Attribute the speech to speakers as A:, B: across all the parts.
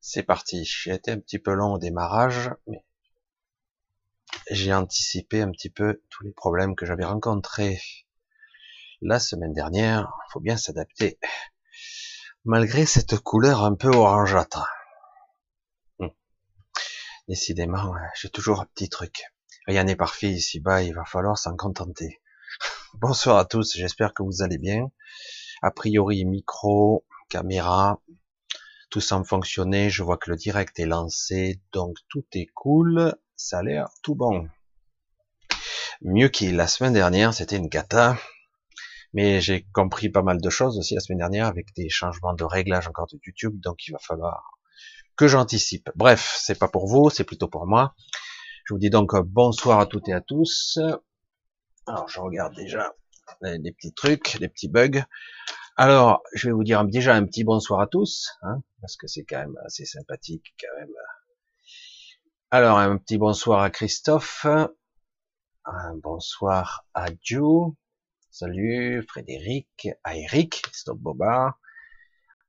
A: c'est parti. J'ai été un petit peu long au démarrage, mais j'ai anticipé un petit peu tous les problèmes que j'avais rencontrés la semaine dernière. Il faut bien s'adapter, malgré cette couleur un peu orangeâtre. Hum. Décidément, j'ai toujours un petit truc. Rien n'est parfait ici-bas, il va falloir s'en contenter. Bonsoir à tous, j'espère que vous allez bien. A priori, micro, caméra, tout semble fonctionner. Je vois que le direct est lancé, donc tout est cool. Ça a l'air tout bon. Mieux que la semaine dernière, c'était une cata. Mais j'ai compris pas mal de choses aussi la semaine dernière avec des changements de réglage encore de YouTube, donc il va falloir que j'anticipe. Bref, c'est pas pour vous, c'est plutôt pour moi. Je vous dis donc bonsoir à toutes et à tous. Alors, je regarde déjà des petits trucs, des petits bugs. Alors, je vais vous dire déjà un petit bonsoir à tous, hein, parce que c'est quand même assez sympathique quand même. Alors, un petit bonsoir à Christophe, un bonsoir à Joe, salut Frédéric, à Eric, Christophe Bobard,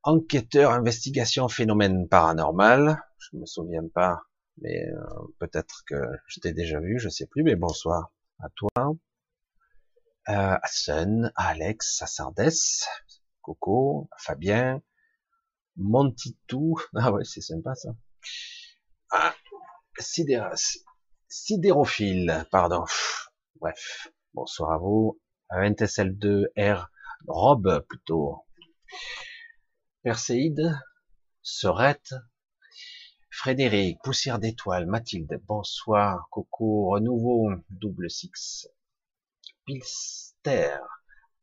A: enquêteur, investigation, phénomène paranormal, je me souviens pas, mais euh, peut-être que je t'ai déjà vu, je sais plus, mais bonsoir à toi. Euh, à Sun, à Alex, à Sardes, Coco, Fabien, Montitou, ah ouais, c'est sympa ça. Ah, sidérophile, pardon. Bref, bonsoir à vous. NTSL2R, Rob plutôt. Perséide, Serette, Frédéric, Poussière d'étoiles, Mathilde, bonsoir, Coco, Renouveau, Double Six, Pilster,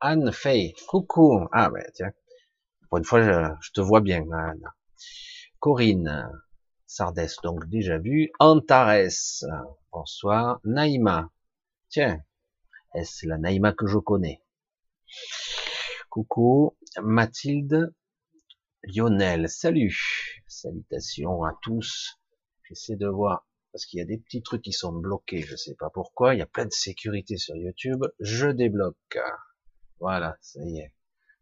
A: Anne Fay, coucou. Ah ben tiens, pour une fois je, te vois bien. Anne. Corinne, Sardes, donc déjà vu. Antares, bonsoir. Naïma, tiens, est-ce la Naïma que je connais? Coucou. Mathilde, Lionel, salut. Salutations à tous. J'essaie de voir parce qu'il y a des petits trucs qui sont bloqués, je sais pas pourquoi, il y a plein de sécurité sur YouTube, je débloque. Voilà, ça y est.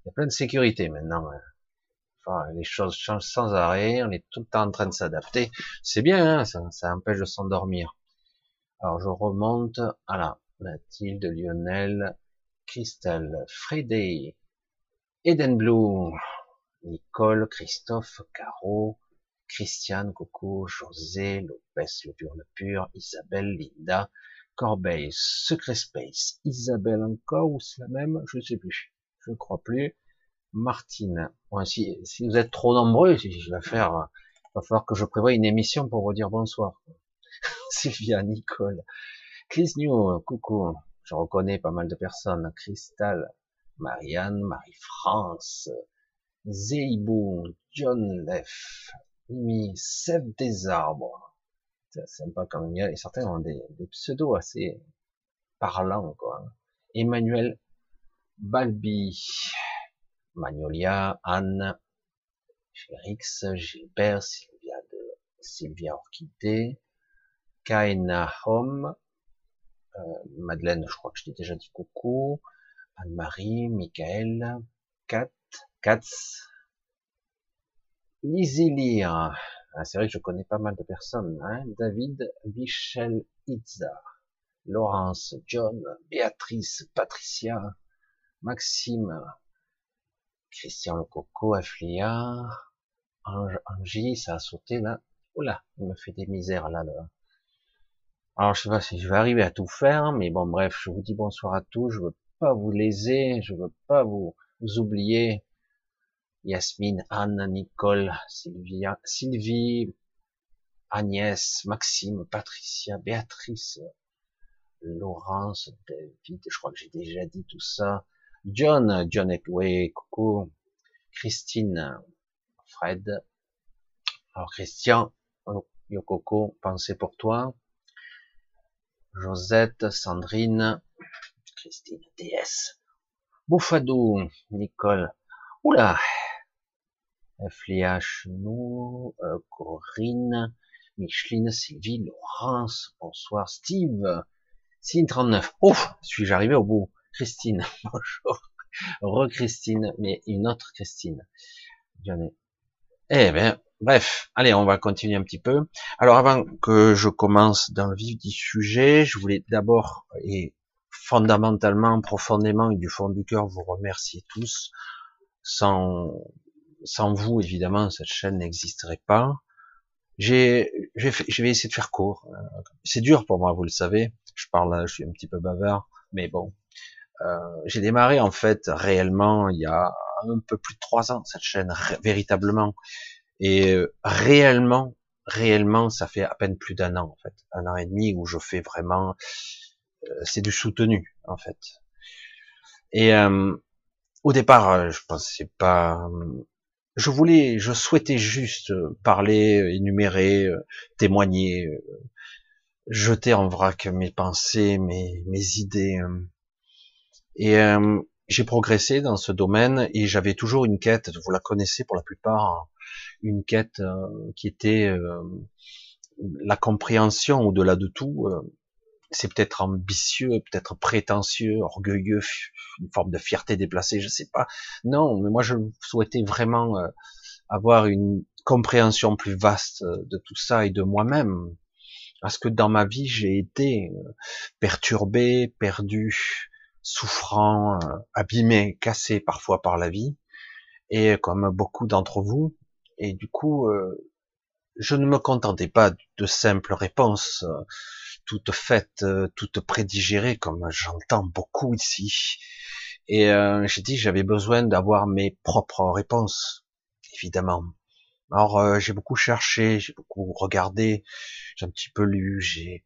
A: Il y a plein de sécurité maintenant. Hein. Les choses changent sans arrêt, on est tout le temps en train de s'adapter. C'est bien, hein, ça, ça empêche de s'endormir. Alors je remonte, voilà, Mathilde, Lionel, Christelle, Freddy, Eden Blue, Nicole, Christophe, Caro, Christiane, Coco, José, Lopez, le pur, le pur, Isabelle, Linda, Corbeil, Secret Space, Isabelle encore, ou c'est la même, je ne sais plus, je ne crois plus, Martine. Bon, si, si vous êtes trop nombreux, je vais faire, il va falloir que je prévoie une émission pour vous dire bonsoir. Sylvia, Nicole, Chris New, coucou, je reconnais pas mal de personnes, Cristal, Marianne, Marie-France, Zeibou, John Leff, Mimi, Sève des arbres. C'est sympa quand même. Et certains ont des, pseudos assez parlants, quoi. Emmanuel Balbi, Magnolia, Anne, Félix, Gilbert, Sylvia Sylvia Orchidée, Kaina Home, euh, Madeleine, je crois que je t'ai déjà dit coucou, Anne-Marie, Michael, Kat, Katz, Lisilir, ah, c'est vrai que je connais pas mal de personnes, hein. David, Michel, Itza, Laurence, John, Béatrice, Patricia, Maxime, Christian Lecoco, Aflia, Angie, ça a sauté là. Oula, il me fait des misères là, là. Alors je sais pas si je vais arriver à tout faire, mais bon bref, je vous dis bonsoir à tous, je veux pas vous léser, je veux pas vous oublier, Yasmine, Anne, Nicole, Sylvia, Sylvie, Agnès, Maxime, Patricia, Béatrice, Laurence, David, je crois que j'ai déjà dit tout ça. John, John Etway, coucou. Christine, Fred. Alors Christian, Yokoko, pensez pour toi. Josette, Sandrine, Christine, DS. Bouffadou, Nicole. Oula, Fléa Chenou, euh, Corinne, Micheline, Sylvie, Laurence, bonsoir, Steve, Cine 39. Oh, suis-je arrivé au bout? Christine, bonjour. Re-Christine, mais une autre Christine. Eh bien, bref, allez, on va continuer un petit peu. Alors avant que je commence dans le vif du sujet, je voulais d'abord et fondamentalement, profondément et du fond du cœur vous remercier tous. Sans, sans vous, évidemment, cette chaîne n'existerait pas. J'ai, je vais essayer de faire court. C'est dur pour moi, vous le savez. Je parle, je suis un petit peu bavard, mais bon. Euh, j'ai démarré en fait réellement il y a un peu plus de trois ans cette chaîne véritablement et euh, réellement réellement ça fait à peine plus d'un an en fait un an et demi où je fais vraiment euh, c'est du soutenu en fait et euh, au départ je pensais pas je voulais je souhaitais juste parler énumérer témoigner jeter en vrac mes pensées mes idées et euh, j'ai progressé dans ce domaine et j'avais toujours une quête, vous la connaissez pour la plupart, une quête euh, qui était euh, la compréhension au-delà de tout. C'est peut-être ambitieux, peut-être prétentieux, orgueilleux, une forme de fierté déplacée, je sais pas. Non, mais moi je souhaitais vraiment avoir une compréhension plus vaste de tout ça et de moi-même. Parce que dans ma vie, j'ai été perturbé, perdu, souffrant, euh, abîmé, cassé parfois par la vie, et comme beaucoup d'entre vous. Et du coup, euh, je ne me contentais pas de simples réponses, euh, toutes faites, toutes prédigérées, comme j'entends beaucoup ici. Et j'ai dit j'avais besoin d'avoir mes propres réponses, évidemment. Alors j'ai beaucoup cherché, j'ai beaucoup regardé, j'ai un petit peu lu, j'ai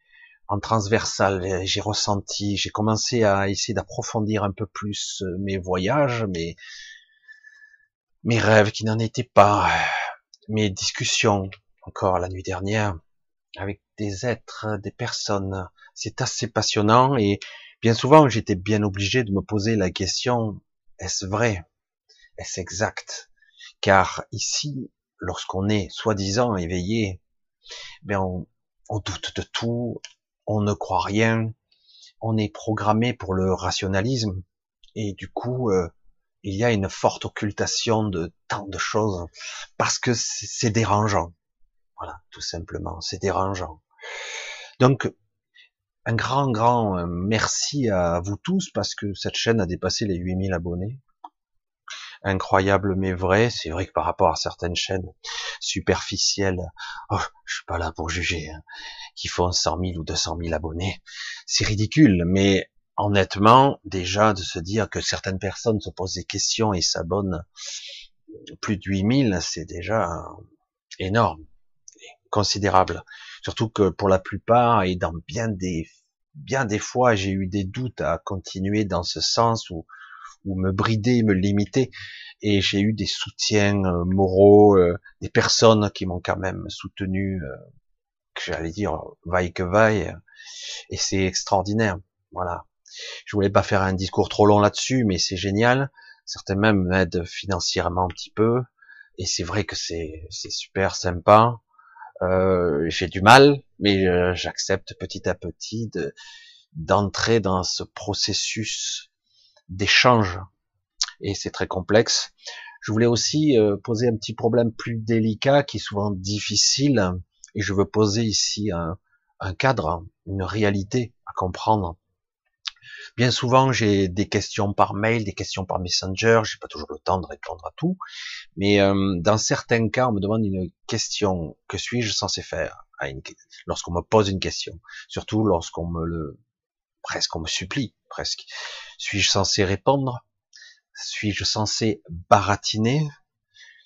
A: en transversal, j'ai ressenti, j'ai commencé à essayer d'approfondir un peu plus euh, mes voyages, mes, mes rêves qui n'en étaient pas, mes discussions, encore la nuit dernière, avec des êtres, des personnes. C'est assez passionnant et bien souvent j'étais bien obligé de me poser la question, est-ce vrai? Est-ce exact? Car ici, lorsqu'on est soi-disant éveillé, ben on, on doute de tout, on ne croit rien, on est programmé pour le rationalisme, et du coup, euh, il y a une forte occultation de tant de choses, parce que c'est dérangeant. Voilà, tout simplement, c'est dérangeant. Donc, un grand, grand euh, merci à vous tous, parce que cette chaîne a dépassé les 8000 abonnés. Incroyable mais vrai, c'est vrai que par rapport à certaines chaînes superficielles, oh, je suis pas là pour juger, hein qui font 100 000 ou 200 000 abonnés. C'est ridicule, mais honnêtement, déjà de se dire que certaines personnes se posent des questions et s'abonnent plus de 8000, c'est déjà énorme, considérable. Surtout que pour la plupart et dans bien des bien des fois, j'ai eu des doutes à continuer dans ce sens ou ou me brider, me limiter. Et j'ai eu des soutiens euh, moraux, euh, des personnes qui m'ont quand même soutenu euh, j'allais dire vaille que vaille, et c'est extraordinaire. Voilà. Je voulais pas faire un discours trop long là-dessus, mais c'est génial. Certains même m'aident financièrement un petit peu, et c'est vrai que c'est c'est super sympa. Euh, j'ai du mal, mais euh, j'accepte petit à petit de d'entrer dans ce processus d'échange, et c'est très complexe. Je voulais aussi euh, poser un petit problème plus délicat qui est souvent difficile et je veux poser ici un, un cadre, une réalité à comprendre. Bien souvent, j'ai des questions par mail, des questions par messenger. J'ai pas toujours le temps de répondre à tout, mais euh, dans certains cas, on me demande une question. Que suis-je censé faire? lorsqu'on me pose une question Surtout lorsqu'on me le presque on me supplie presque. Suis-je censé répondre? Suis-je censé baratiner?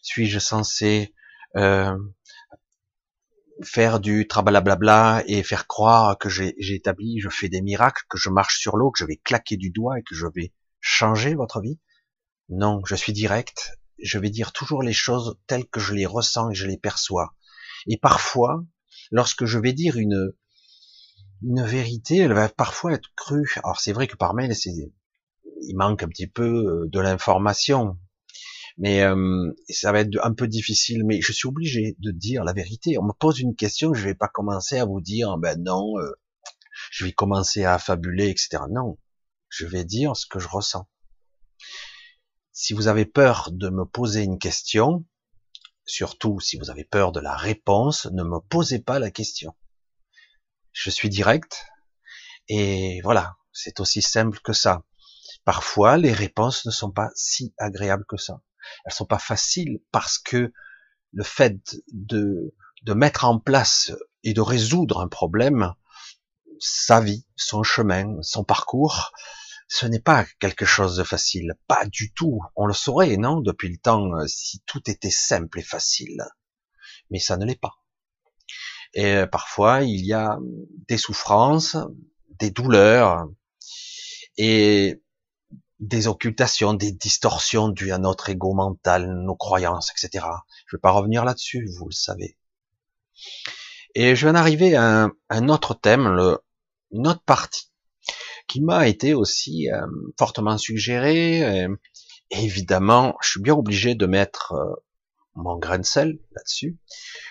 A: Suis-je censé euh, faire du trabalablabla et faire croire que j'ai établi, je fais des miracles, que je marche sur l'eau, que je vais claquer du doigt et que je vais changer votre vie. Non, je suis direct. Je vais dire toujours les choses telles que je les ressens et je les perçois. Et parfois, lorsque je vais dire une, une vérité, elle va parfois être crue. Alors c'est vrai que par mail, c'est, il manque un petit peu euh, de l'information. Mais euh, ça va être un peu difficile, mais je suis obligé de dire la vérité. On me pose une question, je vais pas commencer à vous dire, ben non, euh, je vais commencer à fabuler, etc. Non, je vais dire ce que je ressens. Si vous avez peur de me poser une question, surtout si vous avez peur de la réponse, ne me posez pas la question. Je suis direct et voilà, c'est aussi simple que ça. Parfois, les réponses ne sont pas si agréables que ça. Elles sont pas faciles parce que le fait de, de mettre en place et de résoudre un problème, sa vie, son chemin, son parcours, ce n'est pas quelque chose de facile. Pas du tout. On le saurait, non, depuis le temps, euh, si tout était simple et facile. Mais ça ne l'est pas. Et euh, parfois, il y a des souffrances, des douleurs et des occultations, des distorsions dues à notre ego mental, nos croyances, etc. Je ne vais pas revenir là-dessus, vous le savez. Et je viens d'arriver à, un, autre thème, une autre partie, qui m'a été aussi euh, fortement suggérée. Euh, évidemment, je suis bien obligé de mettre euh, mon grain de sel là-dessus.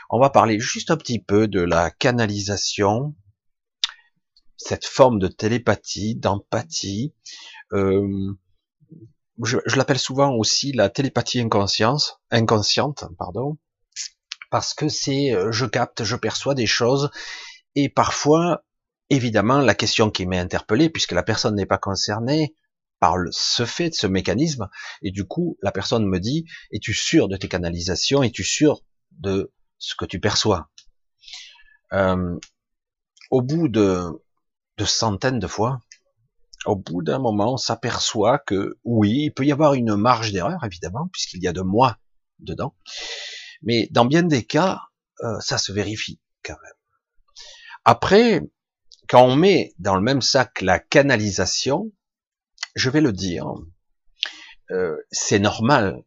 A: On va parler juste un petit peu de la canalisation, cette forme de télépathie, d'empathie. Je, je l'appelle souvent aussi la télépathie inconscience, inconsciente, pardon, parce que c'est euh, je capte, je perçois des choses et parfois, évidemment, la question qui m'est interpellée, puisque la personne n'est pas concernée par ce fait de ce mécanisme, et du coup, la personne me dit es-tu sûr de tes canalisations? Es-tu sûr de ce que tu perçois? Euh, Au bout de de centaines de fois, au bout d'un moment, on s'aperçoit que oui, il peut y avoir une marge d'erreur, évidemment, puisqu'il y a de moi dedans. Mais dans bien des cas, euh, ça se vérifie quand même. Après, quand on met dans le même sac la canalisation, je vais le dire, euh, c'est normal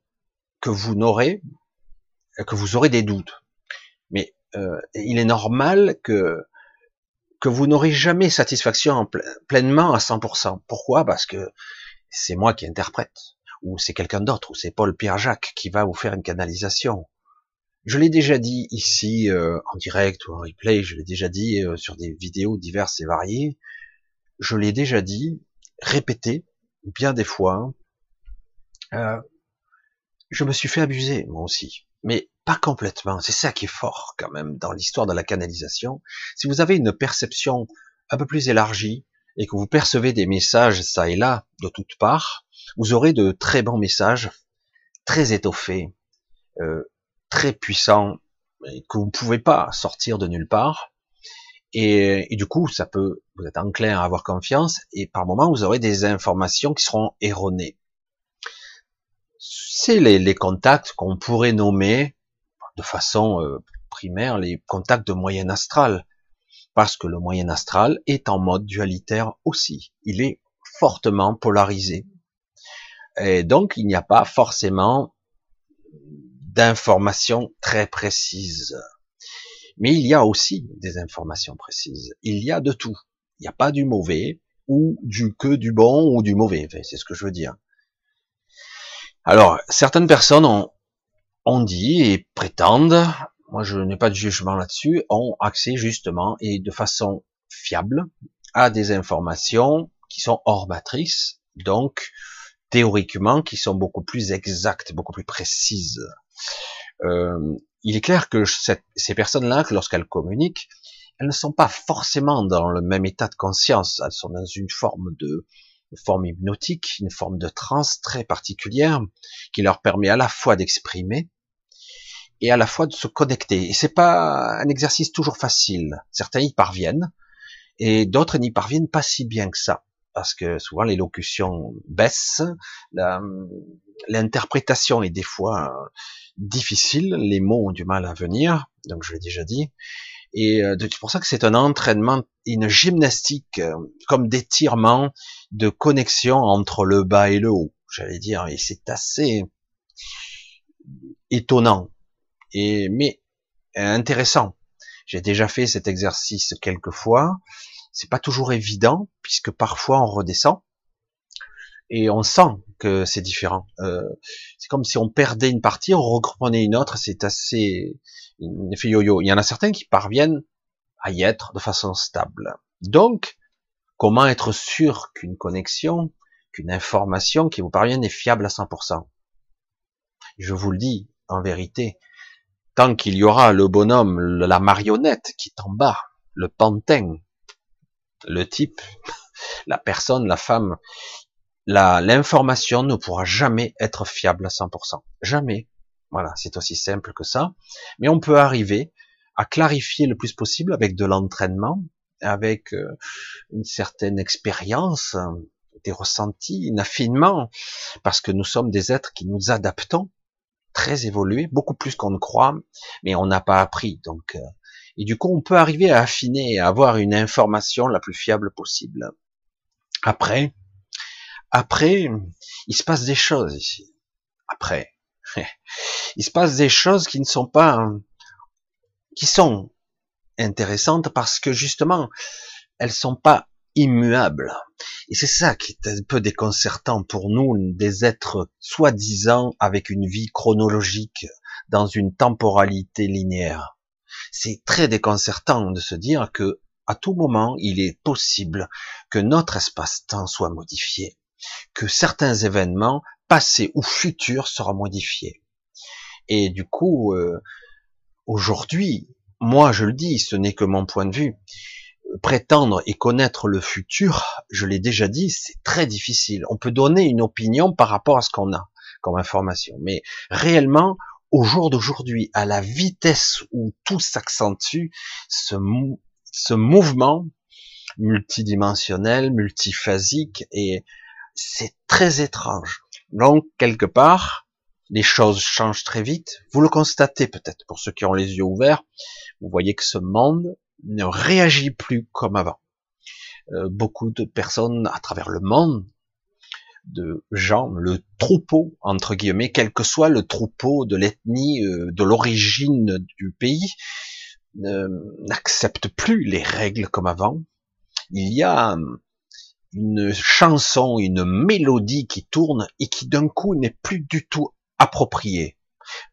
A: que vous n'aurez que vous aurez des doutes. Mais euh, il est normal que que vous n'aurez jamais satisfaction pleinement à 100%. Pourquoi? Parce que c'est moi qui interprète, ou c'est quelqu'un d'autre, ou c'est Paul Pierre Jacques qui va vous faire une canalisation. Je l'ai déjà dit ici euh, en direct ou en replay, je l'ai déjà dit euh, sur des vidéos diverses et variées. Je l'ai déjà dit, répété bien des fois. Euh, je me suis fait abuser moi aussi, mais pas complètement. C'est ça qui est fort quand même dans l'histoire de la canalisation. Si vous avez une perception un peu plus élargie et que vous percevez des messages ça et là de toutes parts, vous aurez de très bons messages, très étoffés, euh, très puissants, que vous ne pouvez pas sortir de nulle part. Et, du coup, ça peut, vous êtes enclin à avoir confiance, et par moment, vous aurez des informations qui seront erronées. C'est les, contacts qu'on pourrait nommer de façon euh, primaire les contacts de moyen astral, parce que le moyen astral est en mode dualitaire aussi. Il est fortement polarisé. Et donc, il n'y a pas forcément d'informations très précises. Mais il y a aussi des informations précises. Il y a de tout. Il n'y a pas du mauvais, ou du que du bon, ou du mauvais. c'est ce que je veux dire. Alors, certaines personnes ont, on dit et prétendent, moi je n'ai pas de jugement là-dessus, ont accès justement et de façon fiable à des informations qui sont hors matrice, donc théoriquement qui sont beaucoup plus exactes, beaucoup plus précises. Euh, il est clair que ces personnes-là, lorsqu'elles communiquent, elles ne sont pas forcément dans le même état de conscience, elles sont dans une forme de une forme hypnotique, une forme de transe très particulière qui leur permet à la fois d'exprimer et à la fois de se connecter. Et c'est pas un exercice toujours facile. Certains y parviennent et d'autres n'y parviennent pas si bien que ça, parce que souvent l'élocution baisse, l'interprétation est des fois difficile, les mots ont du mal à venir, donc je l'ai déjà dit. Et euh, c'est pour ça que c'est un entraînement, une gymnastique, euh, comme d'étirement, de connexion entre le bas et le haut, j'allais dire. Et c'est assez étonnant et mais intéressant. J'ai déjà fait cet exercice quelques fois. C'est pas toujours évident puisque parfois on redescend et on sent que c'est différent. Euh, c'est comme si on perdait une partie, on reprenait une autre. C'est assez Il y en a certains qui parviennent à y être de façon stable. Donc, comment être sûr qu'une connexion, qu'une information qui vous parvient est fiable à 100% Je vous le dis, en vérité, tant qu'il y aura le bonhomme, la marionnette qui est en bas, le pantin, le type, la personne, la femme, l'information ne pourra jamais être fiable à 100%. Jamais. Voilà, c'est aussi simple que ça. Mais on peut arriver à clarifier le plus possible avec de l'entraînement, avec euh, une certaine expérience, des ressentis, un affinement, parce que nous sommes des êtres qui nous adaptons, très évolués, beaucoup plus qu'on ne croit, mais on n'a pas appris. Donc, euh, et du coup, on peut arriver à affiner à avoir une information la plus fiable possible. Après, après, il se passe des choses ici. Après, il se passe des choses qui ne sont pas, qui sont intéressantes parce que justement, elles sont pas immuables. Et c'est ça qui est un peu déconcertant pour nous, des êtres soi-disant avec une vie chronologique dans une temporalité linéaire. C'est très déconcertant de se dire que à tout moment, il est possible que notre espace-temps soit modifié, que certains événements passés ou futurs seront modifiés. Et du coup, euh, aujourd'hui, moi je le dis, ce n'est que mon point de vue, prétendre et connaître le futur, je l'ai déjà dit, c'est très difficile. On peut donner une opinion par rapport à ce qu'on a comme information, mais réellement, au jour d'aujourd'hui, à la vitesse où tout s'accentue, ce, ce mouvement multidimensionnel, multiphasique, et c'est très étrange. Donc, quelque part, les choses changent très vite. Vous le constatez peut-être pour ceux qui ont les yeux ouverts. Vous voyez que ce monde ne réagit plus comme avant. Euh, beaucoup de personnes à travers le monde, de gens, le troupeau, entre guillemets, quel que soit le troupeau de l'ethnie, euh, de l'origine du pays, n'accepte plus les règles comme avant. Il y a une chanson, une mélodie qui tourne et qui d'un coup n'est plus du tout appropriée,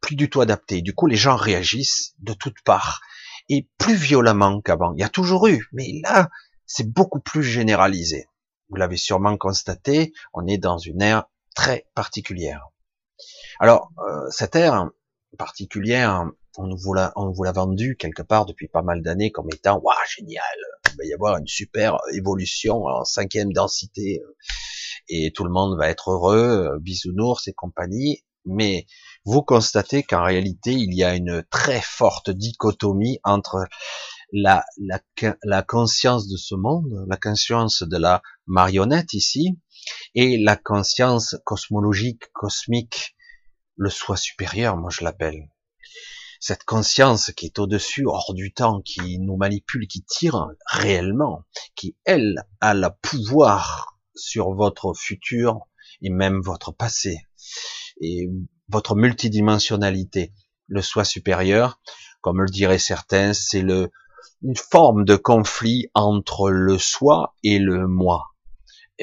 A: plus du tout adaptée. Du coup, les gens réagissent de toutes parts et plus violemment qu'avant. Il y a toujours eu, mais là, c'est beaucoup plus généralisé. Vous l'avez sûrement constaté, on est dans une ère très particulière. Alors, euh, cette ère particulière, on vous l'a, on vous l'a vendu quelque part depuis pas mal d'années comme étant, waouh, génial, il va y avoir une super évolution en cinquième densité et tout le monde va être heureux, bisounours et compagnie. Mais vous constatez qu'en réalité, il y a une très forte dichotomie entre la, la, la conscience de ce monde, la conscience de la marionnette ici, et la conscience cosmologique, cosmique, le soi supérieur, moi je l'appelle cette conscience qui est au-dessus, hors du temps, qui nous manipule, qui tire réellement, qui, elle, a le pouvoir sur votre futur et même votre passé et votre multidimensionnalité. Le soi supérieur, comme le diraient certains, c'est le, une forme de conflit entre le soi et le moi.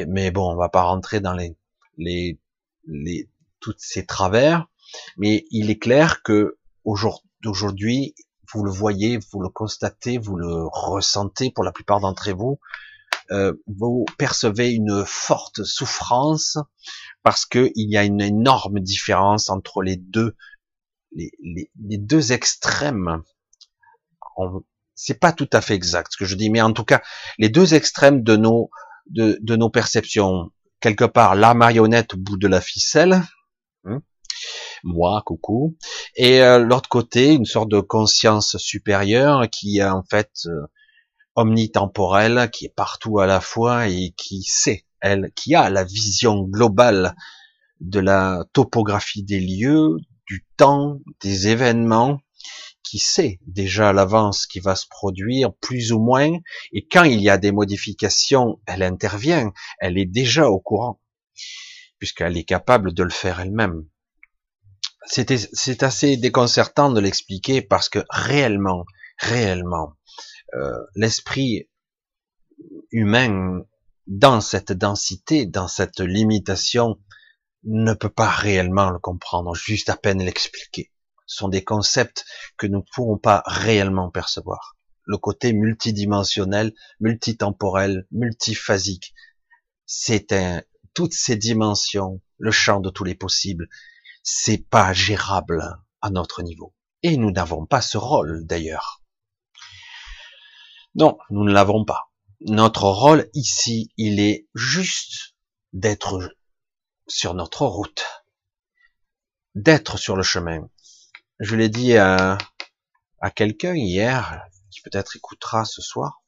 A: Mais bon, on va pas rentrer dans les, les, les, toutes ces travers, mais il est clair que aujourd'hui, d'aujourd'hui, vous le voyez, vous le constatez, vous le ressentez pour la plupart d'entre vous, euh, vous percevez une forte souffrance parce que il y a une énorme différence entre les deux, les, les, les deux extrêmes. C'est pas tout à fait exact ce que je dis, mais en tout cas, les deux extrêmes de nos de, de nos perceptions. Quelque part, la marionnette au bout de la ficelle, moi, coucou. Et euh, l'autre côté, une sorte de conscience supérieure qui est en fait euh, omnitemporelle, qui est partout à la fois et qui sait, elle, qui a la vision globale de la topographie des lieux, du temps, des événements, qui sait déjà à l'avance ce qui va se produire, plus ou moins, et quand il y a des modifications, elle intervient, elle est déjà au courant, puisqu'elle est capable de le faire elle-même c'est assez déconcertant de l'expliquer parce que réellement, réellement, euh, l'esprit humain dans cette densité, dans cette limitation, ne peut pas réellement le comprendre, juste à peine l'expliquer. Ce sont des concepts que nous ne pourrons pas réellement percevoir. Le côté multidimensionnel, multitemporel, multiphasique, c'est un, toutes ces dimensions, le champ de tous les possibles, c'est pas gérable à notre niveau. Et nous n'avons pas ce rôle d'ailleurs. Non, nous ne l'avons pas. Notre rôle ici, il est juste d'être sur notre route, d'être sur le chemin. Je l'ai dit à, quelqu'un hier, qui peut-être écoutera ce soir.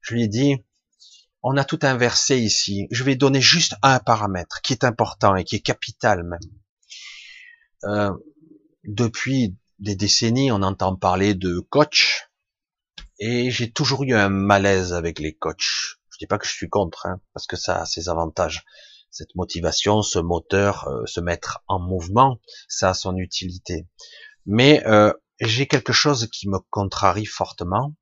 A: Je lui ai dit, on a tout inversé ici. Je vais donner juste un paramètre qui est important et qui est capital même. Euh, depuis des décennies, on entend parler de coach, et j'ai toujours eu un malaise avec les coachs. Je dis pas que je suis contre, hein, parce que ça a ses avantages. Cette motivation, ce moteur, euh, se mettre en mouvement, ça a son utilité. Mais euh, j'ai quelque chose qui me contrarie fortement,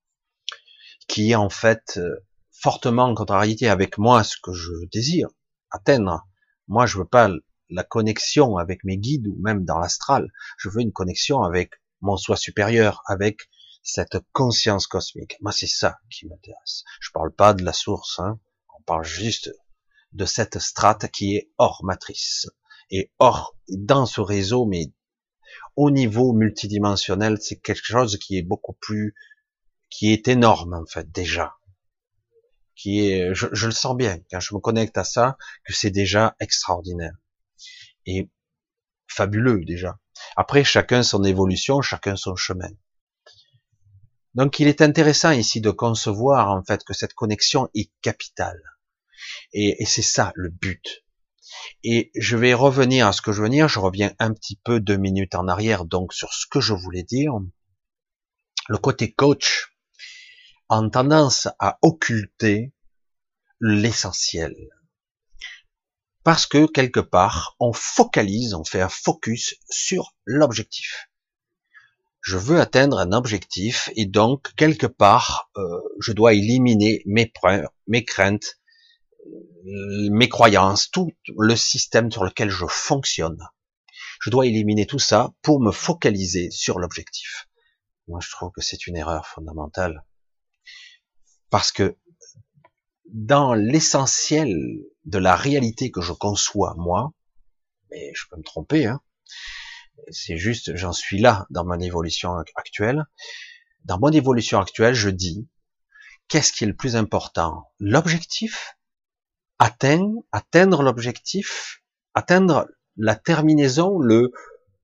A: qui est en fait euh, fortement en contrariété avec moi, ce que je désire atteindre. Moi, je veux pas la connexion avec mes guides ou même dans l'astral. Je veux une connexion avec mon soi supérieur, avec cette conscience cosmique. Moi, c'est ça qui m'intéresse. Je parle pas de la source, hein. on parle juste de cette strate qui est hors matrice et hors dans ce réseau, mais au niveau multidimensionnel, c'est quelque chose qui est beaucoup plus, qui est énorme en fait déjà, qui est, je, je le sens bien quand je me connecte à ça, que c'est déjà extraordinaire et fabuleux déjà. Après, chacun son évolution, chacun son chemin. Donc, il est intéressant ici de concevoir en fait que cette connexion est capitale. Et, c'est ça le but. Et je vais revenir à ce que je veux dire. Je reviens un petit peu deux minutes en arrière, donc sur ce que je voulais dire. Le côté coach a tendance à occulter l'essentiel parce que quelque part, on focalise, on fait un focus sur l'objectif. Je veux atteindre un objectif et donc quelque part, euh, je dois éliminer mes peurs, mes craintes, mes croyances, tout le système sur lequel je fonctionne. Je dois éliminer tout ça pour me focaliser sur l'objectif. Moi, je trouve que c'est une erreur fondamentale. Parce que dans l'essentiel de la réalité que je conçois moi, mais je peux me tromper, hein, c'est juste, j'en suis là dans mon évolution actuelle. Dans mon évolution actuelle, je dis, qu'est-ce qui est le plus important? L'objectif? Atteindre, atteindre l'objectif, atteindre la terminaison, le,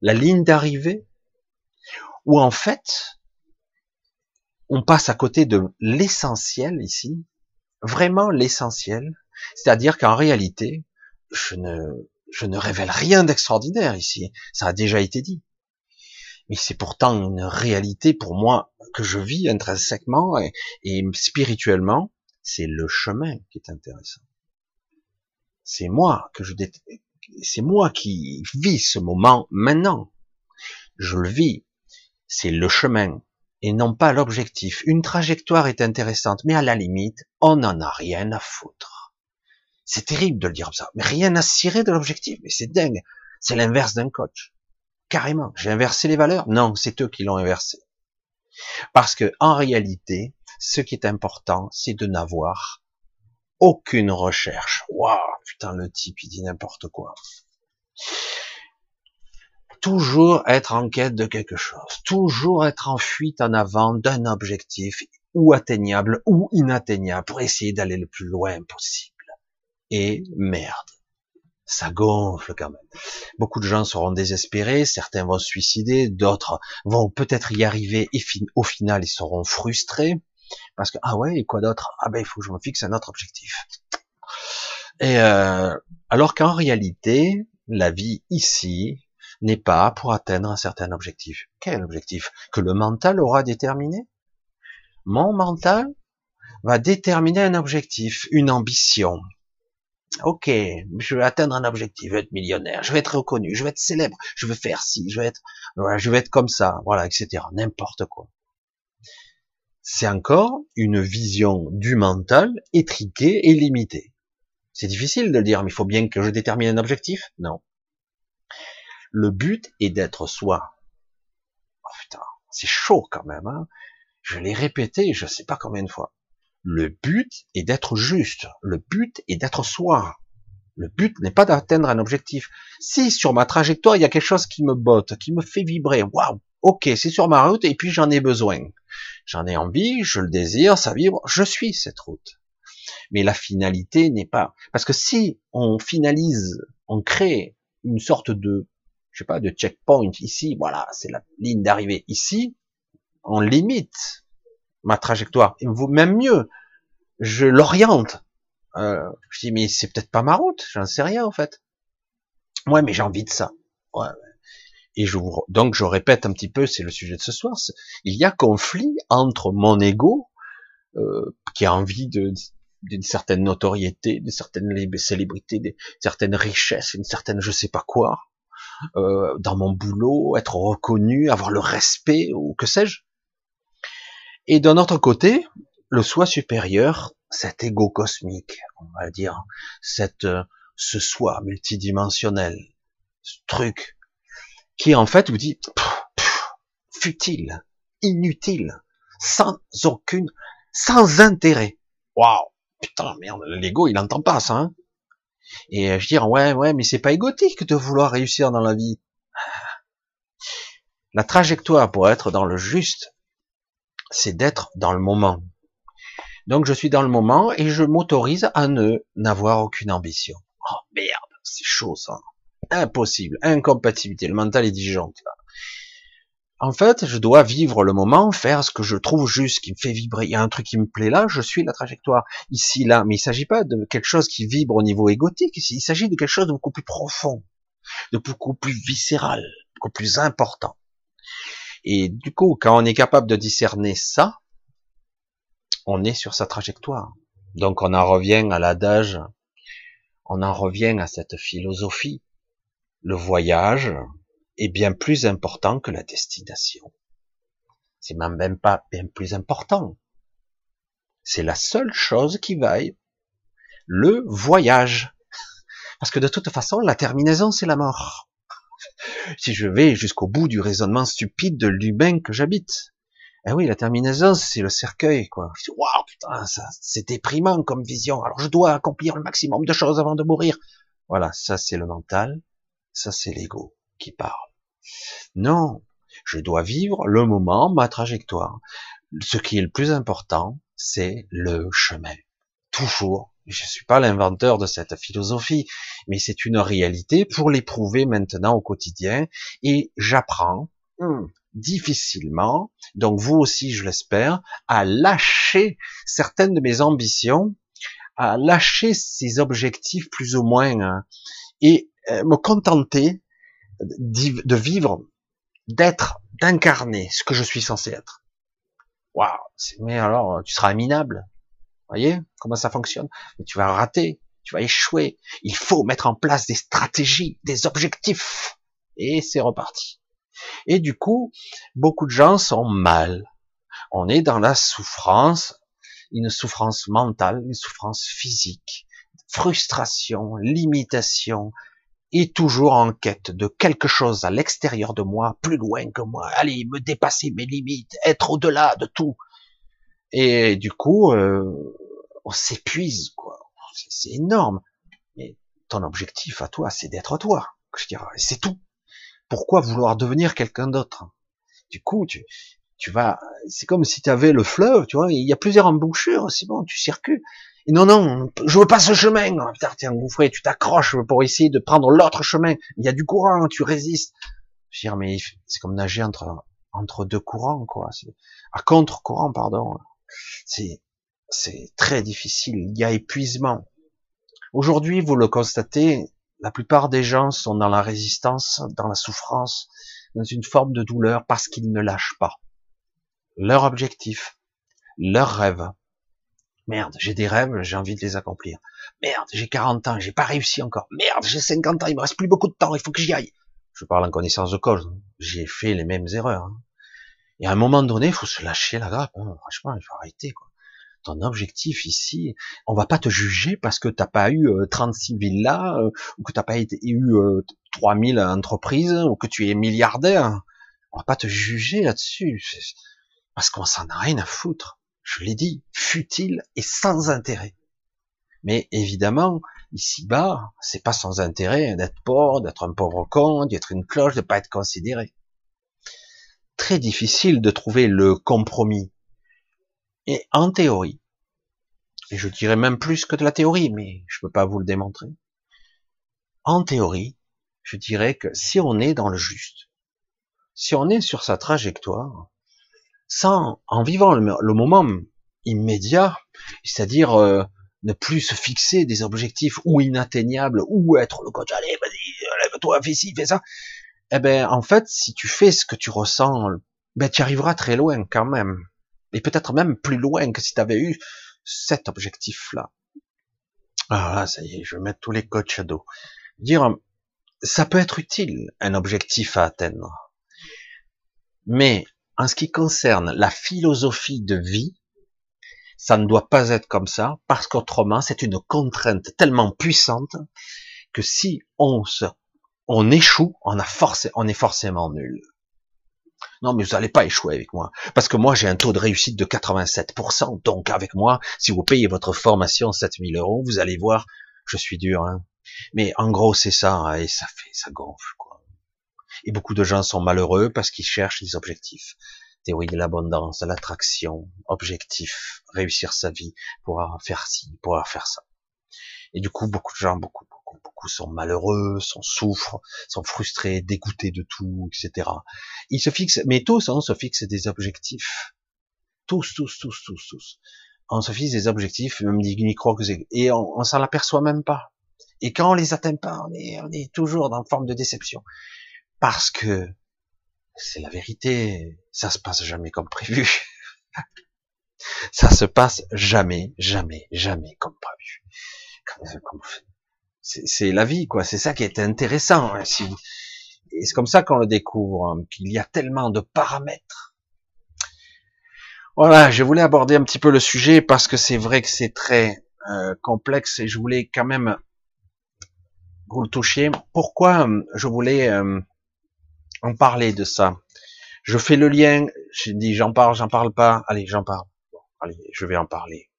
A: la ligne d'arrivée, ou en fait, on passe à côté de l'essentiel ici, vraiment l'essentiel, c'est-à-dire qu'en réalité, je ne, je ne révèle rien d'extraordinaire ici, ça a déjà été dit. Mais c'est pourtant une réalité pour moi que je vis intrinsèquement et, spirituellement, c'est le chemin qui est intéressant. C'est moi que je c'est moi qui vis ce moment maintenant. Je le vis. C'est le chemin et non pas l'objectif. Une trajectoire est intéressante, mais à la limite, on n'en a rien à foutre. C'est terrible de le dire comme ça, mais rien à cirer de l'objectif, mais c'est dingue. C'est l'inverse d'un coach. Carrément. J'ai inversé les valeurs? Non, c'est eux qui l'ont inversé. Parce que, en réalité, ce qui est important, c'est de n'avoir aucune recherche. Waouh, putain, le type, il dit n'importe quoi toujours être en quête de quelque chose, toujours être en fuite en avant d'un objectif ou atteignable ou inatteignable pour essayer d'aller le plus loin possible. Et merde, ça gonfle quand même. Beaucoup de gens seront désespérés, certains vont se suicider, d'autres vont peut-être y arriver et au final ils seront frustrés parce que ah ouais et quoi d'autre? Ah ben il faut que je me fixe un autre objectif. Et euh, alors qu'en réalité, la vie ici, n'est pas pour atteindre un certain objectif. Quel objectif? Que le mental aura déterminé? Mon mental va déterminer un objectif, une ambition. Ok, je vais atteindre un objectif, je vais être millionnaire, je vais être reconnu, je vais être célèbre, je vais faire ci, je vais être, je vais être comme ça, voilà, etc. N'importe quoi. C'est encore une vision du mental étriquée et limitée. C'est difficile de le dire, mais il faut bien que je détermine un objectif? Non. Le but est d'être soi. Oh putain, c'est chaud quand même. Hein je l'ai répété, je sais pas combien de fois. Le but est d'être juste. Le but est d'être soi. Le but n'est pas d'atteindre un objectif. Si sur ma trajectoire il y a quelque chose qui me botte, qui me fait vibrer, waouh, Ok, c'est sur ma route et puis j'en ai besoin. J'en ai envie, je le désire, ça vibre, je suis cette route. Mais la finalité n'est pas, parce que si on finalise, on crée une sorte de, je sais pas, de checkpoint ici, voilà, c'est la ligne d'arrivée ici, on limite ma trajectoire. Même mieux, je l'oriente. Euh, je dis mais c'est peut-être pas ma route, j'en sais rien en fait. Ouais, mais j'ai envie de ça. Ouais. Et je vous, donc je répète un petit peu, c'est le sujet de ce soir. Il y a conflit entre mon ego euh, qui a envie d'une certaine notoriété, d'une certaine célébrité, d'une certaine richesse, une certaine je sais pas quoi, euh, dans mon boulot, être reconnu, avoir le respect ou que sais-je. Et d'un autre côté, le soi supérieur, cet ego cosmique, on va dire, cette, euh, ce soi multidimensionnel, ce truc, qui en fait vous dit, futile, inutile, sans aucune, sans intérêt. Waouh, putain, merde, l'ego, il entend pas ça, hein. Et je dis, ouais, ouais, mais c'est pas égotique de vouloir réussir dans la vie. La trajectoire pour être dans le juste, c'est d'être dans le moment. Donc je suis dans le moment et je m'autorise à ne n'avoir aucune ambition. Oh merde, c'est chaud ça. Impossible, incompatibilité, le mental est disjoncte. En fait, je dois vivre le moment, faire ce que je trouve juste, qui me fait vibrer. Il y a un truc qui me plaît là, je suis la trajectoire. Ici, là, mais il s'agit pas de quelque chose qui vibre au niveau égotique, il s'agit de quelque chose de beaucoup plus profond, de beaucoup plus viscéral, beaucoup plus important. Et du coup, quand on est capable de discerner ça, on est sur sa trajectoire. Donc on en revient à l'adage, on en revient à cette philosophie. Le voyage est bien plus important que la destination. C'est même pas bien plus important. C'est la seule chose qui vaille. Le voyage. Parce que de toute façon, la terminaison, c'est la mort si je vais jusqu'au bout du raisonnement stupide de l'humain que j'habite. Eh oui, la terminaison, c'est le cercueil, quoi. Waouh, putain, c'est déprimant comme vision. Alors je dois accomplir le maximum de choses avant de mourir. Voilà, ça c'est le mental, ça c'est l'ego qui parle. Non, je dois vivre le moment, ma trajectoire. Ce qui est le plus important, c'est le chemin. Toujours je suis pas l'inventeur de cette philosophie, mais c'est une réalité pour l'éprouver maintenant au quotidien. Et j'apprends hmm, difficilement, donc vous aussi je l'espère, à lâcher certaines de mes ambitions, à lâcher ces objectifs plus ou moins, hein, et euh, me contenter de vivre, d'être, d'incarner ce que je suis censé être. Waouh, mais alors tu seras minable voyez comment ça fonctionne? Mais tu vas rater, tu vas échouer. Il faut mettre en place des stratégies, des objectifs. Et c'est reparti. Et du coup, beaucoup de gens sont mal. On est dans la souffrance, une souffrance mentale, une souffrance physique, frustration, limitation, et toujours en quête de quelque chose à l'extérieur de moi, plus loin que moi, allez, me dépasser mes limites, être au-delà de tout. Et du coup, euh, on s'épuise, quoi. C'est énorme. Mais ton objectif à toi, c'est d'être toi. C'est tout. Pourquoi vouloir devenir quelqu'un d'autre? Du coup, tu, tu vas, c'est comme si tu avais le fleuve, tu vois, il y a plusieurs embouchures, c'est bon, tu circules. Non, non, je veux pas ce chemin. Oh, putain, t'es engouffré, tu t'accroches pour essayer de prendre l'autre chemin. Il y a du courant, tu résistes. Je veux dire, mais c'est comme nager entre, entre deux courants, quoi. À contre-courant, pardon. C'est, c'est très difficile. Il y a épuisement. Aujourd'hui, vous le constatez, la plupart des gens sont dans la résistance, dans la souffrance, dans une forme de douleur parce qu'ils ne lâchent pas leur objectif, leur rêve. Merde, j'ai des rêves, j'ai envie de les accomplir. Merde, j'ai 40 ans, j'ai pas réussi encore. Merde, j'ai 50 ans, il me reste plus beaucoup de temps, il faut que j'y aille. Je parle en connaissance de cause. J'ai fait les mêmes erreurs. Hein. Et à un moment donné, il faut se lâcher la grappe. Hein. Franchement, il faut arrêter. Quoi ton objectif ici, on va pas te juger parce que t'as pas eu 36 euh, villas, euh, ou que t'as pas eu 3000 euh, entreprises, ou que tu es milliardaire. On va pas te juger là-dessus. Parce qu'on s'en a rien à foutre. Je l'ai dit, futile et sans intérêt. Mais évidemment, ici-bas, c'est pas sans intérêt d'être pauvre, d'être un pauvre con, d'être une cloche, de pas être considéré. très difficile de trouver le compromis. Et en théorie, et je dirais même plus que de la théorie, mais je peux pas vous le démontrer. En théorie, je dirais que si on est dans le juste, si on est sur sa trajectoire, sans, en vivant le, moment immédiat, c'est-à-dire euh, ne plus se fixer des objectifs ou inatteignables ou être le coach, allez, vas-y, lève-toi, fais ci, fais ça. Eh ben, en fait, si tu fais ce que tu ressens, ben, tu arriveras très loin quand même. Et peut-être même plus loin que si tu avais eu cet objectif-là. Ah ça y est, je vais mettre tous les coachs à dos. Dire, ça peut être utile, un objectif à atteindre. Mais, en ce qui concerne la philosophie de vie, ça ne doit pas être comme ça, parce qu'autrement, c'est une contrainte tellement puissante que si on se, on échoue, on a forcé, on est forcément nul. Non, mais vous n'allez pas échouer avec moi. Parce que moi, j'ai un taux de réussite de 87%. Donc, avec moi, si vous payez votre formation 7000 euros, vous allez voir, je suis dur. Hein. Mais en gros, c'est ça. Hein, et ça fait, ça gonfle. Et beaucoup de gens sont malheureux parce qu'ils cherchent des objectifs. Théorie de l'abondance, de l'attraction, objectif, réussir sa vie, pouvoir faire ci, pouvoir faire ça. Et du coup, beaucoup de gens, beaucoup, beaucoup sont malheureux, sont souffrent, sont frustrés, dégoûtés de tout, etc. Ils se fixent, mais tous, hein, on se fixe des objectifs. Tous, tous, tous, tous, tous. On se fixe des objectifs, même des micro et on, on s'en aperçoit même pas. Et quand on les atteint pas, on est, on est toujours dans une forme de déception. Parce que c'est la vérité, ça se passe jamais comme prévu. ça se passe jamais, jamais, jamais comme prévu. C'est la vie, quoi. C'est ça qui est intéressant. Hein, Et c'est comme ça qu'on le découvre, hein, qu'il y a tellement de paramètres. Voilà, je voulais aborder un petit peu le sujet parce que c'est vrai que c'est très euh, complexe et je voulais quand même vous le toucher. Pourquoi euh, je voulais euh, en parler de ça Je fais le lien. J'ai dit j'en parle, j'en parle pas. Allez, j'en parle. allez, je vais en parler.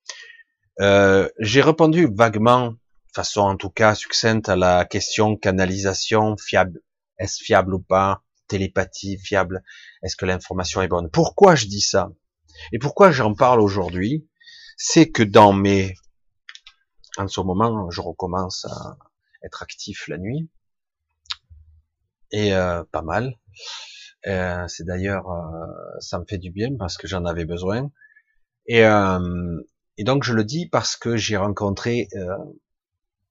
A: J'ai répondu vaguement façon en tout cas succincte à la question canalisation fiable. Est-ce fiable ou pas? Télépathie fiable? Est-ce que l'information est bonne? Pourquoi je dis ça? Et pourquoi j'en parle aujourd'hui? C'est que dans mes... En ce moment, je recommence à être actif la nuit. Et euh, pas mal. Euh, c'est d'ailleurs, euh, ça me fait du bien parce que j'en avais besoin. Et, et donc je le dis parce que j'ai rencontré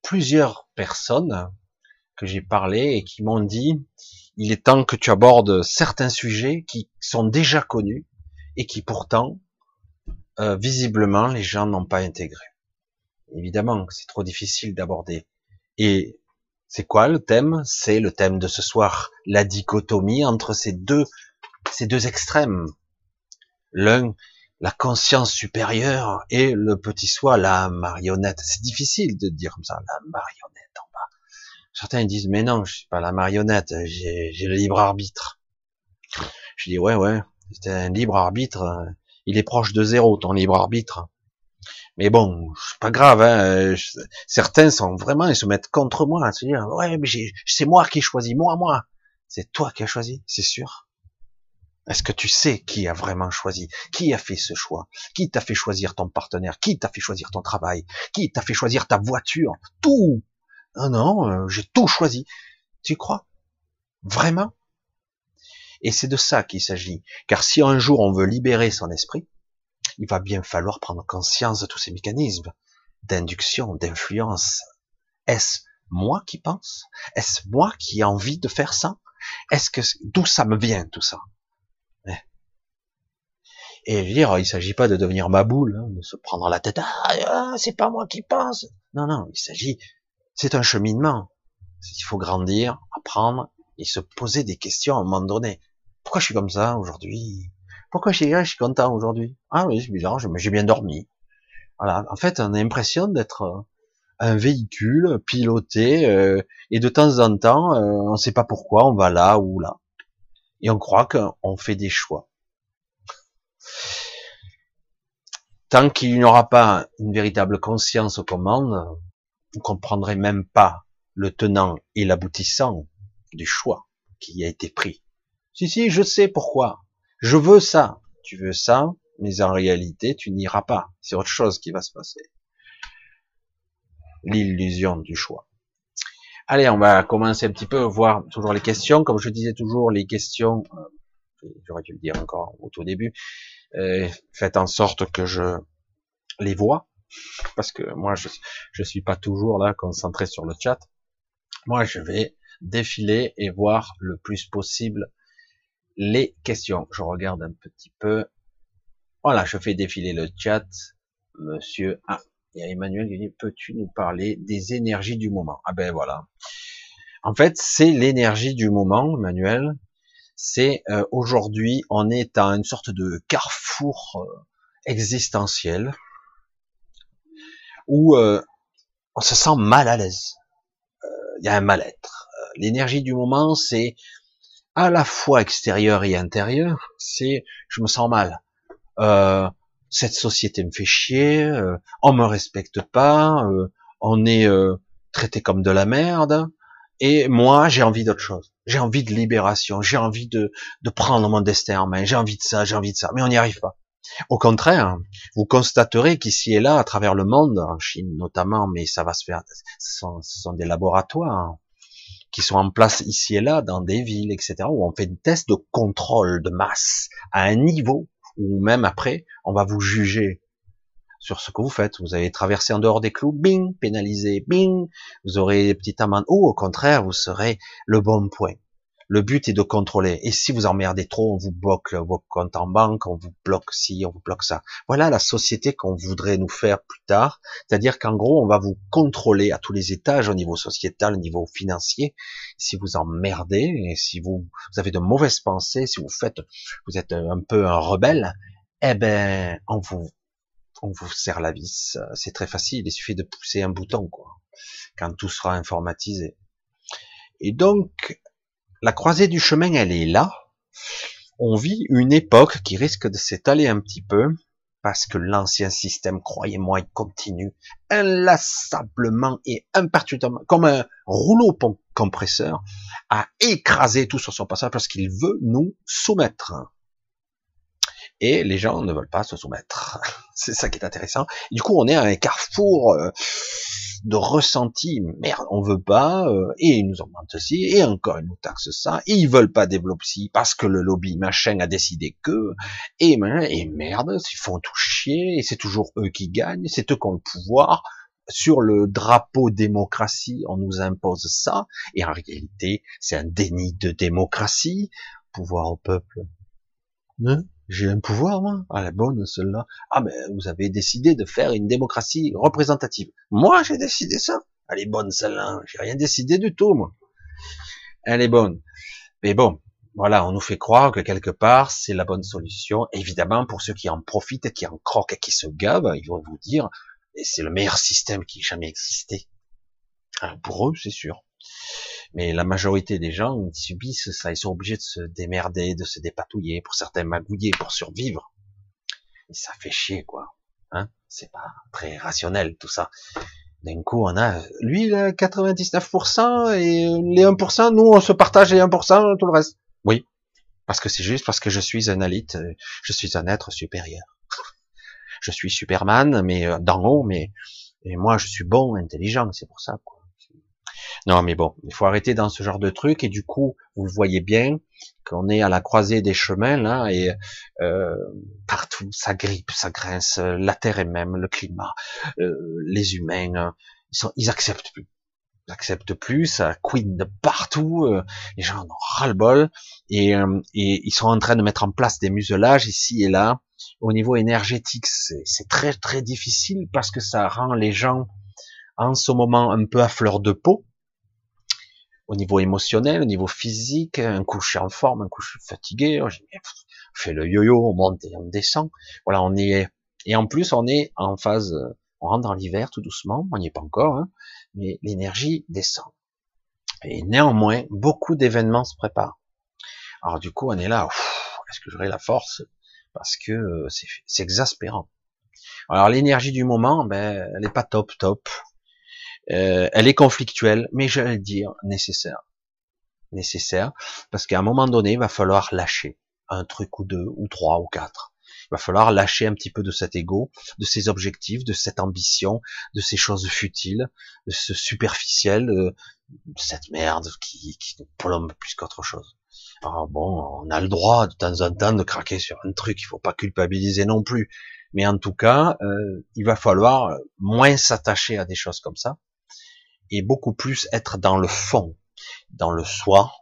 A: plusieurs personnes que j'ai parlé et qui m'ont dit il est temps que tu abordes certains sujets qui sont déjà connus et qui pourtant visiblement les gens n'ont pas intégré. Évidemment, c'est trop difficile d'aborder. Et c'est quoi le thème? C'est le thème de ce soir, la dichotomie entre ces deux ces deux extrêmes. L'un la conscience supérieure et le petit soi, la marionnette. C'est difficile de dire comme ça, la marionnette en bas. Certains disent, mais non, je suis pas la marionnette, j'ai le libre arbitre. Je dis, ouais, ouais, c'est un libre arbitre, il est proche de zéro, ton libre arbitre. Mais bon, c'est pas grave, hein. certains sont vraiment, ils se mettent contre moi, à se dire, ouais, mais c'est moi qui ai choisi, moi, moi. C'est toi qui as choisi, c'est sûr. Est-ce que tu sais qui a vraiment choisi Qui a fait ce choix Qui t'a fait choisir ton partenaire Qui t'a fait choisir ton travail Qui t'a fait choisir ta voiture Tout Non, non, euh, j'ai tout choisi. Tu crois? Vraiment? Et c'est de ça qu'il s'agit. Car si un jour on veut libérer son esprit, il va bien falloir prendre conscience de tous ces mécanismes d'induction, d'influence. Est-ce moi qui pense? Est-ce moi qui ai envie de faire ça? Est-ce que d'où ça me vient tout ça? Et je veux dire, il s'agit pas de devenir ma boule, hein, de se prendre la tête. Ah, ah, c'est pas moi qui pense. Non, non, il s'agit. C'est un cheminement. Il faut grandir, apprendre et se poser des questions à un moment donné. Pourquoi je suis comme ça aujourd'hui? Pourquoi je suis, content aujourd'hui? Ah oui, c'est bizarre, j'ai bien dormi. Voilà. En fait, on a l'impression d'être euh, un véhicule piloté euh, et de temps en temps, euh, on ne sait pas pourquoi, on va là ou là. Et on croit qu'on fait des choix. Tant qu'il n'y aura pas une véritable conscience aux commandes, vous comprendrez même pas le tenant et l'aboutissant du choix qui a été pris. Si, si, je sais pourquoi. Je veux ça. Tu veux ça, mais en réalité, tu n'iras pas. C'est autre chose qui va se passer. L'illusion du choix. Allez, on va commencer un petit peu, voir toujours les questions. Comme je disais toujours, les questions, euh, j'aurais dû le dire encore au tout début, euh, faites en sorte que je les vois, parce que moi, je je suis pas toujours là concentré sur le chat. Moi, je vais défiler et voir le plus possible les questions. Je regarde un petit peu. Voilà, je fais défiler le chat. Monsieur, ah, il y a Emmanuel qui dit, peux-tu nous parler des énergies du moment? Ah ben voilà. En fait, c'est l'énergie du moment, Emmanuel. C'est euh, aujourd'hui, on est à une sorte de carrefour euh, existentiel où euh, on se sent mal à l'aise. Il y a un mal-être. L'énergie du moment, c'est à la fois extérieur et intérieur. C'est, je me sens mal. Euh, cette société me fait chier, euh, on me respecte pas, euh, on est euh, traité comme de la merde, et moi j'ai envie d'autre chose. J'ai envie de libération, j'ai envie de, de prendre mon destin en main, j'ai envie de ça, j'ai envie de ça, mais on n'y arrive pas. Au contraire, vous constaterez qu'ici et là, à travers le monde, en Chine notamment, mais ça va se faire, ce sont, ce sont des laboratoires hein, qui sont en place ici et là, dans des villes, etc., où on fait des tests de contrôle de masse à un niveau ou même après, on va vous juger sur ce que vous faites. Vous avez traversé en dehors des clous, bing, pénalisé, bing, vous aurez des petites amendes, ou au contraire, vous serez le bon point. Le but est de contrôler. Et si vous emmerdez trop, on vous bloque vos comptes en banque, on vous bloque ci, on vous bloque ça. Voilà la société qu'on voudrait nous faire plus tard. C'est-à-dire qu'en gros, on va vous contrôler à tous les étages, au niveau sociétal, au niveau financier. Si vous emmerdez, et si vous, vous avez de mauvaises pensées, si vous faites, vous êtes un peu un rebelle, eh ben, on vous, on vous serre la vis. C'est très facile. Il suffit de pousser un bouton, quoi. Quand tout sera informatisé. Et donc, la croisée du chemin, elle est là. On vit une époque qui risque de s'étaler un petit peu, parce que l'ancien système, croyez-moi, il continue inlassablement et imperturbablement, comme un rouleau compresseur, à écraser tout sur son passage parce qu'il veut nous soumettre. Et les gens ne veulent pas se soumettre. C'est ça qui est intéressant. du coup, on est à un carrefour euh, de ressenti, merde, on veut pas, euh, et ils nous augmentent ci, et encore ils nous taxent ça, et ils veulent pas développer ci, parce que le lobby machin a décidé que, et, et merde, ils font tout chier, et c'est toujours eux qui gagnent, c'est eux qui ont le pouvoir, sur le drapeau démocratie, on nous impose ça, et en réalité, c'est un déni de démocratie, pouvoir au peuple. Hein? J'ai un pouvoir, moi Ah, la bonne, celle-là. Ah, mais vous avez décidé de faire une démocratie représentative. Moi, j'ai décidé ça. Elle est bonne, celle-là. J'ai rien décidé du tout, moi. Elle est bonne. Mais bon, voilà, on nous fait croire que quelque part, c'est la bonne solution. Évidemment, pour ceux qui en profitent, qui en croquent et qui se gavent, ils vont vous dire, et c'est le meilleur système qui ait jamais existé. Ah, pour eux, c'est sûr. Mais la majorité des gens subissent ça, ils sont obligés de se démerder, de se dépatouiller, pour certains magouiller pour survivre. Et ça fait chier, quoi. Hein? C'est pas très rationnel tout ça. D'un coup, on a lui il a 99% et les 1%, nous on se partage les 1%, tout le reste. Oui, parce que c'est juste parce que je suis un élite, je suis un être supérieur. je suis Superman, mais euh, d'en haut, mais et moi je suis bon, intelligent, c'est pour ça. Quoi. Non, mais bon, il faut arrêter dans ce genre de truc. Et du coup, vous le voyez bien, qu'on est à la croisée des chemins là, et euh, partout, ça grippe, ça grince, la terre et même, le climat, euh, les humains, ils sont, ils acceptent plus. Ils acceptent plus, ça queen de partout, euh, les gens en ont ras-le-bol, et, euh, et ils sont en train de mettre en place des muselages ici et là. Au niveau énergétique, c'est très très difficile parce que ça rend les gens en ce moment un peu à fleur de peau, au niveau émotionnel, au niveau physique, un coup en forme, un coup fatigué, on fait le yo-yo, on monte et on descend. Voilà, on est, et en plus on est en phase, on rentre dans l'hiver tout doucement, on n'y est pas encore, hein, mais l'énergie descend. Et néanmoins, beaucoup d'événements se préparent. Alors du coup, on est là, est-ce que j'aurai la force? Parce que euh, c'est exaspérant. Alors l'énergie du moment, ben, elle n'est pas top top. Euh, elle est conflictuelle, mais j'allais dire nécessaire. Nécessaire, parce qu'à un moment donné, il va falloir lâcher. un truc ou deux, ou trois, ou quatre. Il va falloir lâcher un petit peu de cet ego, de ses objectifs, de cette ambition, de ces choses futiles, de ce superficiel, de cette merde qui, qui nous plombe plus qu'autre chose. Alors bon, on a le droit de temps en temps de craquer sur un truc, il faut pas culpabiliser non plus. Mais en tout cas, euh, il va falloir moins s'attacher à des choses comme ça et beaucoup plus être dans le fond, dans le soi,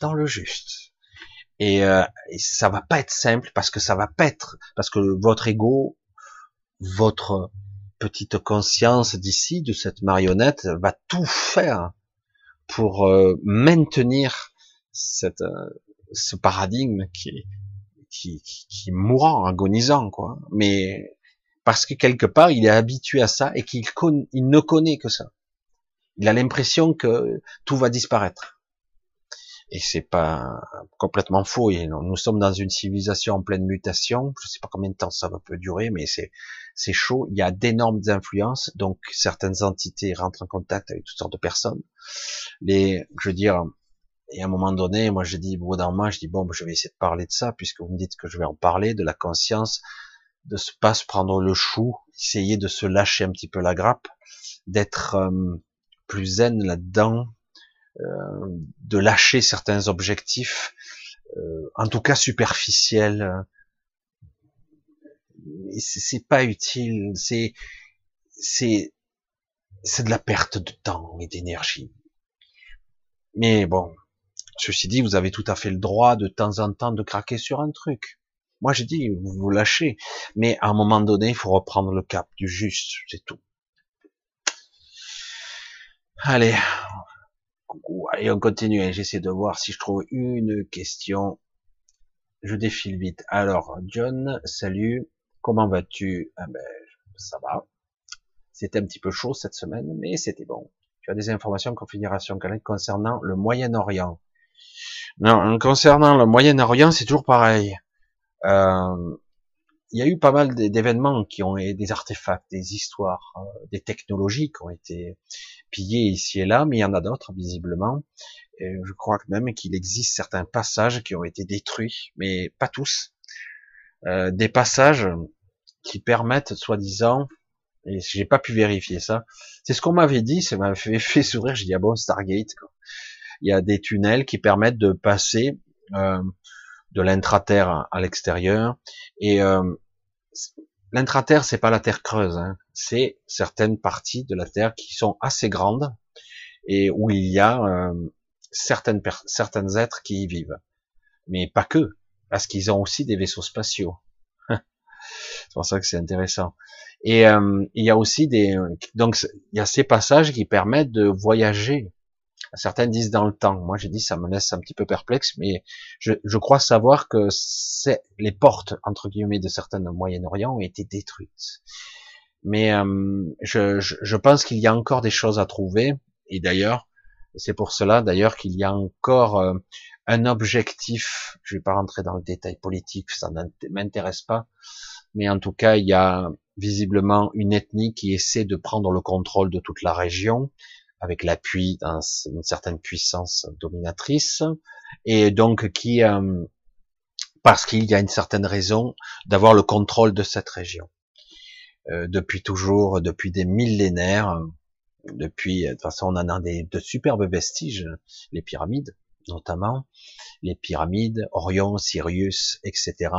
A: dans le juste. Et, euh, ça va pas être simple parce que ça va pas être parce que votre ego, votre petite conscience d'ici de cette marionnette va tout faire pour euh, maintenir cette, euh, ce paradigme qui, qui, qui, mourant, agonisant, quoi. Mais parce que quelque part, il est habitué à ça et qu'il il ne connaît que ça. Il a l'impression que tout va disparaître. Et c'est pas complètement faux. nous sommes dans une civilisation en pleine mutation. Je sais pas combien de temps ça va peut durer, mais c'est chaud. Il y a d'énormes influences, donc certaines entités rentrent en contact avec toutes sortes de personnes. Les, je veux dire, et à un moment donné, moi, je dis, au bout je dis, bon, je vais essayer de parler de ça, puisque vous me dites que je vais en parler, de la conscience, de se pas se prendre le chou, essayer de se lâcher un petit peu la grappe, d'être euh, plus zen là-dedans, euh, de lâcher certains objectifs, euh, en tout cas superficiels. C'est pas utile, c'est c'est c'est de la perte de temps et d'énergie. Mais bon, Ceci dit, vous avez tout à fait le droit de temps en temps de craquer sur un truc. Moi, j'ai dit, vous vous lâchez. Mais à un moment donné, il faut reprendre le cap du juste, c'est tout. Allez. Allez, on continue. J'essaie de voir si je trouve une question. Je défile vite. Alors, John, salut. Comment vas-tu? Ah ben, ça va. C'était un petit peu chaud cette semaine, mais c'était bon. Tu as des informations configuration concernant le Moyen-Orient. Non, concernant le Moyen-Orient, c'est toujours pareil. Euh, il y a eu pas mal d'événements qui ont des artefacts, des histoires, euh, des technologies qui ont été pillées ici et là, mais il y en a d'autres visiblement. Et je crois même qu'il existe certains passages qui ont été détruits, mais pas tous. Euh, des passages qui permettent, soi-disant, et j'ai pas pu vérifier ça, c'est ce qu'on m'avait dit, ça m'avait fait, fait sourire. J'ai dit ah bon Stargate. Quoi il y a des tunnels qui permettent de passer euh, de l'intraterre à l'extérieur. Et euh, l'intraterre, c'est pas la terre creuse, hein. c'est certaines parties de la terre qui sont assez grandes et où il y a euh, certaines certains êtres qui y vivent, mais pas que, parce qu'ils ont aussi des vaisseaux spatiaux. c'est pour ça que c'est intéressant. Et euh, il y a aussi des donc il y a ces passages qui permettent de voyager Certains disent dans le temps. Moi, j'ai dit ça me laisse un petit peu perplexe, mais je, crois savoir que les portes entre guillemets de certains Moyen-Orient ont été détruites. Mais euh, je, pense qu'il y a encore des choses à trouver. Et d'ailleurs, c'est pour cela d'ailleurs qu'il y a encore euh, un objectif. Je vais pas rentrer dans le détail politique, ça ne m'intéresse pas. Mais en tout cas, il y a visiblement une ethnie qui essaie de prendre le contrôle de toute la région avec l'appui d'une certaine puissance dominatrice, et donc qui, euh, parce qu'il y a une certaine raison d'avoir le contrôle de cette région. Euh, depuis toujours, depuis des millénaires, depuis, de toute façon, on en a des, de superbes vestiges, les pyramides, notamment, les pyramides, Orion, Sirius, etc.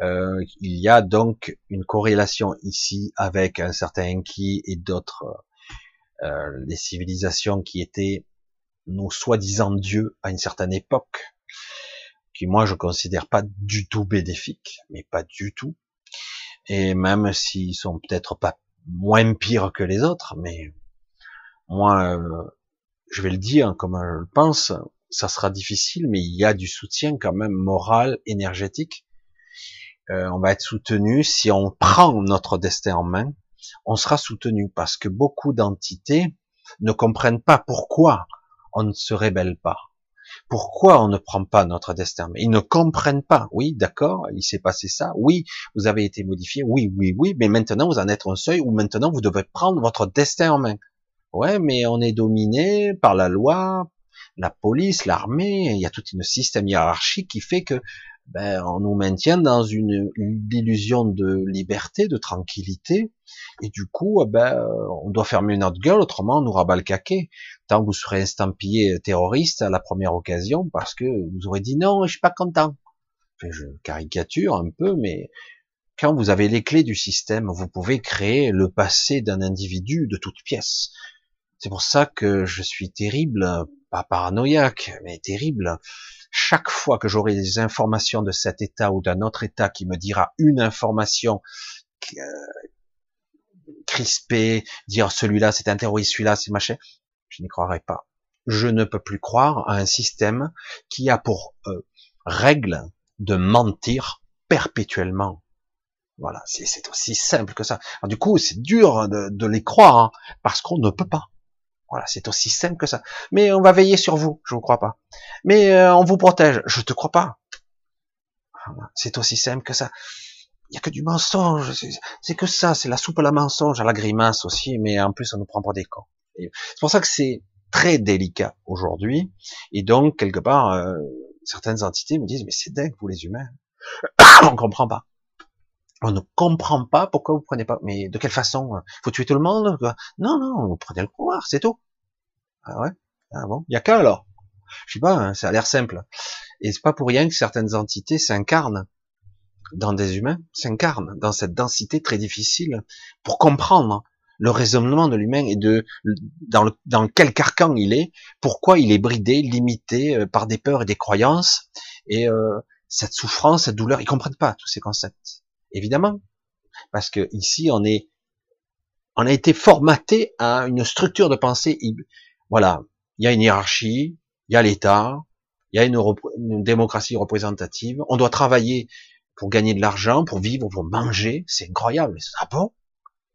A: Euh, il y a donc une corrélation ici avec un certain Enki et d'autres euh, les civilisations qui étaient nos soi-disant dieux à une certaine époque, qui moi je considère pas du tout bénéfiques, mais pas du tout. Et même s'ils sont peut-être pas moins pires que les autres, mais moi, euh, je vais le dire comme je le pense, ça sera difficile, mais il y a du soutien quand même moral, énergétique. Euh, on va être soutenu si on prend notre destin en main, on sera soutenu parce que beaucoup d'entités ne comprennent pas pourquoi on ne se rébelle pas. Pourquoi on ne prend pas notre destin ils ne comprennent pas. Oui, d'accord, il s'est passé ça. Oui, vous avez été modifié. Oui, oui, oui. Mais maintenant, vous en êtes un seuil où maintenant vous devez prendre votre destin en main. Ouais, mais on est dominé par la loi, la police, l'armée. Il y a tout un système hiérarchique qui fait que ben, on nous maintient dans une, illusion de liberté, de tranquillité, et du coup, ben, on doit fermer notre gueule, autrement on nous rabat le caquet. Tant que vous serez estampillé terroriste à la première occasion, parce que vous aurez dit non, je suis pas content. Enfin, je caricature un peu, mais quand vous avez les clés du système, vous pouvez créer le passé d'un individu de toute pièce. C'est pour ça que je suis terrible, pas paranoïaque, mais terrible chaque fois que j'aurai des informations de cet état ou d'un autre état qui me dira une information euh, crispée, dire celui-là c'est un terroriste, celui-là c'est machin, je n'y croirai pas. Je ne peux plus croire à un système qui a pour euh, règle de mentir perpétuellement. Voilà, c'est aussi simple que ça. du coup, c'est dur de, les croire hein, parce qu'on ne peut pas. Voilà, c'est aussi simple que ça. Mais on va veiller sur vous, je vous crois pas. Mais euh, on vous protège, je te crois pas. C'est aussi simple que ça. Il y a que du mensonge, c'est que ça, c'est la soupe à la mensonge, à la grimace aussi, mais en plus on nous prend pour des cons. C'est pour ça que c'est très délicat aujourd'hui, et donc quelque part, euh, certaines entités me disent mais c'est dingue vous les humains, on comprend pas. On ne comprend pas pourquoi vous prenez pas. Mais de quelle façon Faut tuer tout le monde Non, non, vous prenez le pouvoir, c'est tout. Ah ouais? Ah bon? Il y a qu'un alors Je sais pas, hein, ça a l'air simple. Et c'est pas pour rien que certaines entités s'incarnent dans des humains, s'incarnent dans cette densité très difficile pour comprendre le raisonnement de l'humain et de dans, le, dans quel carcan il est, pourquoi il est bridé, limité euh, par des peurs et des croyances et euh, cette souffrance, cette douleur, ils comprennent pas tous ces concepts évidemment, parce que ici on est, on a été formaté à une structure de pensée. Voilà, il y a une hiérarchie, il y a l'État, il y a une, démocratie représentative. On doit travailler pour gagner de l'argent, pour vivre, pour manger. C'est incroyable. Ah bon?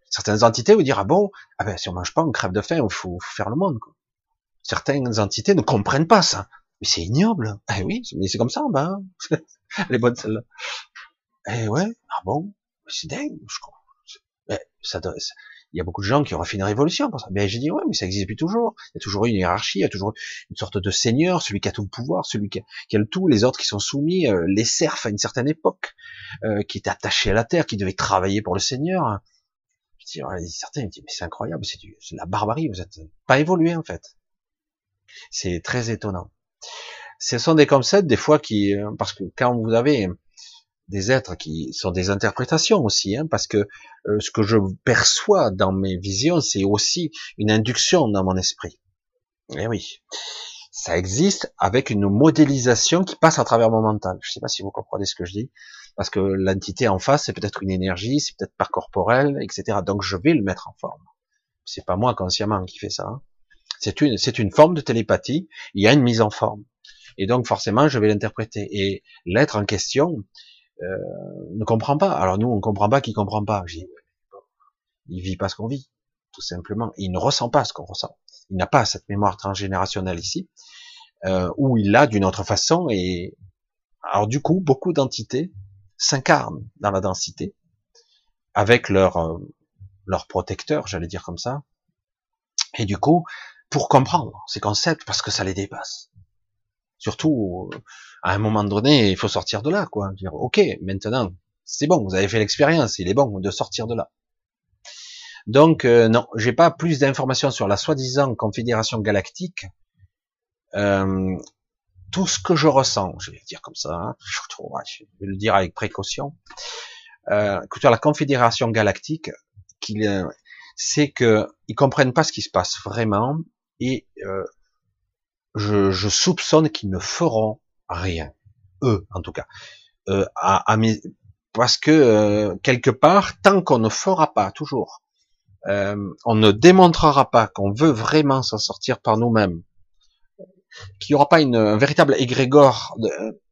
A: Certaines entités vous dire ah bon? Ah ben si on mange pas on crève de faim, il faut, faire le monde. Quoi. Certaines entités ne comprennent pas ça. Mais c'est ignoble. Eh oui, mais c'est comme ça, ben. Les bonnes celles-là. Eh ouais, ah bon, c'est dingue, je crois. ça, il y a beaucoup de gens qui auraient fait une révolution pour ça. Mais j'ai dit ouais, mais ça existe depuis toujours. Il y a toujours eu une hiérarchie, il y a toujours une sorte de seigneur, celui qui a tout le pouvoir, celui qui a, le tout, les autres qui sont soumis, euh, les serfs à une certaine époque, euh, qui étaient attachés à la terre, qui devaient travailler pour le seigneur. Je dis, ouais, certains me disent mais c'est incroyable, c'est la barbarie, vous êtes pas évolué en fait. C'est très étonnant. Ce sont des concepts des fois qui, euh, parce que quand vous avez des êtres qui sont des interprétations aussi, hein, parce que euh, ce que je perçois dans mes visions, c'est aussi une induction dans mon esprit. Eh oui, ça existe avec une modélisation qui passe à travers mon mental. Je ne sais pas si vous comprenez ce que je dis, parce que l'entité en face, c'est peut-être une énergie, c'est peut-être pas corporel, etc. Donc je vais le mettre en forme. C'est pas moi consciemment qui fait ça. Hein. C'est une, c'est une forme de télépathie. Il y a une mise en forme. Et donc forcément, je vais l'interpréter. Et l'être en question, ne comprend pas. Alors nous, on comprend pas qui comprend pas. il vit pas ce qu'on vit, tout simplement. Il ne ressent pas ce qu'on ressent. Il n'a pas cette mémoire transgénérationnelle ici, euh, où il l'a d'une autre façon. Et alors du coup, beaucoup d'entités s'incarnent dans la densité avec leur euh, leur protecteur, j'allais dire comme ça. Et du coup, pour comprendre ces concepts, parce que ça les dépasse. Surtout, à un moment donné, il faut sortir de là, quoi. Dire, ok, maintenant, c'est bon, vous avez fait l'expérience, il est bon de sortir de là. Donc, euh, non, j'ai pas plus d'informations sur la soi-disant confédération galactique. Euh, tout ce que je ressens, je vais le dire comme ça, hein, je vais le dire avec précaution. Euh, la confédération galactique, qu'il, c'est que ils comprennent pas ce qui se passe vraiment et euh, je, je soupçonne qu'ils ne feront rien, eux en tout cas, euh, à, à parce que euh, quelque part, tant qu'on ne fera pas toujours, euh, on ne démontrera pas qu'on veut vraiment s'en sortir par nous-mêmes, qu'il n'y aura pas une, un véritable égrégore,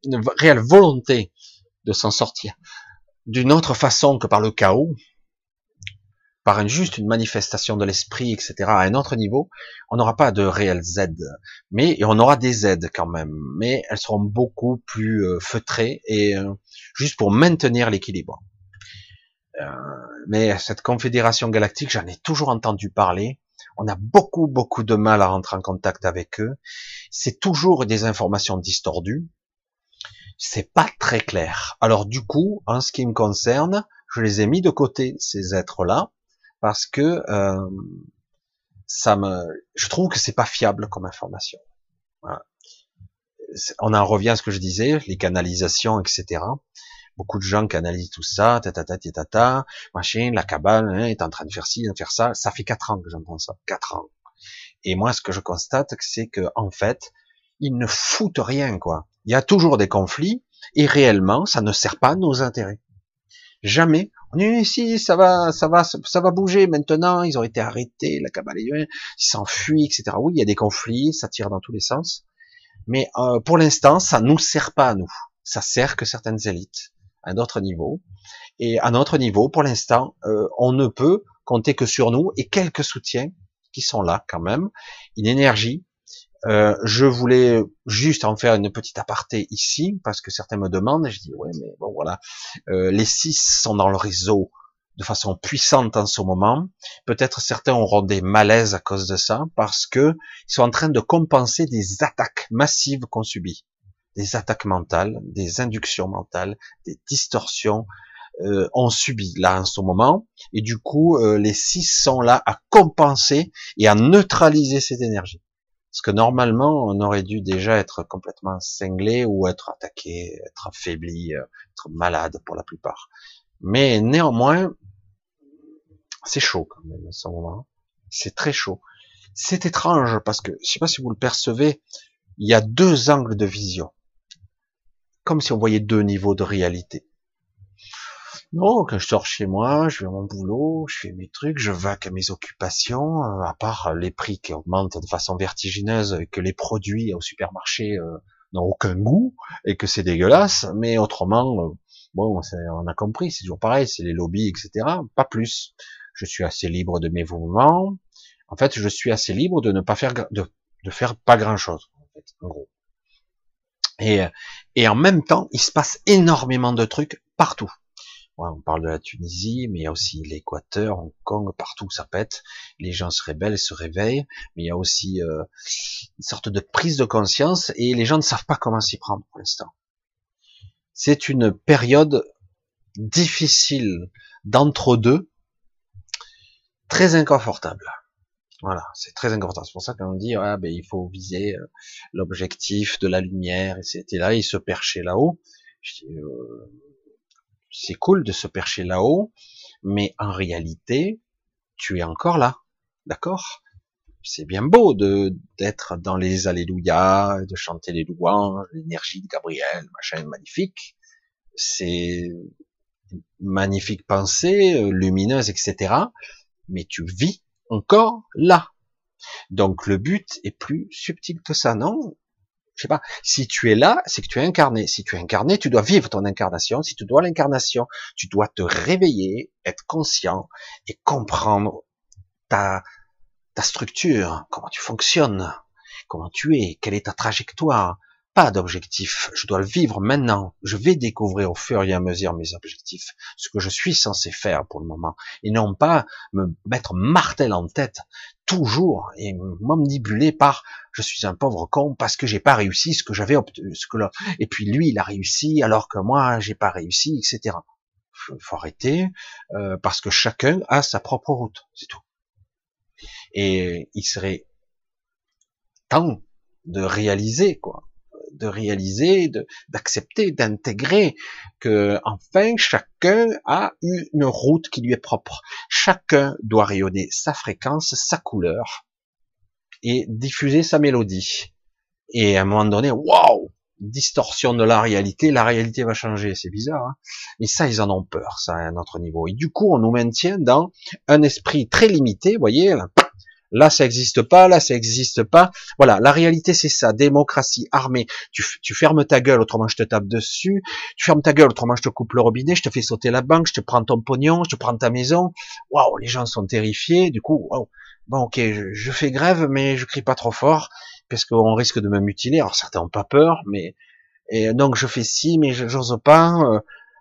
A: une réelle volonté de s'en sortir. D'une autre façon que par le chaos, par juste une manifestation de l'esprit, etc., à un autre niveau, on n'aura pas de réelles aides, mais on aura des aides quand même, mais elles seront beaucoup plus euh, feutrées et euh, juste pour maintenir l'équilibre. Euh, mais cette confédération galactique, j'en ai toujours entendu parler. On a beaucoup, beaucoup de mal à rentrer en contact avec eux. C'est toujours des informations distordues. c'est pas très clair. Alors du coup, en ce qui me concerne, je les ai mis de côté ces êtres-là parce que euh, ça me, je trouve que c'est pas fiable comme information. On en revient à ce que je disais, les canalisations, etc. Beaucoup de gens canalisent tout ça, tatata, tatata, machin, la cabane hein, est en train de faire ci, de faire ça. Ça fait quatre ans que j'entends ça, quatre ans. Et moi, ce que je constate, c'est que en fait, ils ne foutent rien, quoi. Il y a toujours des conflits, et réellement, ça ne sert pas à nos intérêts. Jamais. Est ici, ça va, ça va, ça va bouger maintenant. Ils ont été arrêtés, la cabale, ils s'enfuient, etc. Oui, il y a des conflits, ça tire dans tous les sens. Mais euh, pour l'instant, ça nous sert pas à nous. Ça sert que certaines élites à d'autres niveaux. Et à notre niveau, pour l'instant, euh, on ne peut compter que sur nous et quelques soutiens qui sont là quand même, une énergie euh, je voulais juste en faire une petite aparté ici, parce que certains me demandent, et je dis, ouais, mais bon, voilà, euh, les six sont dans le réseau de façon puissante en ce moment. Peut-être certains auront des malaises à cause de ça, parce que ils sont en train de compenser des attaques massives qu'on subit, des attaques mentales, des inductions mentales, des distorsions. Euh, on subit là en ce moment, et du coup, euh, les six sont là à compenser et à neutraliser cette énergie. Parce que normalement, on aurait dû déjà être complètement cinglé ou être attaqué, être affaibli, euh, être malade pour la plupart. Mais néanmoins, c'est chaud quand même à ce moment. C'est très chaud. C'est étrange parce que, je sais pas si vous le percevez, il y a deux angles de vision. Comme si on voyait deux niveaux de réalité. Non, quand je sors chez moi, je vais à mon boulot, je fais mes trucs, je vaque à mes occupations, euh, à part les prix qui augmentent de façon vertigineuse et que les produits au supermarché euh, n'ont aucun goût et que c'est dégueulasse, mais autrement, euh, bon, on a compris, c'est toujours pareil, c'est les lobbies, etc. Pas plus. Je suis assez libre de mes mouvements. En fait, je suis assez libre de ne pas faire de, de faire pas grand chose, en fait, en gros. Et, et en même temps, il se passe énormément de trucs partout on parle de la Tunisie, mais il y a aussi l'Équateur, Hong Kong, partout ça pète. Les gens se rebellent, se réveillent, mais il y a aussi euh, une sorte de prise de conscience et les gens ne savent pas comment s'y prendre pour l'instant. C'est une période difficile d'entre-deux, très inconfortable. Voilà, c'est très inconfortable. C'est pour ça qu'on dit, ah, ben, il faut viser euh, l'objectif de la lumière, et c'était là, il se perchait là-haut. Euh, c'est cool de se percher là-haut, mais en réalité, tu es encore là, d'accord? C'est bien beau de d'être dans les alléluia, de chanter les louanges, l'énergie de Gabriel, machin magnifique. C'est magnifique pensée, euh, lumineuse, etc. Mais tu vis encore là. Donc le but est plus subtil que ça, non? Je sais pas, si tu es là, c'est que tu es incarné. Si tu es incarné, tu dois vivre ton incarnation. Si tu dois l'incarnation, tu dois te réveiller, être conscient et comprendre ta, ta structure, comment tu fonctionnes, comment tu es, quelle est ta trajectoire. Pas d'objectif. Je dois le vivre maintenant. Je vais découvrir au fur et à mesure mes objectifs, ce que je suis censé faire pour le moment, et non pas me mettre martel en tête toujours et m'omnibuler par je suis un pauvre con parce que j'ai pas réussi ce que j'avais obtenu, ce que là, et puis lui il a réussi alors que moi j'ai pas réussi, etc. Faut arrêter euh, parce que chacun a sa propre route, c'est tout. Et il serait temps de réaliser quoi, de réaliser, d'accepter, d'intégrer que enfin chacun a une route qui lui est propre. Chacun doit rayonner sa fréquence, sa couleur et diffuser sa mélodie. Et à un moment donné, waouh, distorsion de la réalité, la réalité va changer, c'est bizarre. Hein ça, ils en ont peur, ça, à notre niveau. Et du coup, on nous maintient dans un esprit très limité, vous voyez, ça n'existe pas, là, ça n'existe pas. Voilà, la réalité, c'est ça. Démocratie, armée. Tu, tu, fermes ta gueule, autrement je te tape dessus. Tu fermes ta gueule, autrement je te coupe le robinet, je te fais sauter la banque, je te prends ton pognon, je te prends ta maison. Waouh, les gens sont terrifiés. Du coup, waouh. Bon, ok, je, fais grève, mais je crie pas trop fort, parce qu'on risque de me mutiler. Alors, certains ont pas peur, mais... Et donc, je fais ci, mais j'ose pas.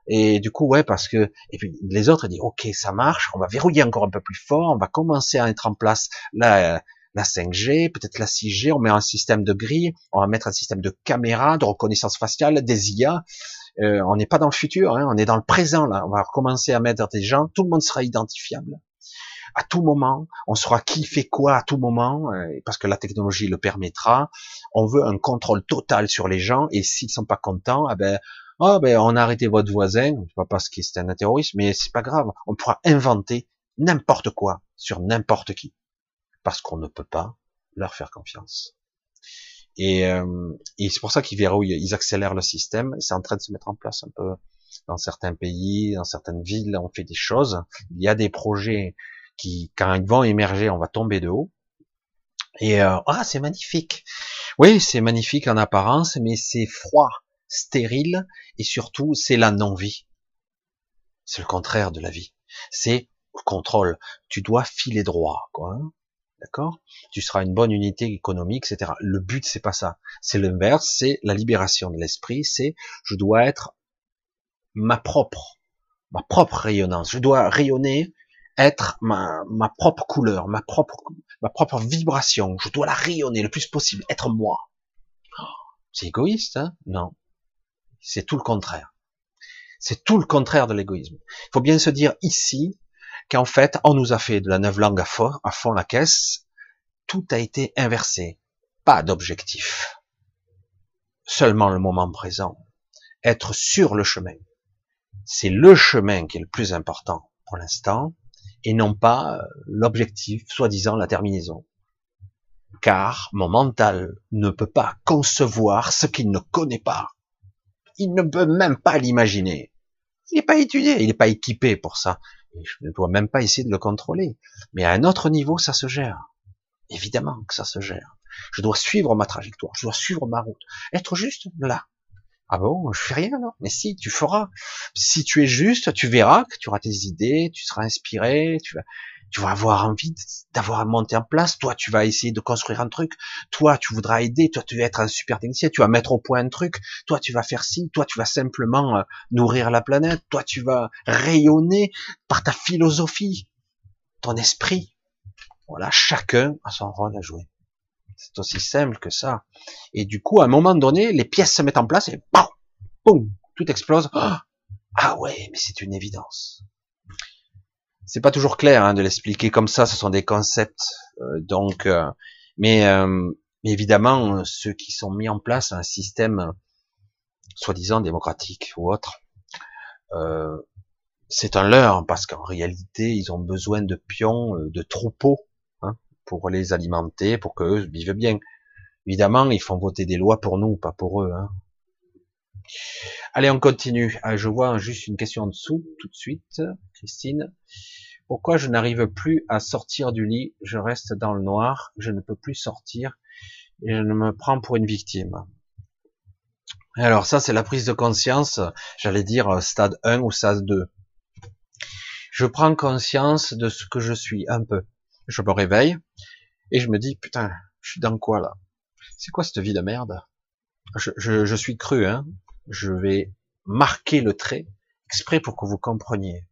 A: Et du coup, ouais, parce que et puis les autres disent, ok, ça marche, on va verrouiller encore un peu plus fort, on va commencer à mettre en place la, la 5G, peut-être la 6G, on met un système de grille, on va mettre un système de caméra, de reconnaissance faciale, des IA. Euh, on n'est pas dans le futur, hein, on est dans le présent là. On va recommencer à mettre des gens, tout le monde sera identifiable à tout moment, on saura qui fait quoi à tout moment, euh, parce que la technologie le permettra. On veut un contrôle total sur les gens, et s'ils sont pas contents, ah ben, oh ben, on a arrêté votre voisin, pas parce qu'il c'était un terroriste, mais c'est pas grave, on pourra inventer n'importe quoi sur n'importe qui, parce qu'on ne peut pas leur faire confiance. Et, euh, c'est pour ça qu'ils verrouillent, ils accélèrent le système, c'est en train de se mettre en place un peu dans certains pays, dans certaines villes, on fait des choses. Il y a des projets qui, quand ils vont émerger, on va tomber de haut. Et euh, ah, c'est magnifique. Oui, c'est magnifique en apparence, mais c'est froid, stérile, et surtout, c'est la non-vie. C'est le contraire de la vie. C'est le contrôle. Tu dois filer droit, quoi. Hein. D'accord? Tu seras une bonne unité économique, etc. Le but, c'est pas ça. C'est l'inverse, c'est la libération de l'esprit. C'est je dois être ma propre, ma propre rayonnance. Je dois rayonner être ma, ma propre couleur, ma propre, ma propre vibration. Je dois la rayonner le plus possible, être moi. C'est égoïste, hein? Non. C'est tout le contraire. C'est tout le contraire de l'égoïsme. Il faut bien se dire ici qu'en fait, on nous a fait de la neuve langue à fond, à fond la caisse. Tout a été inversé. Pas d'objectif. Seulement le moment présent. Être sur le chemin. C'est le chemin qui est le plus important pour l'instant et non pas euh, l'objectif, soi-disant la terminaison. Car mon mental ne peut pas concevoir ce qu'il ne connaît pas. Il ne peut même pas l'imaginer. Il n'est pas étudié, il n'est pas équipé pour ça. Je ne dois même pas essayer de le contrôler. Mais à un autre niveau, ça se gère. Évidemment que ça se gère. Je dois suivre ma trajectoire, je dois suivre ma route, être juste là, ah bon, je fais rien alors Mais si, tu feras. Si tu es juste, tu verras que tu auras tes idées, tu seras inspiré, tu vas, tu vas avoir envie d'avoir monté en place. Toi, tu vas essayer de construire un truc. Toi, tu voudras aider. Toi, tu vas être un super technicien. Tu vas mettre au point un truc. Toi, tu vas faire ci. Toi, tu vas simplement euh, nourrir la planète. Toi, tu vas rayonner par ta philosophie, ton esprit. Voilà, chacun a son rôle à jouer. C'est aussi simple que ça. Et du coup, à un moment donné, les pièces se mettent en place et boum, tout explose. Ah ouais, mais c'est une évidence. C'est pas toujours clair hein, de l'expliquer comme ça. Ce sont des concepts. Euh, donc, euh, mais, euh, évidemment, ceux qui sont mis en place un système soi-disant démocratique ou autre, c'est un leurre parce qu'en réalité, ils ont besoin de pions, de troupeaux pour les alimenter, pour qu'eux vivent bien. Évidemment, ils font voter des lois pour nous, pas pour eux. Hein. Allez, on continue. Ah, je vois juste une question en dessous, tout de suite. Christine. Pourquoi je n'arrive plus à sortir du lit? Je reste dans le noir, je ne peux plus sortir et je me prends pour une victime. Alors ça, c'est la prise de conscience, j'allais dire stade 1 ou stade 2. Je prends conscience de ce que je suis, un peu je me réveille et je me dis putain, je suis dans quoi là? C'est quoi cette vie de merde? Je, suis cru, hein. Je vais marquer le trait exprès pour que vous compreniez.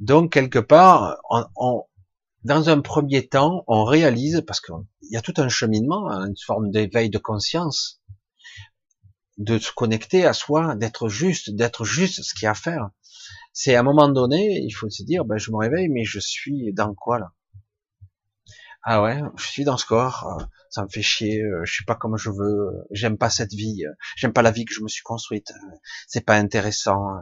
A: Donc quelque part, dans un premier temps, on réalise parce qu'il y a tout un cheminement, hein, une forme d'éveil de conscience, de se connecter à soi, d'être juste, d'être juste ce qu'il y a à faire. C'est à un moment donné, il faut se dire, ben, je me réveille, mais je suis dans quoi là? Ah ouais, je suis dans ce corps, euh, ça me fait chier, euh, je suis pas comme je veux, j'aime pas cette vie, euh, j'aime pas la vie que je me suis construite, c'est pas intéressant.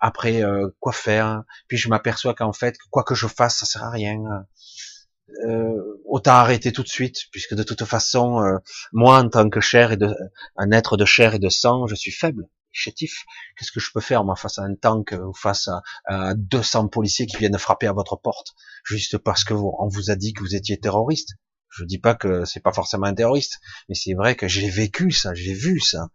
A: après, quoi faire Puis je m'aperçois qu'en fait, quoi que je fasse, ça sert à rien. autant arrêter tout de suite, puisque de toute façon, moi en tant que chair et de, un être de chair et de sang, je suis faible chétif. Qu'est-ce que je peux faire, moi, face à un tank ou face à, 200 policiers qui viennent frapper à votre porte, juste parce que vous, on vous a dit que vous étiez terroriste. Je dis pas que c'est pas forcément un terroriste, mais c'est vrai que j'ai vécu ça, j'ai vu ça.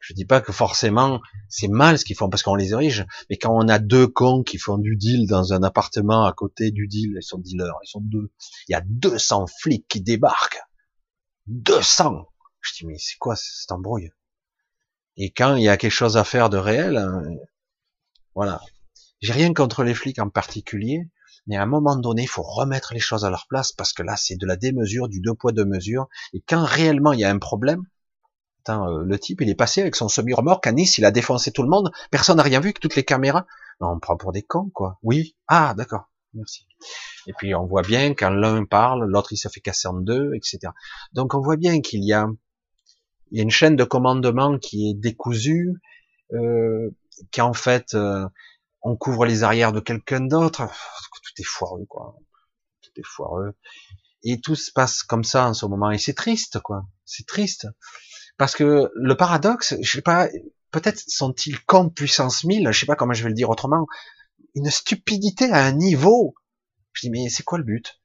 A: Je dis pas que forcément c'est mal ce qu'ils font parce qu'on les érige, mais quand on a deux cons qui font du deal dans un appartement à côté du deal, ils sont dealers, ils sont deux. Il y a 200 flics qui débarquent. 200 Je dis mais c'est quoi cette embrouille? Et quand il y a quelque chose à faire de réel, hein, voilà. J'ai rien contre les flics en particulier, Mais à un moment donné, il faut remettre les choses à leur place parce que là, c'est de la démesure, du deux poids deux mesures. Et quand réellement il y a un problème, euh, le type, il est passé avec son semi-remorque à Nice, il a défoncé tout le monde, personne n'a rien vu que toutes les caméras. Non, on prend pour des cons, quoi. Oui. Ah, d'accord. Merci. Et puis on voit bien quand l'un parle, l'autre il se fait casser en deux, etc. Donc on voit bien qu'il y a, il y a une chaîne de commandement qui est décousue, euh, qui en fait euh, on couvre les arrières de quelqu'un d'autre. Tout est foireux, quoi. Tout est foireux. Et tout se passe comme ça en ce moment. Et c'est triste, quoi. C'est triste. Parce que le paradoxe, je sais pas, peut-être sont-ils comme puissance 1000, je sais pas comment je vais le dire autrement, une stupidité à un niveau. Je dis, mais c'est quoi le but?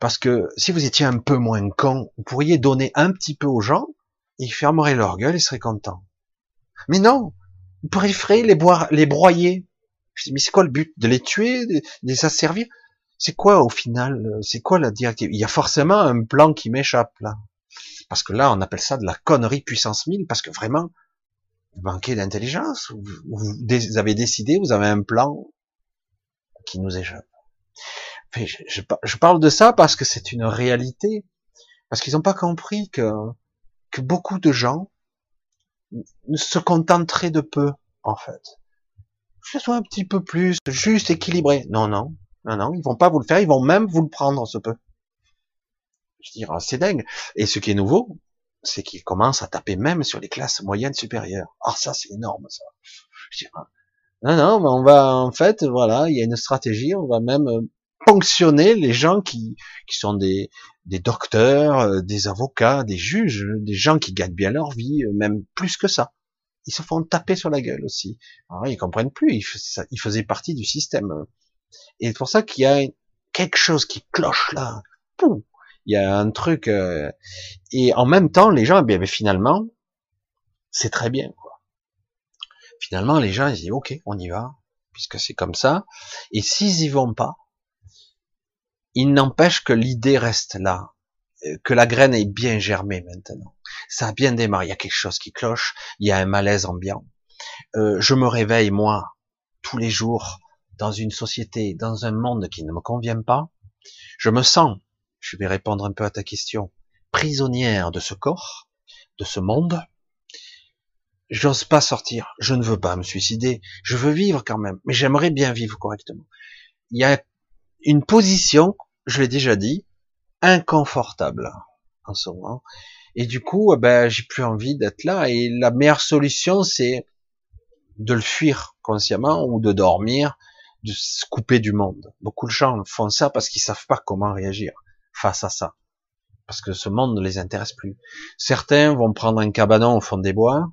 A: Parce que si vous étiez un peu moins con, vous pourriez donner un petit peu aux gens, ils fermeraient leur gueule et seraient contents. Mais non, vous préférez les, boire, les broyer. Je dis, mais c'est quoi le but De les tuer De les asservir? C'est quoi au final C'est quoi la directive? Il y a forcément un plan qui m'échappe là. Parce que là, on appelle ça de la connerie puissance 1000, parce que vraiment, vous manquez d'intelligence, vous, avez décidé, vous avez un plan qui nous échappe. je, parle de ça parce que c'est une réalité, parce qu'ils n'ont pas compris que, que beaucoup de gens se contenteraient de peu, en fait. Que ce soit un petit peu plus, juste équilibré. Non, non, non, non, ils vont pas vous le faire, ils vont même vous le prendre, ce peu. Je dirais, c'est dingue. Et ce qui est nouveau, c'est qu'ils commencent à taper même sur les classes moyennes supérieures. Ah, ça, c'est énorme, ça. Je dirais, non, non, mais on va, en fait, voilà, il y a une stratégie, on va même euh, ponctionner les gens qui, qui sont des, des docteurs, euh, des avocats, des juges, des gens qui gagnent bien leur vie, euh, même plus que ça. Ils se font taper sur la gueule aussi. Alors, ils comprennent plus, ils, faisaient partie du système. Et c'est pour ça qu'il y a quelque chose qui cloche là. Poum il y a un truc euh, et en même temps les gens ben, finalement c'est très bien quoi. Finalement les gens ils disent ok on y va puisque c'est comme ça et s'ils y vont pas il n'empêche que l'idée reste là euh, que la graine est bien germée maintenant. Ça a bien démarré il y a quelque chose qui cloche il y a un malaise ambiant. Euh, je me réveille moi tous les jours dans une société dans un monde qui ne me convient pas. Je me sens je vais répondre un peu à ta question, prisonnière de ce corps, de ce monde, j'ose pas sortir, je ne veux pas me suicider, je veux vivre quand même, mais j'aimerais bien vivre correctement. Il y a une position, je l'ai déjà dit, inconfortable en ce moment, et du coup, eh ben, j'ai plus envie d'être là, et la meilleure solution, c'est de le fuir consciemment ou de dormir, de se couper du monde. Beaucoup de gens font ça parce qu'ils savent pas comment réagir face à ça. Parce que ce monde ne les intéresse plus. Certains vont prendre un cabanon au fond des bois,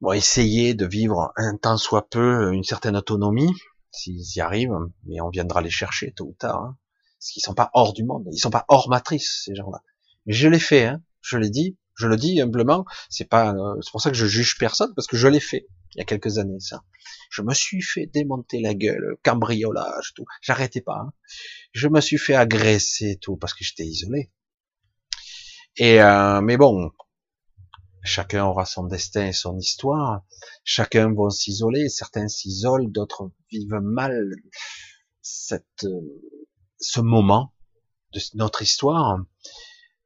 A: vont essayer de vivre un temps soit peu une certaine autonomie, s'ils y arrivent, mais on viendra les chercher tôt ou tard, hein, parce qu'ils sont pas hors du monde, ils sont pas hors matrice, ces gens-là. Mais je l'ai fait, hein, je l'ai dit, je le dis humblement, c'est pas, euh, c'est pour ça que je juge personne, parce que je l'ai fait, il y a quelques années, ça. Je me suis fait démonter la gueule, cambriolage, tout. J'arrêtais pas. Hein. Je me suis fait agresser, tout, parce que j'étais isolé. Et euh, mais bon, chacun aura son destin et son histoire. Chacun va s'isoler. Certains s'isolent, d'autres vivent mal cette, ce moment de notre histoire.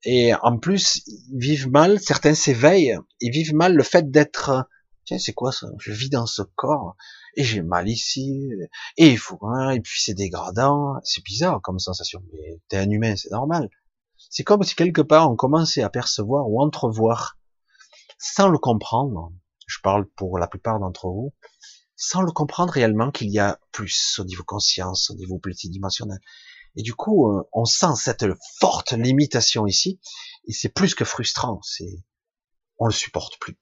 A: Et en plus, ils vivent mal. Certains s'éveillent. Ils vivent mal le fait d'être tiens, c'est quoi ça? Je vis dans ce corps et j'ai mal ici et il faut hein, et puis c'est dégradant, c'est bizarre comme sensation. Mais t'es un humain, c'est normal. C'est comme si quelque part on commençait à percevoir ou entrevoir sans le comprendre. Je parle pour la plupart d'entre vous, sans le comprendre réellement qu'il y a plus au niveau conscience, au niveau multidimensionnel. Et du coup, euh, on sent cette forte limitation ici, et c'est plus que frustrant. C'est, on le supporte plus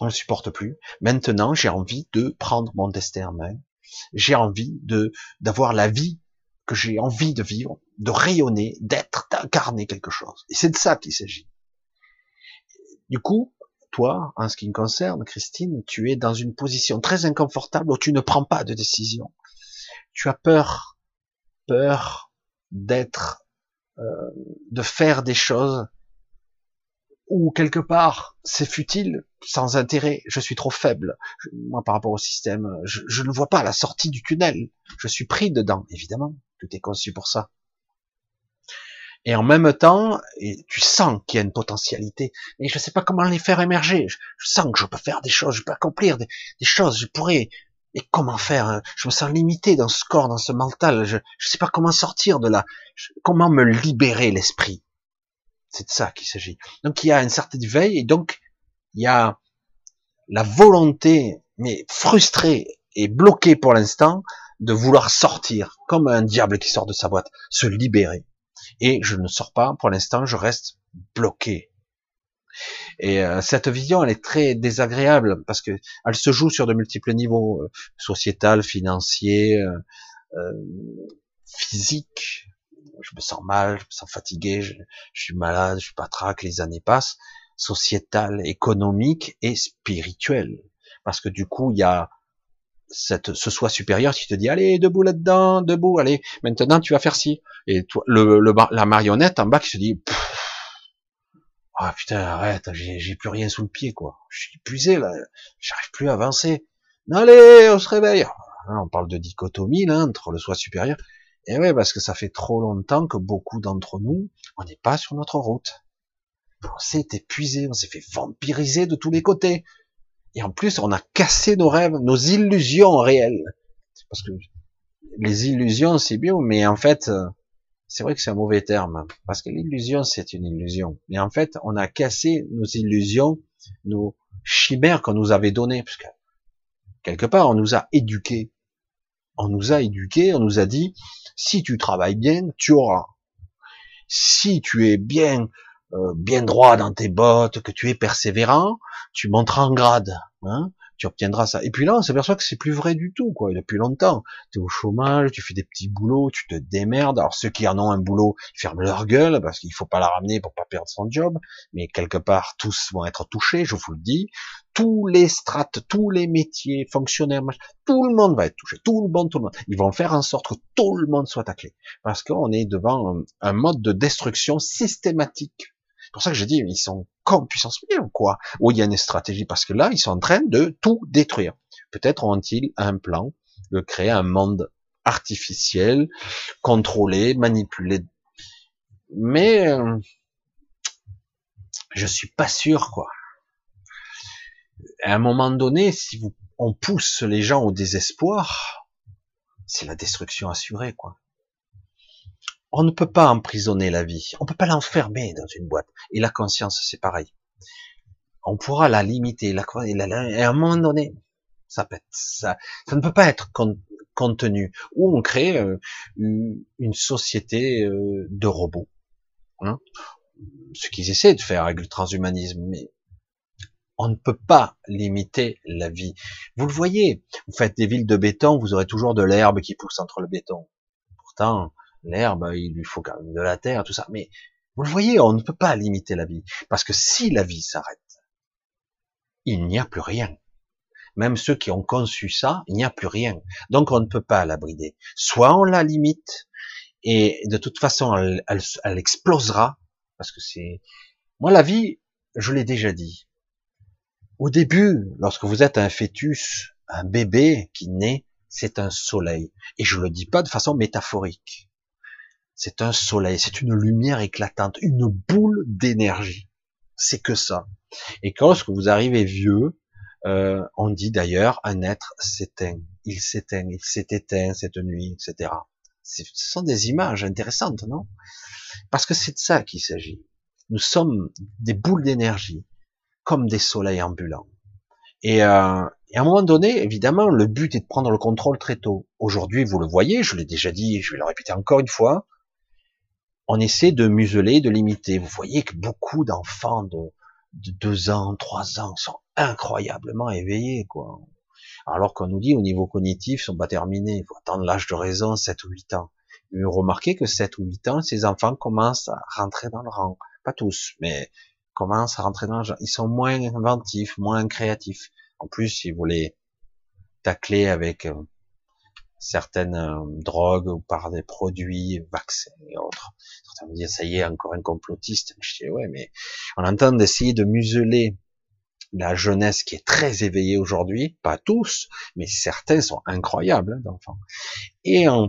A: on ne supporte plus. Maintenant, j'ai envie de prendre mon destin en main. J'ai envie de d'avoir la vie que j'ai envie de vivre, de rayonner, d'être, d'incarner quelque chose. Et c'est de ça qu'il s'agit. Du coup, toi, en ce qui me concerne, Christine, tu es dans une position très inconfortable où tu ne prends pas de décision. Tu as peur, peur d'être, euh, de faire des choses ou quelque part c'est futile, sans intérêt, je suis trop faible, moi par rapport au système, je, ne vois pas la sortie du tunnel, je suis pris dedans, évidemment, tout est conçu pour ça. Et en même temps, tu sens qu'il y a une potentialité, mais je ne sais pas comment les faire émerger. Je, sens que je peux faire des choses, je peux accomplir des, choses, je pourrais. Et comment faire hein? Je me sens limité dans ce corps, dans ce mental. Je ne sais pas comment sortir de là. comment me libérer l'esprit? C'est de ça qu'il s'agit. Donc il y a une certaine veille, et donc il y a la volonté, mais frustrée et bloquée pour l'instant, de vouloir sortir, comme un diable qui sort de sa boîte, se libérer et je ne sors pas. Pour l'instant, je reste bloqué. Et euh, cette vision, elle est très désagréable parce que elle se joue sur de multiples niveaux euh, sociétal, financier, euh, physique. Je me sens mal, je me sens fatigué, je, je suis malade, je suis patraque, les années passent. Sociétal, économique et spirituel, parce que du coup, il y a cette, ce soi supérieur qui te dit allez debout là-dedans, debout, allez, maintenant tu vas faire ci. Et toi, le, la marionnette en bas qui se dit ah putain arrête, j'ai plus rien sous le pied quoi, je suis épuisé là, j'arrive plus à avancer. Allez, on se réveille. Hein, on parle de dichotomie là entre le soi supérieur. Et ouais, parce que ça fait trop longtemps que beaucoup d'entre nous, on n'est pas sur notre route. On s'est épuisé, on s'est fait vampiriser de tous les côtés. Et en plus, on a cassé nos rêves, nos illusions réelles. Parce que les illusions, c'est bien, mais en fait, euh, c'est vrai que c'est un mauvais terme. Parce que l'illusion, c'est une illusion. Mais en fait, on a cassé nos illusions, nos chimères qu'on nous avait données. Parce que, quelque part, on nous a éduqués. On nous a éduqués, on nous a dit, si tu travailles bien, tu auras. Si tu es bien euh, bien droit dans tes bottes, que tu es persévérant, tu monteras en grade, hein, tu obtiendras ça. Et puis là, on s'aperçoit que c'est plus vrai du tout, quoi. Depuis longtemps, tu es au chômage, tu fais des petits boulots, tu te démerdes. Alors ceux qui en ont un boulot, ils ferment leur gueule parce qu'il faut pas la ramener pour pas perdre son job. Mais quelque part, tous vont être touchés, je vous le dis. Tous les strates, tous les métiers, fonctionnaires, tout le monde va être touché. Tout le monde, tout le monde. Ils vont faire en sorte que tout le monde soit taclé. Parce qu'on est devant un mode de destruction systématique c'est pour ça que je dis, ils sont comme puissance 1000 ou quoi? Ou il y a une stratégie parce que là, ils sont en train de tout détruire. Peut-être ont-ils un plan de créer un monde artificiel, contrôlé, manipulé. Mais euh, je suis pas sûr, quoi. À un moment donné, si on pousse les gens au désespoir, c'est la destruction assurée, quoi on ne peut pas emprisonner la vie, on ne peut pas l'enfermer dans une boîte. Et la conscience, c'est pareil. On pourra la limiter, la, et à un moment donné, ça pète. Ça, ça ne peut pas être contenu. Ou on crée euh, une société euh, de robots. Hein? Ce qu'ils essaient de faire avec le transhumanisme, mais on ne peut pas limiter la vie. Vous le voyez, vous faites des villes de béton, vous aurez toujours de l'herbe qui pousse entre le béton. Pourtant, l'herbe, il lui faut quand même de la terre, tout ça. Mais vous le voyez, on ne peut pas limiter la vie. Parce que si la vie s'arrête, il n'y a plus rien. Même ceux qui ont conçu ça, il n'y a plus rien. Donc on ne peut pas la brider. Soit on la limite, et de toute façon, elle, explosera, parce que c'est... Moi, la vie, je l'ai déjà dit. Au début, lorsque vous êtes un fœtus, un bébé qui naît, c'est un soleil. Et je le dis pas de façon métaphorique c'est un soleil, c'est une lumière éclatante, une boule d'énergie. C'est que ça. Et quand vous arrivez vieux, euh, on dit d'ailleurs un être s'éteint, il s'éteint, il s'est éteint cette nuit, etc. Ce sont des images intéressantes, non? Parce que c'est de ça qu'il s'agit. Nous sommes des boules d'énergie, comme des soleils ambulants. Et, euh, et, à un moment donné, évidemment, le but est de prendre le contrôle très tôt. Aujourd'hui, vous le voyez, je l'ai déjà dit, je vais le répéter encore une fois, on essaie de museler, de limiter. Vous voyez que beaucoup d'enfants de, deux ans, trois ans sont incroyablement éveillés, quoi. Alors qu'on nous dit au niveau cognitif, ils sont pas terminés. Il faut attendre l'âge de raison, 7 ou 8 ans. Mais remarquez que 7 ou 8 ans, ces enfants commencent à rentrer dans le rang. Pas tous, mais commencent à rentrer dans le rang. Ils sont moins inventifs, moins créatifs. En plus, si vous les taclez avec euh, certaines euh, drogues ou par des produits, vaccins et autres, Ça me dit, ça y est, encore un complotiste. Je dis, ouais, mais on entend d'essayer de museler la jeunesse qui est très éveillée aujourd'hui, pas tous, mais certains sont incroyables hein, d'enfants. Et en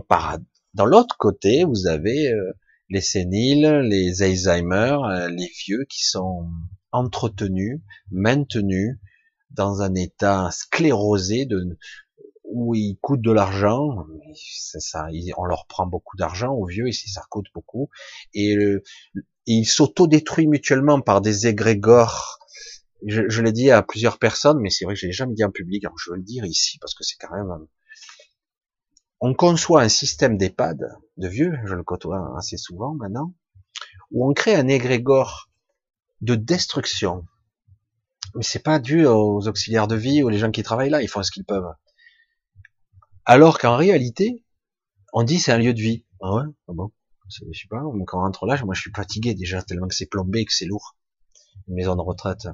A: dans l'autre côté, vous avez euh, les séniles, les Alzheimer, euh, les vieux qui sont entretenus, maintenus dans un état sclérosé de où ils coûtent de l'argent, c'est ça, on leur prend beaucoup d'argent aux vieux et ça coûte beaucoup, et, euh, ils s'autodétruisent mutuellement par des égrégores. Je, je l'ai dit à plusieurs personnes, mais c'est vrai que je l'ai jamais dit en public, alors je veux le dire ici parce que c'est quand même. On conçoit un système d'EHPAD de vieux, je le côtoie assez souvent maintenant, où on crée un égrégore de destruction. Mais c'est pas dû aux auxiliaires de vie ou les gens qui travaillent là, ils font ce qu'ils peuvent. Alors qu'en réalité, on dit c'est un lieu de vie. Ah ouais, ah bon, je sais pas, quand on rentre là, moi je suis fatigué déjà tellement que c'est plombé, que c'est lourd. Une maison de retraite.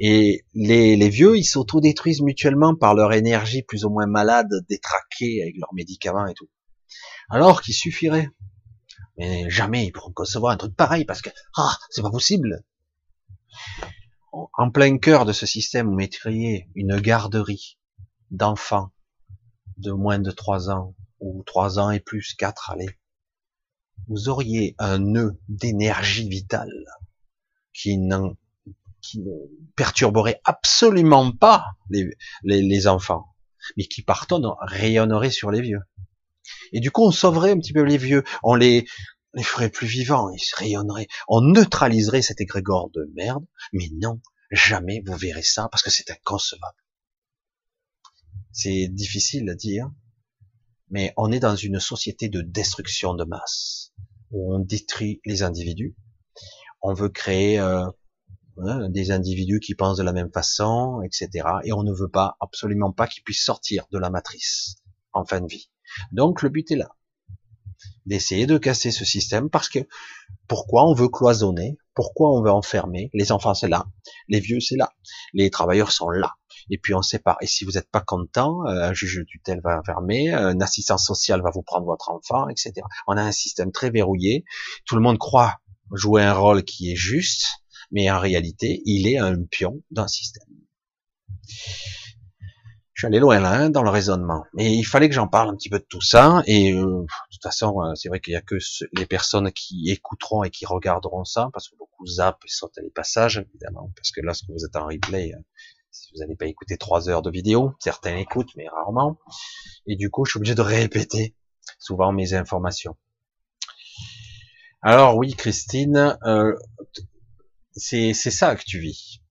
A: Et les, vieux, ils s'autodétruisent mutuellement par leur énergie plus ou moins malade, détraquée avec leurs médicaments et tout. Alors qu'il suffirait. Mais jamais ils pourront concevoir un truc pareil parce que, ah, c'est pas possible. En plein cœur de ce système, vous mettriez une garderie d'enfants de moins de trois ans, ou trois ans et plus, quatre, allez, vous auriez un nœud d'énergie vitale qui, ne perturberait absolument pas les, les, enfants, mais qui partant rayonnerait sur les vieux. Et du coup, on sauverait un petit peu les vieux, on les, les ferait plus vivants, ils rayonneraient, on neutraliserait cet égrégore de merde, mais non, jamais vous verrez ça, parce que c'est inconcevable. C'est difficile à dire, mais on est dans une société de destruction de masse, où on détruit les individus. On veut créer euh, des individus qui pensent de la même façon, etc. Et on ne veut pas, absolument pas, qu'ils puissent sortir de la matrice en fin de vie. Donc le but est là, d'essayer de casser ce système, parce que pourquoi on veut cloisonner? Pourquoi on veut enfermer? Les enfants c'est là, les vieux c'est là, les travailleurs sont là et puis on sépare. Et si vous n'êtes pas content, euh, un juge de tutelle va fermer, un assistant social va vous prendre votre enfant, etc. On a un système très verrouillé. Tout le monde croit jouer un rôle qui est juste, mais en réalité, il est un pion d'un système. Je suis allé loin là, hein, dans le raisonnement. Mais il fallait que j'en parle un petit peu de tout ça. Et euh, de toute façon, euh, c'est vrai qu'il y a que les personnes qui écouteront et qui regarderont ça, parce que beaucoup zappent et sautent les passages, évidemment, parce que lorsque vous êtes en replay, si vous n'allez pas écouter trois heures de vidéo, certains écoutent, mais rarement. Et du coup, je suis obligé de répéter souvent mes informations. Alors oui, Christine, euh, c'est ça que tu vis.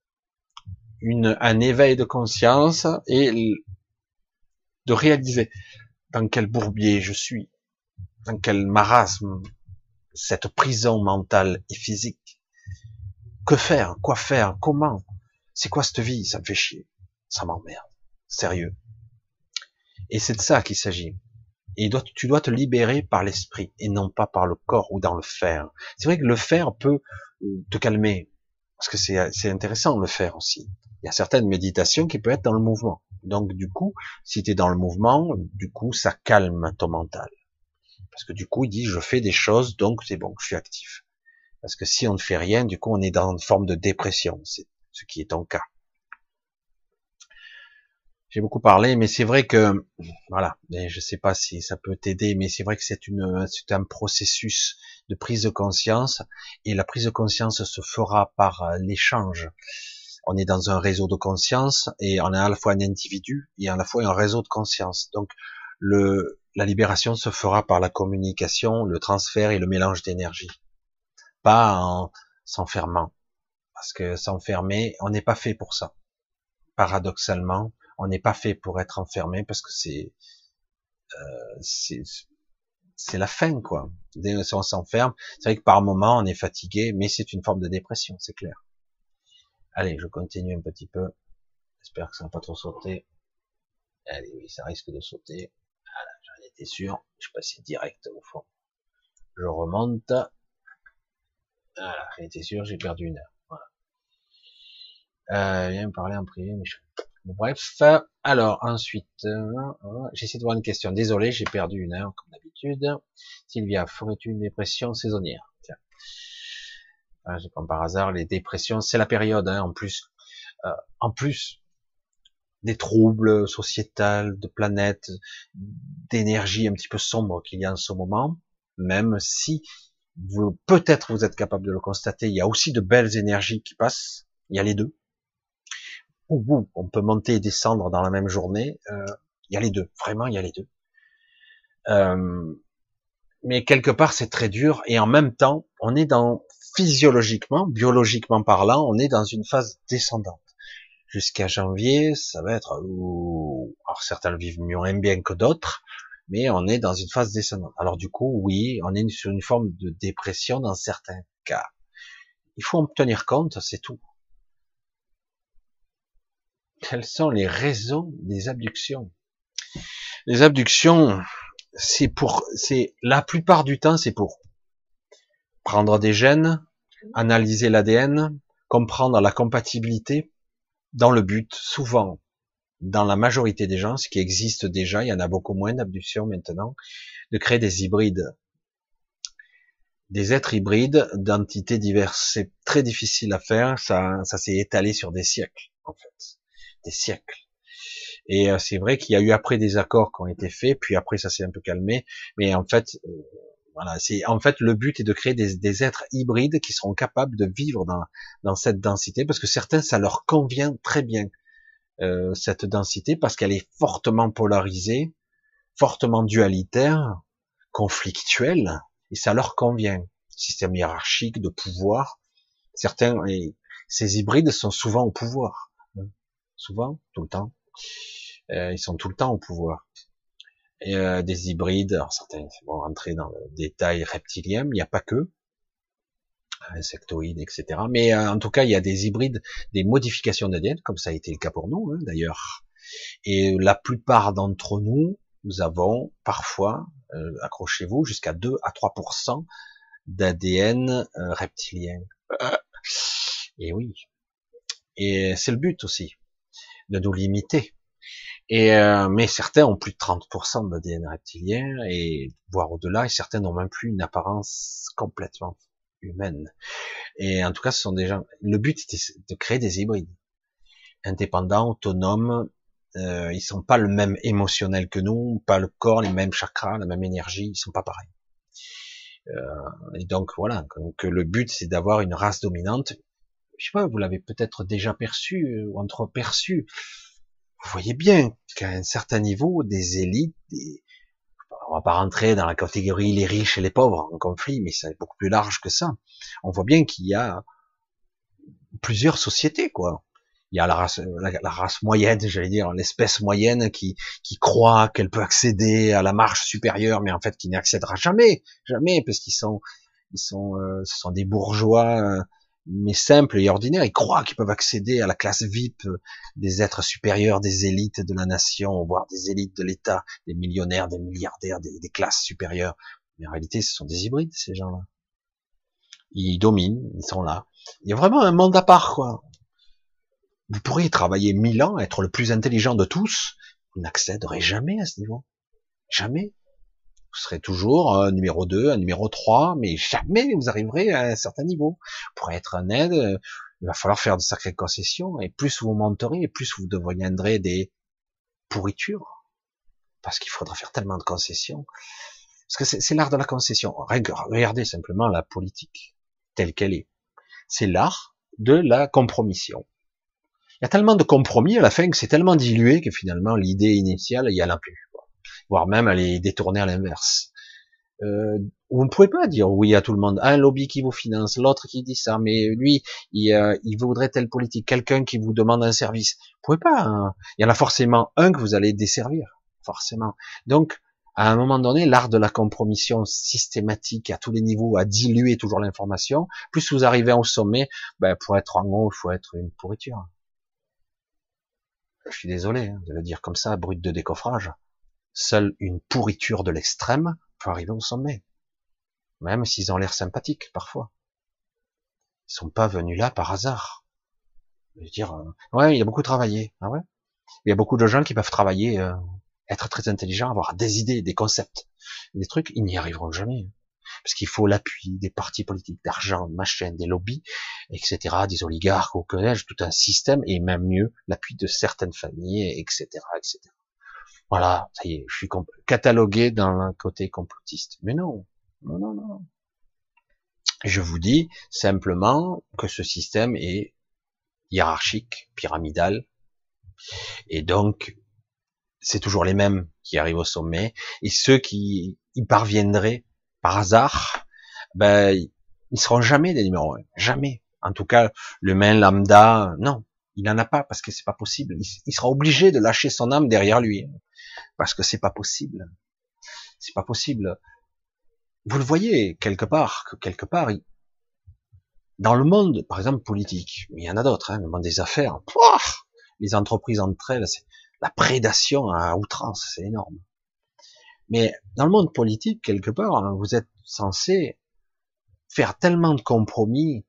A: Une, un éveil de conscience et de réaliser dans quel bourbier je suis, dans quel marasme, cette prison mentale et physique. Que faire? Quoi faire? Comment? C'est quoi cette vie? Ça me fait chier. Ça m'emmerde. Sérieux. Et c'est de ça qu'il s'agit. Et tu dois te libérer par l'esprit et non pas par le corps ou dans le faire. C'est vrai que le faire peut euh, te calmer. Parce que c'est intéressant le faire aussi. Il y a certaines méditations qui peuvent être dans le mouvement. Donc du coup, si tu es dans le mouvement, du coup, ça calme ton mental. Parce que du coup, il dit, je fais des choses, donc c'est bon, je suis actif. Parce que si on ne fait rien, du coup, on est dans une forme de dépression. C'est ce qui est ton cas. J'ai beaucoup parlé, mais c'est vrai que, voilà, mais je sais pas si ça peut t'aider, mais c'est vrai que c'est une, c'est un processus de prise de conscience, et la prise de conscience se fera par euh, l'échange. On est dans un réseau de conscience, et on est à la fois un individu, et à la fois un réseau de conscience. Donc, le, la libération se fera par la communication, le transfert et le mélange d'énergie. Pas en s'enfermant. Parce que s'enfermer, on n'est pas fait pour ça. Paradoxalement, on n'est pas fait pour être enfermé parce que c'est euh, c'est la fin quoi. Dès on s'enferme, c'est vrai que par moment on est fatigué, mais c'est une forme de dépression, c'est clair. Allez, je continue un petit peu. J'espère que ça va pas trop sauter. Allez, oui, ça risque de sauter. Voilà, j'en étais sûr. Je passais direct au fond. Je remonte. Voilà, j'en étais sûr, j'ai perdu une heure. Euh, viens me parler en privé, mais bref. Alors, ensuite, euh, j'essaie de voir une question. Désolé, j'ai perdu une heure, comme d'habitude. Sylvia, ferais-tu une dépression saisonnière? J'ai comme par hasard les dépressions, c'est la période. Hein, en plus, euh, en plus des troubles sociétals, de planète, d'énergie un petit peu sombre qu'il y a en ce moment, même si vous peut-être vous êtes capable de le constater, il y a aussi de belles énergies qui passent. Il y a les deux. Ou on peut monter et descendre dans la même journée. Euh, il y a les deux. Vraiment, il y a les deux. Euh, mais quelque part, c'est très dur. Et en même temps, on est dans physiologiquement, biologiquement parlant, on est dans une phase descendante. Jusqu'à janvier, ça va être, alors certains le vivent moins bien que d'autres, mais on est dans une phase descendante. Alors du coup, oui, on est sur une forme de dépression dans certains cas. Il faut en tenir compte, c'est tout. Quelles sont les raisons des abductions? Les abductions, c'est pour, c'est la plupart du temps, c'est pour prendre des gènes, analyser l'ADN, comprendre la compatibilité, dans le but, souvent, dans la majorité des gens, ce qui existe déjà, il y en a beaucoup moins d'abductions maintenant, de créer des hybrides. Des êtres hybrides d'entités diverses. C'est très difficile à faire, ça, ça s'est étalé sur des siècles, en fait. Des siècles. Et euh, c'est vrai qu'il y a eu après des accords qui ont été faits, puis après ça s'est un peu calmé, mais en fait, euh, voilà, c'est en fait le but est de créer des, des, êtres hybrides qui seront capables de vivre dans, dans cette densité, parce que certains ça leur convient très bien euh, cette densité parce qu'elle est fortement polarisée, fortement dualitaire, conflictuelle, et ça leur convient. Système hiérarchique de pouvoir. Certains, et ces hybrides sont souvent au pouvoir. Souvent, tout le temps. Euh, ils sont tout le temps au pouvoir. Et, euh, des hybrides, alors certains vont rentrer dans le détail reptilien, il n'y a pas que, insectoïdes, etc. Mais euh, en tout cas, il y a des hybrides, des modifications d'ADN, comme ça a été le cas pour nous, hein, d'ailleurs. Et la plupart d'entre nous, nous avons parfois, euh, accrochez-vous, jusqu'à 2 à 3% d'ADN reptilien. Et oui. Et c'est le but aussi, de nous limiter. Et mais certains ont plus de 30% d'ADN reptilien et voire au-delà, et certains n'ont même plus une apparence complètement humaine. Et en tout cas, ce sont des gens. Le but était de créer des hybrides, indépendants, autonomes. Euh, ils sont pas le même émotionnel que nous, pas le corps, les mêmes chakras, la même énergie. Ils sont pas pareils. Euh, et donc voilà. Donc le but, c'est d'avoir une race dominante. Je sais pas, vous l'avez peut-être déjà perçu euh, ou entreperçu. Vous voyez bien qu'à un certain niveau, des élites, des, on va pas rentrer dans la catégorie les riches et les pauvres en conflit, mais c'est beaucoup plus large que ça. On voit bien qu'il y a plusieurs sociétés, quoi. Il y a la race, moyenne, j'allais dire, l'espèce moyenne qui, qui croit qu'elle peut accéder à la marche supérieure, mais en fait qui n'y accédera jamais, jamais, parce qu'ils sont, ils sont, euh, ce sont des bourgeois euh, mais simples et ordinaires, ils croient qu'ils peuvent accéder à la classe VIP des êtres supérieurs, des élites de la nation, voire des élites de l'État, des millionnaires, des milliardaires, des, classes supérieures. Mais en réalité, ce sont des hybrides, ces gens-là. Ils dominent, ils sont là. Il y a vraiment un monde à part, quoi. Vous pourriez travailler mille ans, être le plus intelligent de tous, vous n'accéderez jamais à ce niveau. Jamais vous serez toujours un numéro 2, un numéro 3, mais jamais vous arriverez à un certain niveau. Pour être un aide, euh, il va falloir faire de sacrées concessions, et plus vous monterez, et plus vous deviendrez des pourritures, parce qu'il faudra faire tellement de concessions. Parce que c'est l'art de la concession. Regardez simplement la politique telle qu'elle est. C'est l'art de la compromission. Il y a tellement de compromis à la fin que c'est tellement dilué que finalement l'idée initiale, il y en a plus voire même à les détourner à l'inverse. Euh, vous ne pouvez pas dire oui à tout le monde. Un lobby qui vous finance, l'autre qui dit ça, mais lui, il, euh, il voudrait telle politique, quelqu'un qui vous demande un service. Vous pouvez pas. Hein. Il y en a forcément un que vous allez desservir, forcément. Donc, à un moment donné, l'art de la compromission systématique à tous les niveaux, à diluer toujours l'information. Plus vous arrivez au sommet, ben, pour être en haut, il faut être une pourriture. Je suis désolé hein, de le dire comme ça, brut de décoffrage. Seule une pourriture de l'extrême peut arriver au sommet. Même s'ils ont l'air sympathiques, parfois. Ils sont pas venus là par hasard. Je veux dire, euh, ouais, il a beaucoup travaillé. Ah ouais? Il y a beaucoup de gens qui peuvent travailler, euh, être très intelligents, avoir des idées, des concepts, des trucs, ils n'y arriveront jamais. parce qu'il faut l'appui des partis politiques, d'argent, machin, des lobbies, etc., des oligarques au collège, tout un système, et même mieux, l'appui de certaines familles, etc., etc. Voilà, ça y est, je suis catalogué dans un côté complotiste. Mais non, non, non, non. Je vous dis simplement que ce système est hiérarchique, pyramidal, et donc c'est toujours les mêmes qui arrivent au sommet, et ceux qui y parviendraient par hasard, ben ils seront jamais des numéros jamais. En tout cas, le main lambda, non, il n'en a pas parce que c'est pas possible. Il, sera obligé de lâcher son âme derrière lui parce que c'est pas possible. C'est pas possible. Vous le voyez quelque part que quelque part, dans le monde, par exemple politique, mais il y en a d'autres, hein, le monde des affaires, les entreprises entre elles, la prédation à outrance, c'est énorme. Mais dans le monde politique, quelque part, hein, vous êtes censé faire tellement de compromis,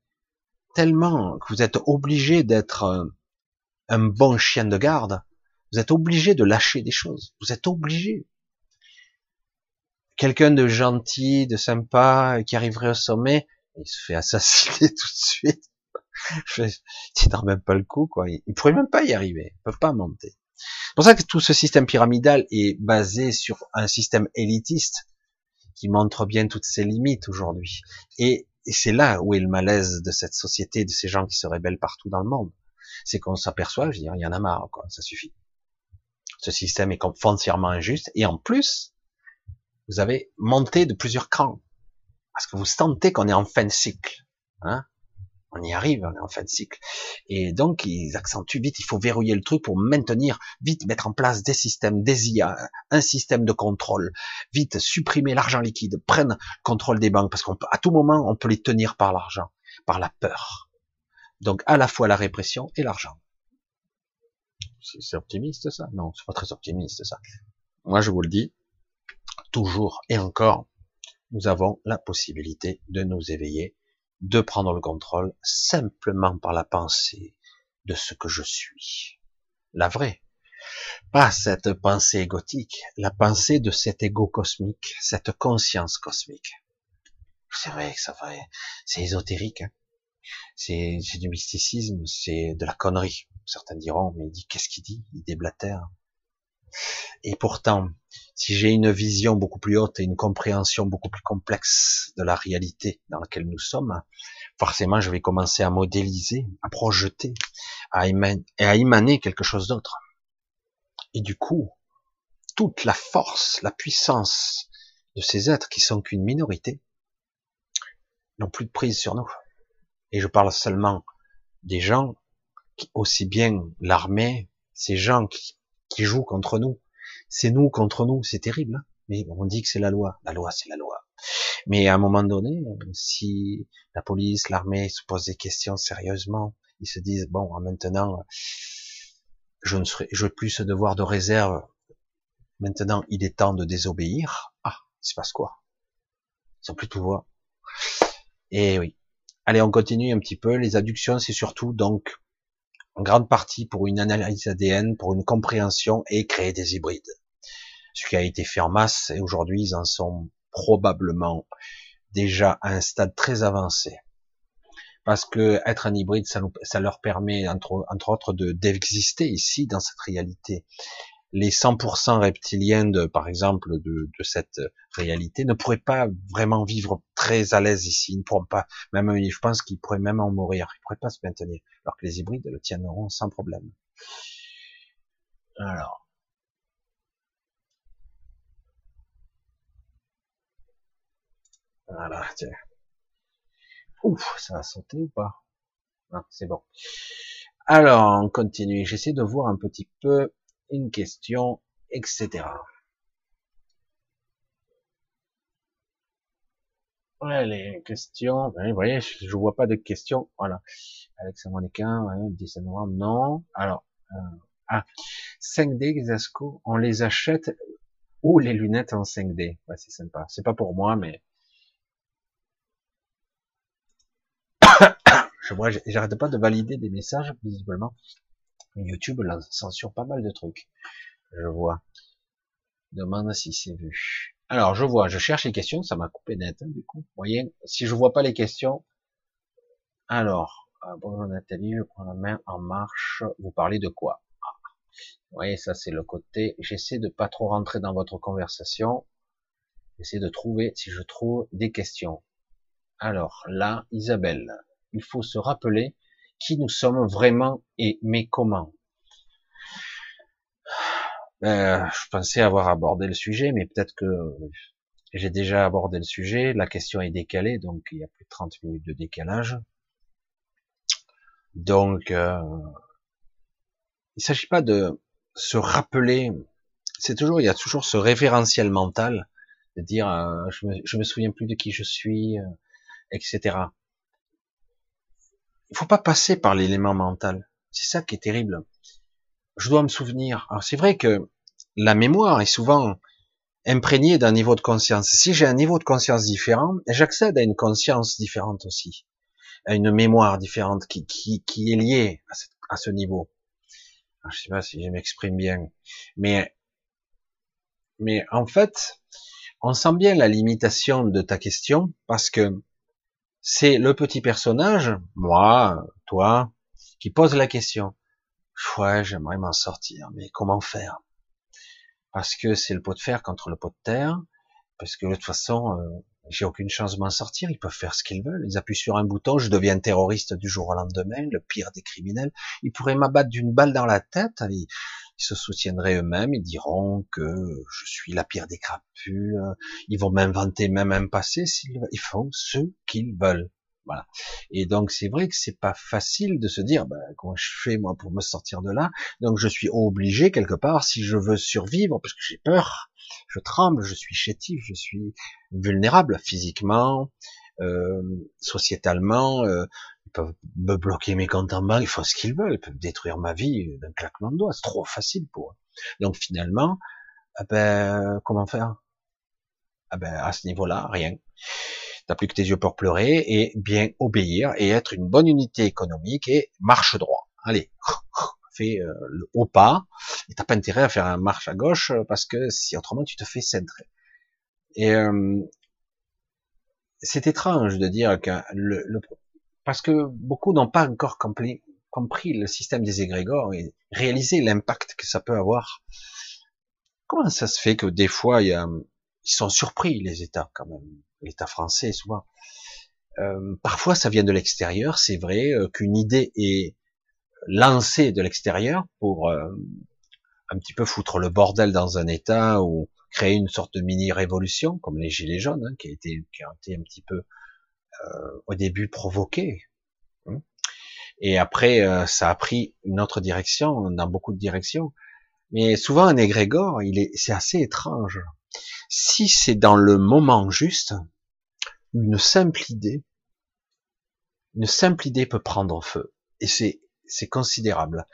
A: tellement que vous êtes obligé d'être un, bon chien de garde, vous êtes obligé de lâcher des choses, vous êtes obligé. Quelqu'un de gentil, de sympa, qui arriverait au sommet, il se fait assassiner tout de suite. C'est dans même pas le coup, quoi. Il pourrait même pas y arriver, il peut pas monter. C'est pour ça que tout ce système pyramidal est basé sur un système élitiste qui montre bien toutes ses limites aujourd'hui. Et, c'est là où est le malaise de cette société, de ces gens qui se rebellent partout dans le monde. C'est qu'on s'aperçoit, je veux dire, il y en a marre, quoi, ça suffit. Ce système est foncièrement injuste, et en plus, vous avez monté de plusieurs crans. Parce que vous sentez qu'on est en fin de cycle. Hein on y arrive, on est en fin de cycle. Et donc, ils accentuent vite, il faut verrouiller le truc pour maintenir, vite mettre en place des systèmes, des IA, un système de contrôle, vite supprimer l'argent liquide, prendre le contrôle des banques, parce qu'à tout moment, on peut les tenir par l'argent, par la peur. Donc, à la fois la répression et l'argent. C'est optimiste, ça? Non, c'est pas très optimiste, ça. Moi, je vous le dis, toujours et encore, nous avons la possibilité de nous éveiller de prendre le contrôle simplement par la pensée de ce que je suis. La vraie. Pas cette pensée égotique, la pensée de cet ego cosmique, cette conscience cosmique. C'est vrai que ça c'est ésotérique, hein. c'est du mysticisme, c'est de la connerie. Certains diront, mais il dit qu'est-ce qu'il dit? Il déblatère. Et pourtant, si j'ai une vision beaucoup plus haute et une compréhension beaucoup plus complexe de la réalité dans laquelle nous sommes, forcément, je vais commencer à modéliser, à projeter, à émaner, quelque chose d'autre. Et du coup, toute la force, la puissance de ces êtres qui sont qu'une minorité n'ont plus de prise sur nous. Et je parle seulement des gens, aussi bien l'armée, ces gens qui, qui jouent contre nous. C'est nous contre nous, c'est terrible. Hein. mais on dit que c'est la loi. La loi, c'est la loi. Mais à un moment donné, si la police, l'armée se posent des questions sérieusement, ils se disent bon, maintenant, je ne serai, je plus ce devoir de réserve. Maintenant, il est temps de désobéir. Ah, il se passe quoi? Ils ont plus de pouvoir. Et oui. Allez, on continue un petit peu. Les adductions, c'est surtout donc en grande partie pour une analyse ADN, pour une compréhension et créer des hybrides. Ce qui a été fait en masse et aujourd'hui ils en sont probablement déjà à un stade très avancé. Parce que être un hybride, ça, leur permet entre, entre autres de d'exister ici dans cette réalité les 100% reptiliens, de, par exemple, de, de, cette réalité, ne pourraient pas vraiment vivre très à l'aise ici. Ils ne pourront pas, même, je pense qu'ils pourraient même en mourir. Ils pourraient pas se maintenir. Alors que les hybrides le tiendront sans problème. Alors. Voilà, tiens. Ouf, ça a sauté ou pas? Ah, c'est bon. Alors, on continue. J'essaie de voir un petit peu une question, etc. les questions, ben, vous voyez, je, vois pas de questions, voilà. Alex ouais, 17 novembre, non. Alors, euh, ah, 5D, Xasco, on les achète ou les lunettes en 5D. Ouais, c'est sympa. C'est pas pour moi, mais je vois, j'arrête pas de valider des messages, visiblement. YouTube censure pas mal de trucs. Je vois. Demande si c'est vu. Alors, je vois, je cherche les questions, ça m'a coupé net, hein, du coup. Voyez, si je vois pas les questions, alors, bonjour Nathalie, je prends la main en marche, vous parlez de quoi? Ah. Vous voyez, ça c'est le côté, j'essaie de pas trop rentrer dans votre conversation, j'essaie de trouver, si je trouve, des questions. Alors, là, Isabelle, il faut se rappeler qui nous sommes vraiment et mais comment. Ben, je pensais avoir abordé le sujet, mais peut-être que j'ai déjà abordé le sujet. La question est décalée, donc il y a plus de 30 minutes de décalage. Donc, euh, il ne s'agit pas de se rappeler. C'est toujours, il y a toujours ce référentiel mental de dire, euh, je, me, je me souviens plus de qui je suis, euh, etc. Il faut pas passer par l'élément mental. C'est ça qui est terrible je dois me souvenir. Alors c'est vrai que la mémoire est souvent imprégnée d'un niveau de conscience. Si j'ai un niveau de conscience différent, j'accède à une conscience différente aussi, à une mémoire différente qui, qui, qui est liée à ce, à ce niveau. Alors, je sais pas si je m'exprime bien, mais mais en fait, on sent bien la limitation de ta question parce que c'est le petit personnage, moi, toi, qui pose la question. Ouais, j'aimerais m'en sortir, mais comment faire? Parce que c'est le pot de fer contre le pot de terre, parce que de toute façon, euh, j'ai aucune chance de m'en sortir, ils peuvent faire ce qu'ils veulent, ils appuient sur un bouton, je deviens terroriste du jour au lendemain, le pire des criminels, ils pourraient m'abattre d'une balle dans la tête, se soutiendraient eux-mêmes, ils diront que je suis la pire des crapules, ils vont m'inventer même un passé, ils font ce qu'ils veulent. Voilà. Et donc c'est vrai que c'est pas facile de se dire bah, comment je fais moi pour me sortir de là? Donc je suis obligé quelque part si je veux survivre parce que j'ai peur, je tremble, je suis chétif, je suis vulnérable physiquement, euh, sociétalement. Euh, ils peuvent me bloquer mes comptes en banque, ils font ce qu'ils veulent, ils peuvent détruire ma vie d'un claquement de doigts. C'est trop facile pour eux. Donc finalement, ah ben comment faire? Ah ben à ce niveau-là, rien t'as plus que tes yeux pour pleurer et bien obéir et être une bonne unité économique et marche droit. Allez, fais euh, le haut pas et t'as pas intérêt à faire un marche à gauche euh, parce que si autrement tu te fais centrer. Et euh, c'est étrange de dire que le, parce que beaucoup n'ont pas encore compris, compris le système des égrégores et réalisé l'impact que ça peut avoir. Comment ça se fait que des fois y a, ils sont surpris les États quand même l'État français souvent. Euh, parfois, ça vient de l'extérieur. C'est vrai euh, qu'une idée est lancée de l'extérieur pour euh, un petit peu foutre le bordel dans un État ou créer une sorte de mini révolution, comme les gilets jaunes, hein, qui a été qui a été un petit peu au début provoqué. Hein. Et après, ça a pris une autre direction, dans beaucoup de directions. Mais souvent, un égrégore, il est, c'est assez étrange. Si c'est dans le moment juste, une simple idée, une simple idée peut prendre feu. Et c'est, c'est considérable.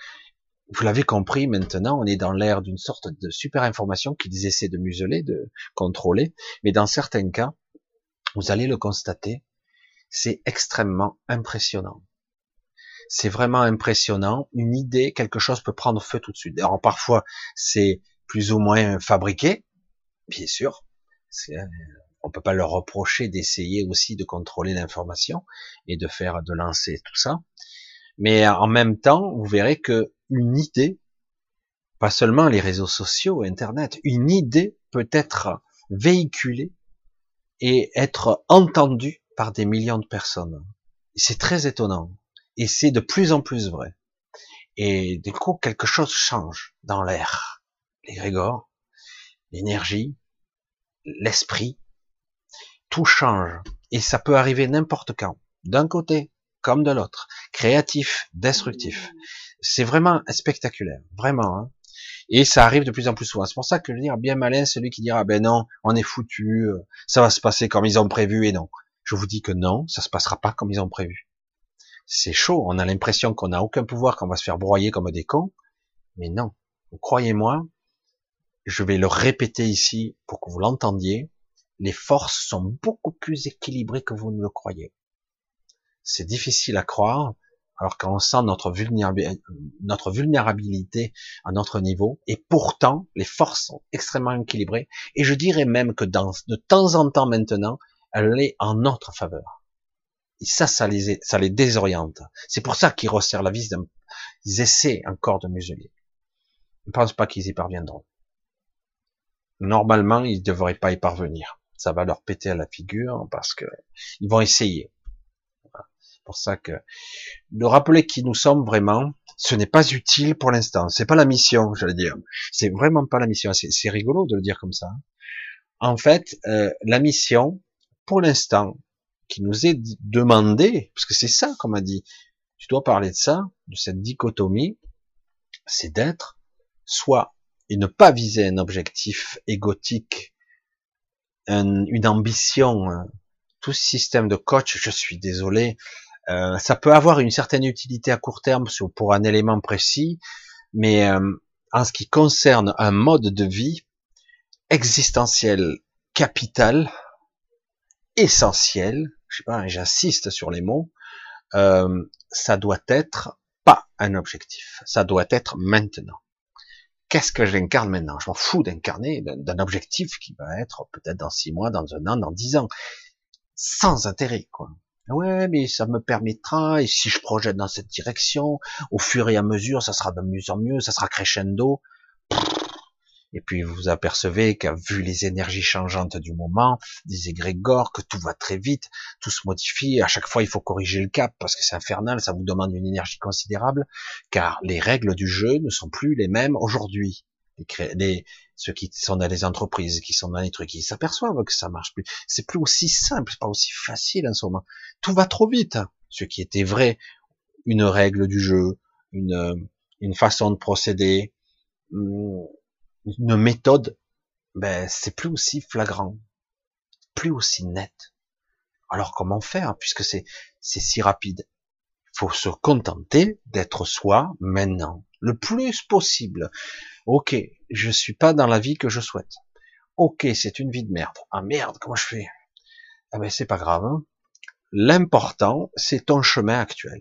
A: Vous l'avez compris, maintenant, on est dans l'ère d'une sorte de super information qu'ils essaient de museler, de contrôler. Mais dans certains cas, vous allez le constater, c'est extrêmement impressionnant. C'est vraiment impressionnant. Une idée, quelque chose peut prendre feu tout de suite. Alors parfois, c'est plus ou moins fabriqué, bien sûr. Euh, on peut pas leur reprocher d'essayer aussi de contrôler l'information et de faire, de lancer tout ça. Mais en même temps, vous verrez que une idée, pas seulement les réseaux sociaux, Internet, une idée peut être véhiculée et être entendue par des millions de personnes. C'est très étonnant. Et c'est de plus en plus vrai. Et du coup, quelque chose change dans l'air. Les grégores, l'énergie, l'esprit, tout change. Et ça peut arriver n'importe quand, d'un côté comme de l'autre, créatif, destructif. C'est vraiment spectaculaire, vraiment. Hein. Et ça arrive de plus en plus souvent. C'est pour ça que je veux dire, bien malin celui qui dira, ben non, on est foutu, euh, ça va se passer comme ils ont prévu, et non. Je vous dis que non, ça se passera pas comme ils ont prévu. C'est chaud, on a l'impression qu'on n'a aucun pouvoir, qu'on va se faire broyer comme des cons, mais non. Croyez-moi, je vais le répéter ici pour que vous l'entendiez, les forces sont beaucoup plus équilibrées que vous ne le croyez. C'est difficile à croire. alors qu'on sent notre vulnérabilité, à notre niveau, et pourtant les forces sont extrêmement équilibrées, et je dirais même que dans, de temps en temps maintenant, elle est en notre faveur. Et ça, ça les, ça les désoriente. C'est pour ça qu'ils resserrent la vis, ils essaient encore de museler. Je ne pense pas qu'ils y parviendront. Normalement, ils ne devraient pas y parvenir. Ça va leur péter à la figure parce que ils vont essayer pour ça que de rappeler qui nous sommes vraiment, ce n'est pas utile pour l'instant. C'est pas la mission, j'allais dire. C'est vraiment pas la mission. C'est rigolo de le dire comme ça. En fait, euh, la mission, pour l'instant, qui nous est demandée, parce que c'est ça qu'on m'a dit, tu dois parler de ça, de cette dichotomie, c'est d'être soit et ne pas viser un objectif égotique, une ambition, tout ce système de coach, je suis désolé, euh, ça peut avoir une certaine utilité à court terme pour un élément précis, mais euh, en ce qui concerne un mode de vie existentiel, capital, essentiel, je sais pas, j'insiste sur les mots, euh, ça doit être pas un objectif, ça doit être maintenant. Qu'est-ce que j'incarne maintenant? Je m'en fous d'incarner d'un objectif qui va être peut-être dans six mois, dans un an, dans dix ans, sans intérêt, quoi. Ouais, mais ça me permettra, et si je projette dans cette direction, au fur et à mesure, ça sera de mieux en mieux, ça sera crescendo. Et puis vous apercevez qu'à vu les énergies changeantes du moment, des égrégores, que tout va très vite, tout se modifie, à chaque fois il faut corriger le cap parce que c'est infernal, ça vous demande une énergie considérable, car les règles du jeu ne sont plus les mêmes aujourd'hui les, ceux qui sont dans les entreprises, qui sont dans les trucs, ils s'aperçoivent que ça marche plus. C'est plus aussi simple, c'est pas aussi facile en ce moment. Tout va trop vite. Ce qui était vrai, une règle du jeu, une, une façon de procéder, hmm, une méthode, ben c'est plus aussi flagrant, plus aussi net. Alors comment faire puisque c'est c'est si rapide? Faut se contenter d'être soi maintenant, le plus possible. Ok, je suis pas dans la vie que je souhaite. Ok, c'est une vie de merde. Ah merde, comment je fais? Ah ben c'est pas grave. Hein. L'important, c'est ton chemin actuel.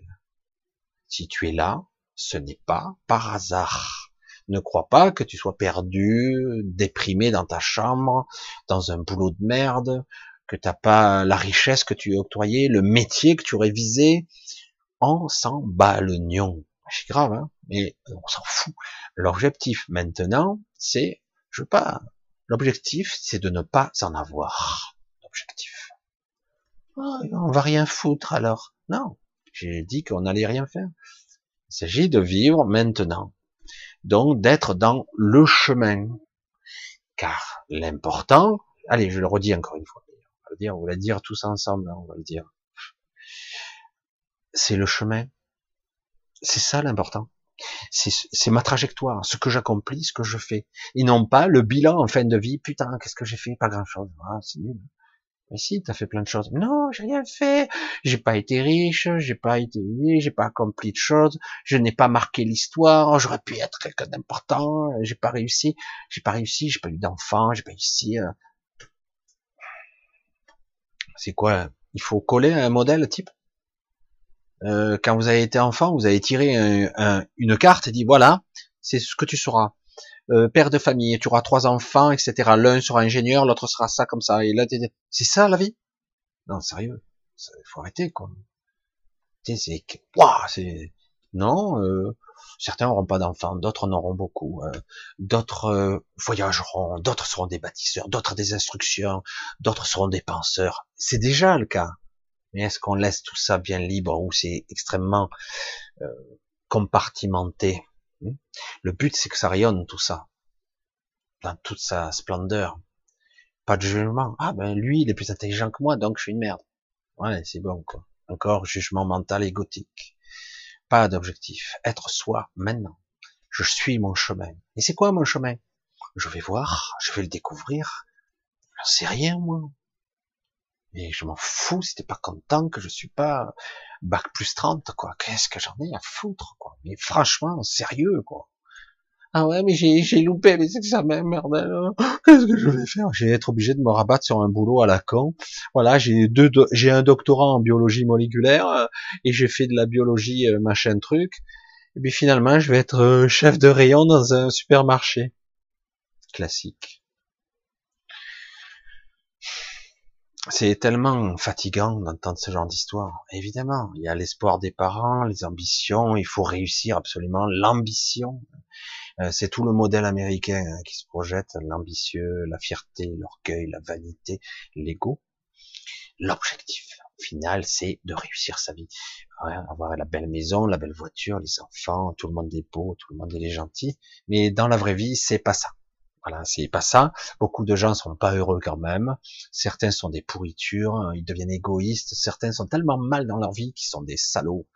A: Si tu es là, ce n'est pas par hasard. Ne crois pas que tu sois perdu, déprimé dans ta chambre, dans un boulot de merde, que t'as pas la richesse que tu as octroyée, le métier que tu aurais visé, on s'en bat le nion. C'est grave, hein mais on s'en fout. L'objectif maintenant, c'est, je veux pas, l'objectif, c'est de ne pas en avoir. L'objectif. Oh, on va rien foutre alors. Non, j'ai dit qu'on n'allait rien faire. Il s'agit de vivre maintenant. Donc d'être dans le chemin. Car l'important, allez, je le redis encore une fois. On va le dire, on va le dire tous ensemble, hein, on va le dire c'est le chemin. C'est ça l'important. C'est ma trajectoire, ce que j'accomplis, ce que je fais. Et non pas le bilan en fin de vie. Putain, qu'est-ce que j'ai fait Pas grand-chose. Ah, c'est nul. Mais si, t'as fait plein de choses. Non, j'ai rien fait. J'ai pas été riche, j'ai pas été, j'ai pas accompli de choses. Je n'ai pas marqué l'histoire. J'aurais pu être quelqu'un d'important. J'ai pas réussi. J'ai pas réussi. J'ai pas eu d'enfant. J'ai pas réussi. Euh. C'est quoi? Il faut coller un modèle type? Euh, quand vous avez été enfant, vous avez tiré une carte et dit voilà, c'est ce que tu seras. Euh, père de famille, tu auras trois enfants, etc. L'un sera ingénieur, l'autre sera ça comme ça. Et là, c'est ça la vie? Non, sérieux, il faut arrêter quoi. C'est, c'est, non. Euh, certains n'auront pas d'enfants, d'autres en auront beaucoup, euh, d'autres euh, voyageront, d'autres seront des bâtisseurs, d'autres des instructions, d'autres seront des penseurs. C'est déjà le cas. Mais est-ce qu'on laisse tout ça bien libre ou c'est extrêmement euh, compartimenté? Le but, c'est que ça rayonne tout ça, dans toute sa splendeur. Pas de jugement. Ah ben lui, il est plus intelligent que moi, donc je suis une merde. Ouais, c'est bon quoi. Encore jugement mental égotique. Pas d'objectif. Être soi maintenant. Je suis mon chemin. Et c'est quoi mon chemin? Je vais voir, je vais le découvrir. J'en sais rien moi. Et je m'en fous t'es pas content que je suis pas bac plus 30, quoi. Qu'est-ce que j'en ai à foutre, quoi? Mais franchement, sérieux, quoi. Ah ouais, mais j'ai, loupé les examens, merde. Qu'est-ce que je vais faire? Je vais être obligé de me rabattre sur un boulot à la con. Voilà, j'ai deux, j'ai un doctorat en biologie moléculaire euh, et j'ai fait de la biologie euh, machin truc. Et puis finalement, je vais être euh, chef de rayon dans un supermarché. Classique. C'est tellement fatigant d'entendre ce genre d'histoire. Évidemment, il y a l'espoir des parents, les ambitions, il faut réussir absolument, l'ambition. Euh, c'est tout le modèle américain hein, qui se projette, l'ambitieux, la fierté, l'orgueil, la vanité, l'ego. L'objectif final, c'est de réussir sa vie, avoir la belle maison, la belle voiture, les enfants, tout le monde est beau, tout le monde est gentil. Mais dans la vraie vie, c'est pas ça. Voilà, c'est pas ça. Beaucoup de gens sont pas heureux quand même. Certains sont des pourritures, ils deviennent égoïstes. Certains sont tellement mal dans leur vie qu'ils sont des salauds.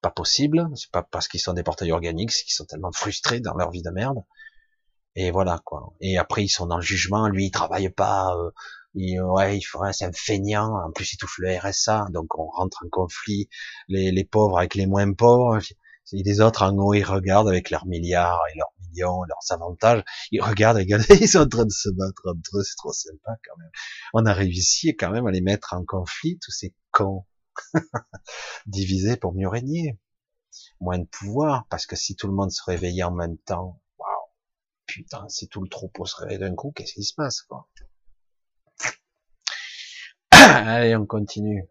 A: Pas possible. C'est pas parce qu'ils sont des portails organiques, c'est qu'ils sont tellement frustrés dans leur vie de merde. Et voilà quoi. Et après ils sont dans le jugement. Lui il travaille pas. Euh, il, ouais, il faudrait, c'est un feignant. En plus il touche le RSA, donc on rentre en conflit. Les, les pauvres avec les moins pauvres. Et les autres en haut ils regardent avec leurs milliards et leurs leurs avantages, ils regardent, regardent, ils sont en train de se battre entre eux, c'est trop sympa quand même. On a réussi quand même à les mettre en conflit, tous ces cons. Divisés pour mieux régner. Moins de pouvoir, parce que si tout le monde se réveillait en même temps, waouh, putain, si tout le troupeau se réveille d'un coup, qu'est-ce qui se passe, quoi? Allez, on continue.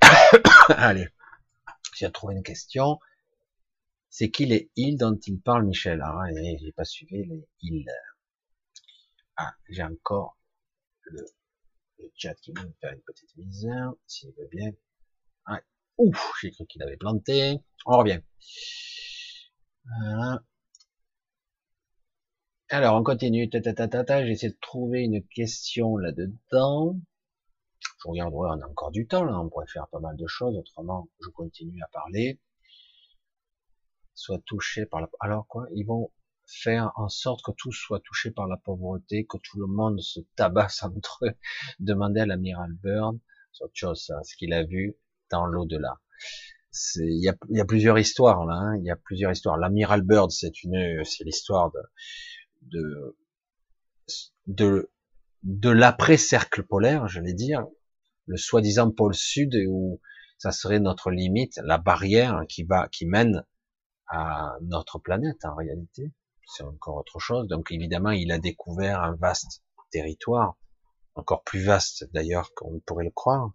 A: Allez. J'ai trouvé une question. C'est qui les îles dont il parle, Michel Ah, j'ai pas suivi les îles. Ah, j'ai encore le, chat qui vient me faire une petite misère, s'il veut bien. Ah, ouf, j'ai cru qu'il avait planté. On revient. Voilà. Alors, on continue. J'essaie de trouver une question là-dedans. Je regarde, on a encore du temps, là, on pourrait faire pas mal de choses, autrement, je continue à parler. Soit touché par la, alors quoi, ils vont faire en sorte que tout soit touché par la pauvreté, que tout le monde se tabasse entre eux. Demander à l'amiral Byrne, autre chose, ça, ce qu'il a vu dans l'au-delà. Il y a, y a, plusieurs histoires là, hein, il y a plusieurs histoires. L'amiral Byrd, c'est une, c'est l'histoire de, de, de, de l'après-cercle polaire, je vais dire, le soi-disant pôle sud où ça serait notre limite, la barrière qui va, qui mène à notre planète en réalité. C'est encore autre chose. Donc évidemment, il a découvert un vaste territoire, encore plus vaste d'ailleurs qu'on pourrait le croire.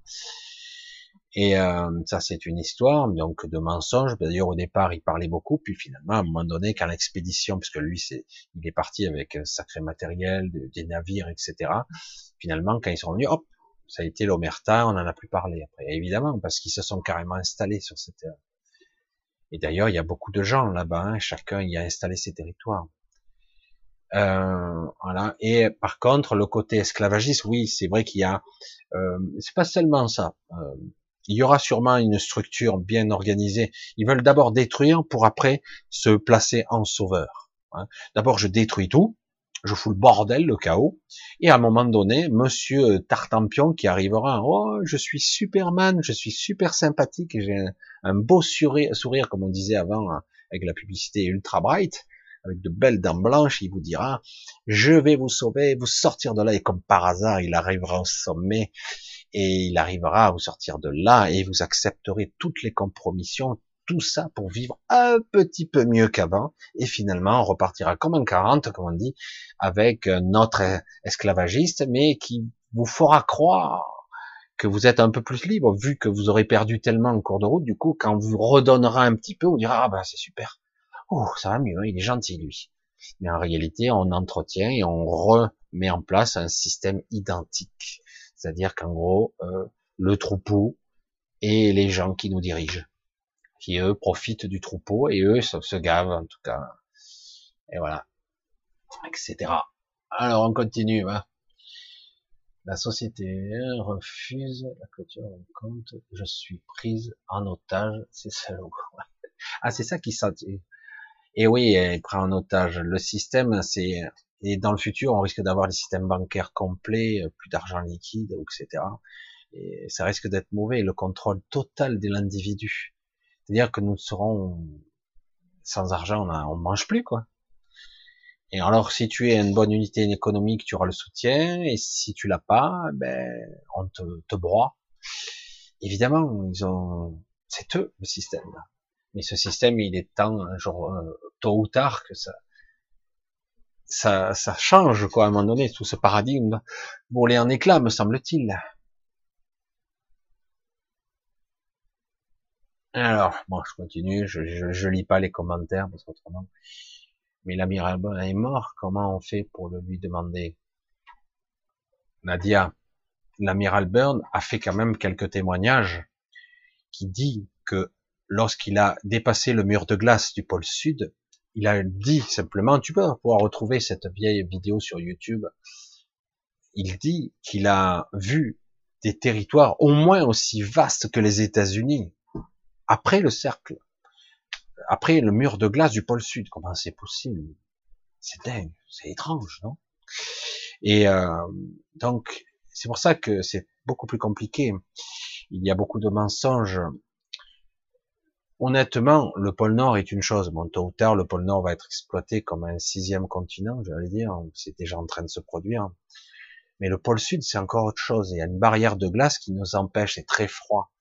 A: Et euh, ça, c'est une histoire donc de mensonges. D'ailleurs, au départ, il parlait beaucoup, puis finalement, à un moment donné, quand l'expédition, puisque lui, c'est, il est parti avec un sacré matériel, des navires, etc. Finalement, quand ils sont venus, hop, ça a été l'Omerta, on en a plus parlé après, évidemment, parce qu'ils se sont carrément installés sur cette terre. Et d'ailleurs, il y a beaucoup de gens là-bas, hein, chacun y a installé ses territoires. Euh, voilà. Et par contre, le côté esclavagiste, oui, c'est vrai qu'il y a, euh, c'est pas seulement ça. Euh, il y aura sûrement une structure bien organisée. Ils veulent d'abord détruire pour après se placer en sauveur. Hein. D'abord, je détruis tout, je fous le bordel, le chaos, et à un moment donné, Monsieur Tartampion qui arrivera, oh, je suis Superman, je suis super sympathique, j'ai un, beau sourire, sourire, comme on disait avant, hein, avec la publicité Ultra Bright, avec de belles dents blanches, il vous dira, je vais vous sauver, vous sortir de là, et comme par hasard, il arrivera au sommet, et il arrivera à vous sortir de là, et vous accepterez toutes les compromissions, tout ça pour vivre un petit peu mieux qu'avant, et finalement on repartira comme en 40, comme on dit, avec notre esclavagiste, mais qui vous fera croire que vous êtes un peu plus libre, vu que vous aurez perdu tellement en cours de route, du coup, quand vous redonnera un petit peu, on dira, ah ben c'est super, oh, ça va mieux, il est gentil lui. Mais en réalité, on entretient et on remet en place un système identique. C'est-à-dire qu'en gros, euh, le troupeau et les gens qui nous dirigent qui eux profitent du troupeau et eux se, gavent en tout cas. Et voilà, etc. Alors on continue. Hein. La société refuse la clôture de compte. Je suis prise en otage. C'est ça. Ah, c'est ça qui s'intègre. Et oui, elle prend en otage le système. C'est et dans le futur, on risque d'avoir des systèmes bancaires complets, plus d'argent liquide, etc. Et ça risque d'être mauvais. Le contrôle total de l'individu C'est-à-dire que nous serons sans argent, on, mange plus quoi. Et alors, si tu es une bonne unité économique, tu auras le soutien, et si tu l'as pas, ben, on te, te broie. Évidemment, ils ont, c'est eux le système. Mais ce système, il est temps, un jour, euh, tôt ou tard, que ça, ça, ça change quoi à un moment donné, tout ce paradigme voler en éclat, me semble-t-il. Alors, bon, je continue, je, je, lis pas les commentaires parce qu'autrement. Mais l'amiral est mort, comment on fait pour le lui demander? Nadia, l'amiral Burn a fait quand même quelques témoignages qui dit que lorsqu'il a dépassé le mur de glace du pôle sud, il a dit simplement, tu peux pouvoir retrouver cette vieille vidéo sur YouTube, il dit qu'il a vu des territoires au moins aussi vastes que les États-Unis, après le cercle, après le mur de glace du pôle sud. Comment c'est possible? C'est dingue, c'est étrange, non? Et euh, donc, c'est pour ça que c'est beaucoup plus compliqué. Il y a beaucoup de mensonges honnêtement, le pôle Nord est une chose. Bon, tôt ou tard, le pôle Nord va être exploité comme un sixième continent, j'allais dire. C'est déjà en train de se produire. Mais le pôle Sud, c'est encore autre chose. Il y a une barrière de glace qui nous empêche, c'est très froid.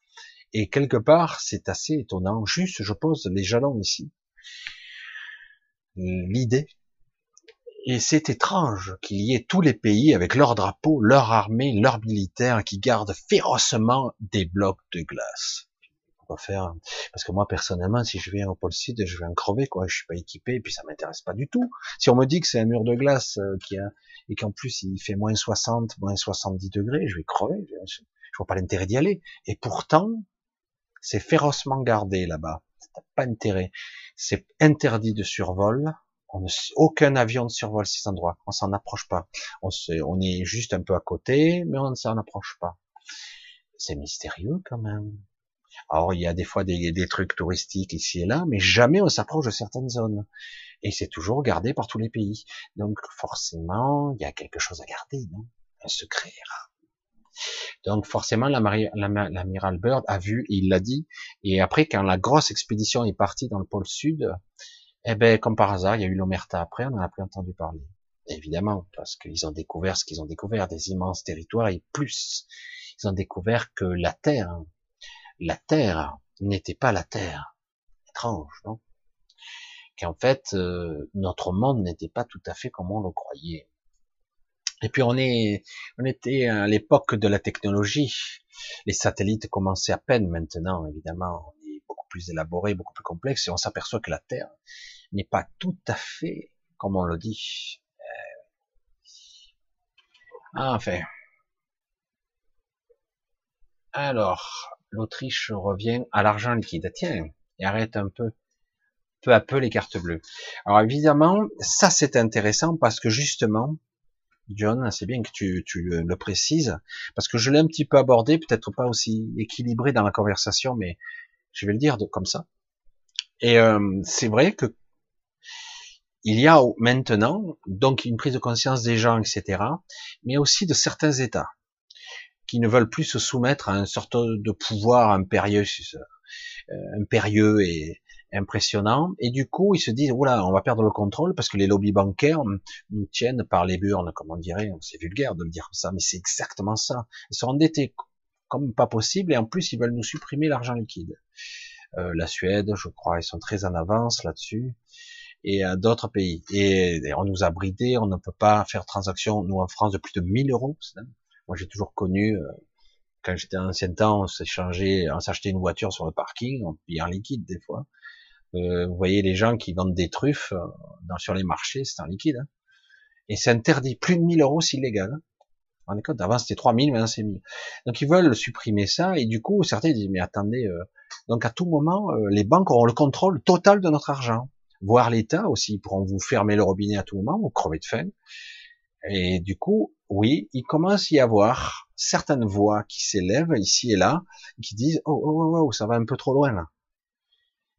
A: Et quelque part, c'est assez étonnant. Juste, je pose les jalons ici. L'idée. Et c'est étrange qu'il y ait tous les pays avec leur drapeau, leur armée, leur militaire qui gardent férocement des blocs de glace faire Parce que moi, personnellement, si je viens au pôle sud, je vais en crever, quoi. Je suis pas équipé, et puis ça m'intéresse pas du tout. Si on me dit que c'est un mur de glace euh, qui a, et qu'en plus il fait moins 60, moins 70 degrés, je vais crever. Je, vois pas l'intérêt d'y aller. Et pourtant, c'est férocement gardé là-bas. pas intérêt. C'est interdit de survol. Aucun avion ne survole ces endroits. On s'en approche pas. On, on est juste un peu à côté, mais on ne s'en approche pas. C'est mystérieux quand même. Alors il y a des fois des, trucs touristiques ici et là, mais jamais on s'approche de certaines zones. Et c'est toujours gardé par tous les pays. Donc forcément, il y a quelque chose à garder, non? Un secret Donc forcément, l'amiral Bird a vu, il l'a dit, et après quand la grosse expédition est partie dans le pôle sud, eh ben comme par hasard, il y a eu l'Omerta après, on n'en a plus entendu parler. Évidemment, parce qu'ils ont découvert ce qu'ils ont découvert, des immenses territoires et plus. Ils ont découvert que la Terre, la Terre n'était pas la Terre. Étrange, non? Qu'en fait, euh, notre monde n'était pas tout à fait comme on le croyait. Et puis on est, on était à l'époque de la technologie. Les satellites commençaient à peine maintenant, évidemment. On est beaucoup plus élaboré, beaucoup plus complexe, et on s'aperçoit que la Terre n'est pas tout à fait comme on le dit. Euh, enfin. Alors, l'Autriche revient à l'argent liquide. Tiens, et arrête un peu, peu à peu les cartes bleues. Alors évidemment, ça c'est intéressant parce que justement, John, c'est bien que tu, le, précises, parce que je l'ai un petit peu abordé, peut-être pas aussi équilibré dans la conversation, mais je vais le dire comme ça. Et euh, c'est vrai que il y a maintenant donc une prise de conscience des gens, etc., mais aussi de certains États qui ne veulent plus se soumettre à une sorte de pouvoir impérieux, euh, impérieux et impressionnant. Et du coup, ils se disent, oula, on va perdre le contrôle parce que les lobbies bancaires nous tiennent par les burnes, comme on dirait. C'est vulgaire de le dire comme ça, mais c'est exactement ça. Ils sont endettés comme pas possible et en plus, ils veulent nous supprimer l'argent liquide. Euh, la Suède, je crois, ils sont très en avance là-dessus et à d'autres pays. Et, on nous a bridés, on ne peut pas faire transaction, nous en France, de plus de 1000 euros. Moi, j'ai toujours connu, euh, quand j'étais en ancien temps, on s'échangeait, on s'achetait une voiture sur le parking, on payait en liquide des fois. Euh, vous voyez les gens qui vendent des truffes euh, dans, sur les marchés, c'est en liquide. Hein. Et c'est interdit. Plus de 1000 euros, c'est illégal. Hein. Est compte, avant c'était 3000, maintenant c'est 1000. Donc ils veulent supprimer ça, et du coup, certains disent, mais attendez, donc à tout moment, les banques auront le contrôle total de notre argent. Voire l'État aussi, ils pourront vous fermer le robinet à tout moment, ou crever de faim. Et du coup, oui, il commence à y avoir certaines voix qui s'élèvent ici et là, qui disent oh, oh, oh, oh, ça va un peu trop loin là.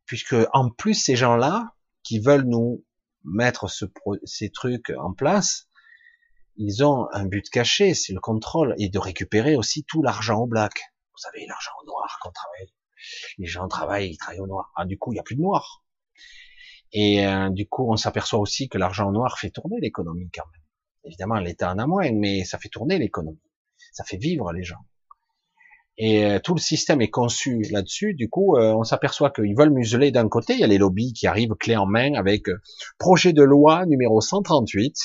A: Puisque en plus ces gens-là qui veulent nous mettre ce, ces trucs en place, ils ont un but caché, c'est le contrôle et de récupérer aussi tout l'argent au black. Vous savez, l'argent au noir qu'on travaille. Les gens travaillent, ils travaillent au noir. Ah, du coup, il y a plus de noir. Et euh, du coup, on s'aperçoit aussi que l'argent noir fait tourner l'économie quand même. Évidemment, l'État en a moins, mais ça fait tourner l'économie. Ça fait vivre les gens. Et euh, tout le système est conçu là-dessus. Du coup, euh, on s'aperçoit qu'ils veulent museler d'un côté. Il y a les lobbies qui arrivent clé en main avec projet de loi numéro 138,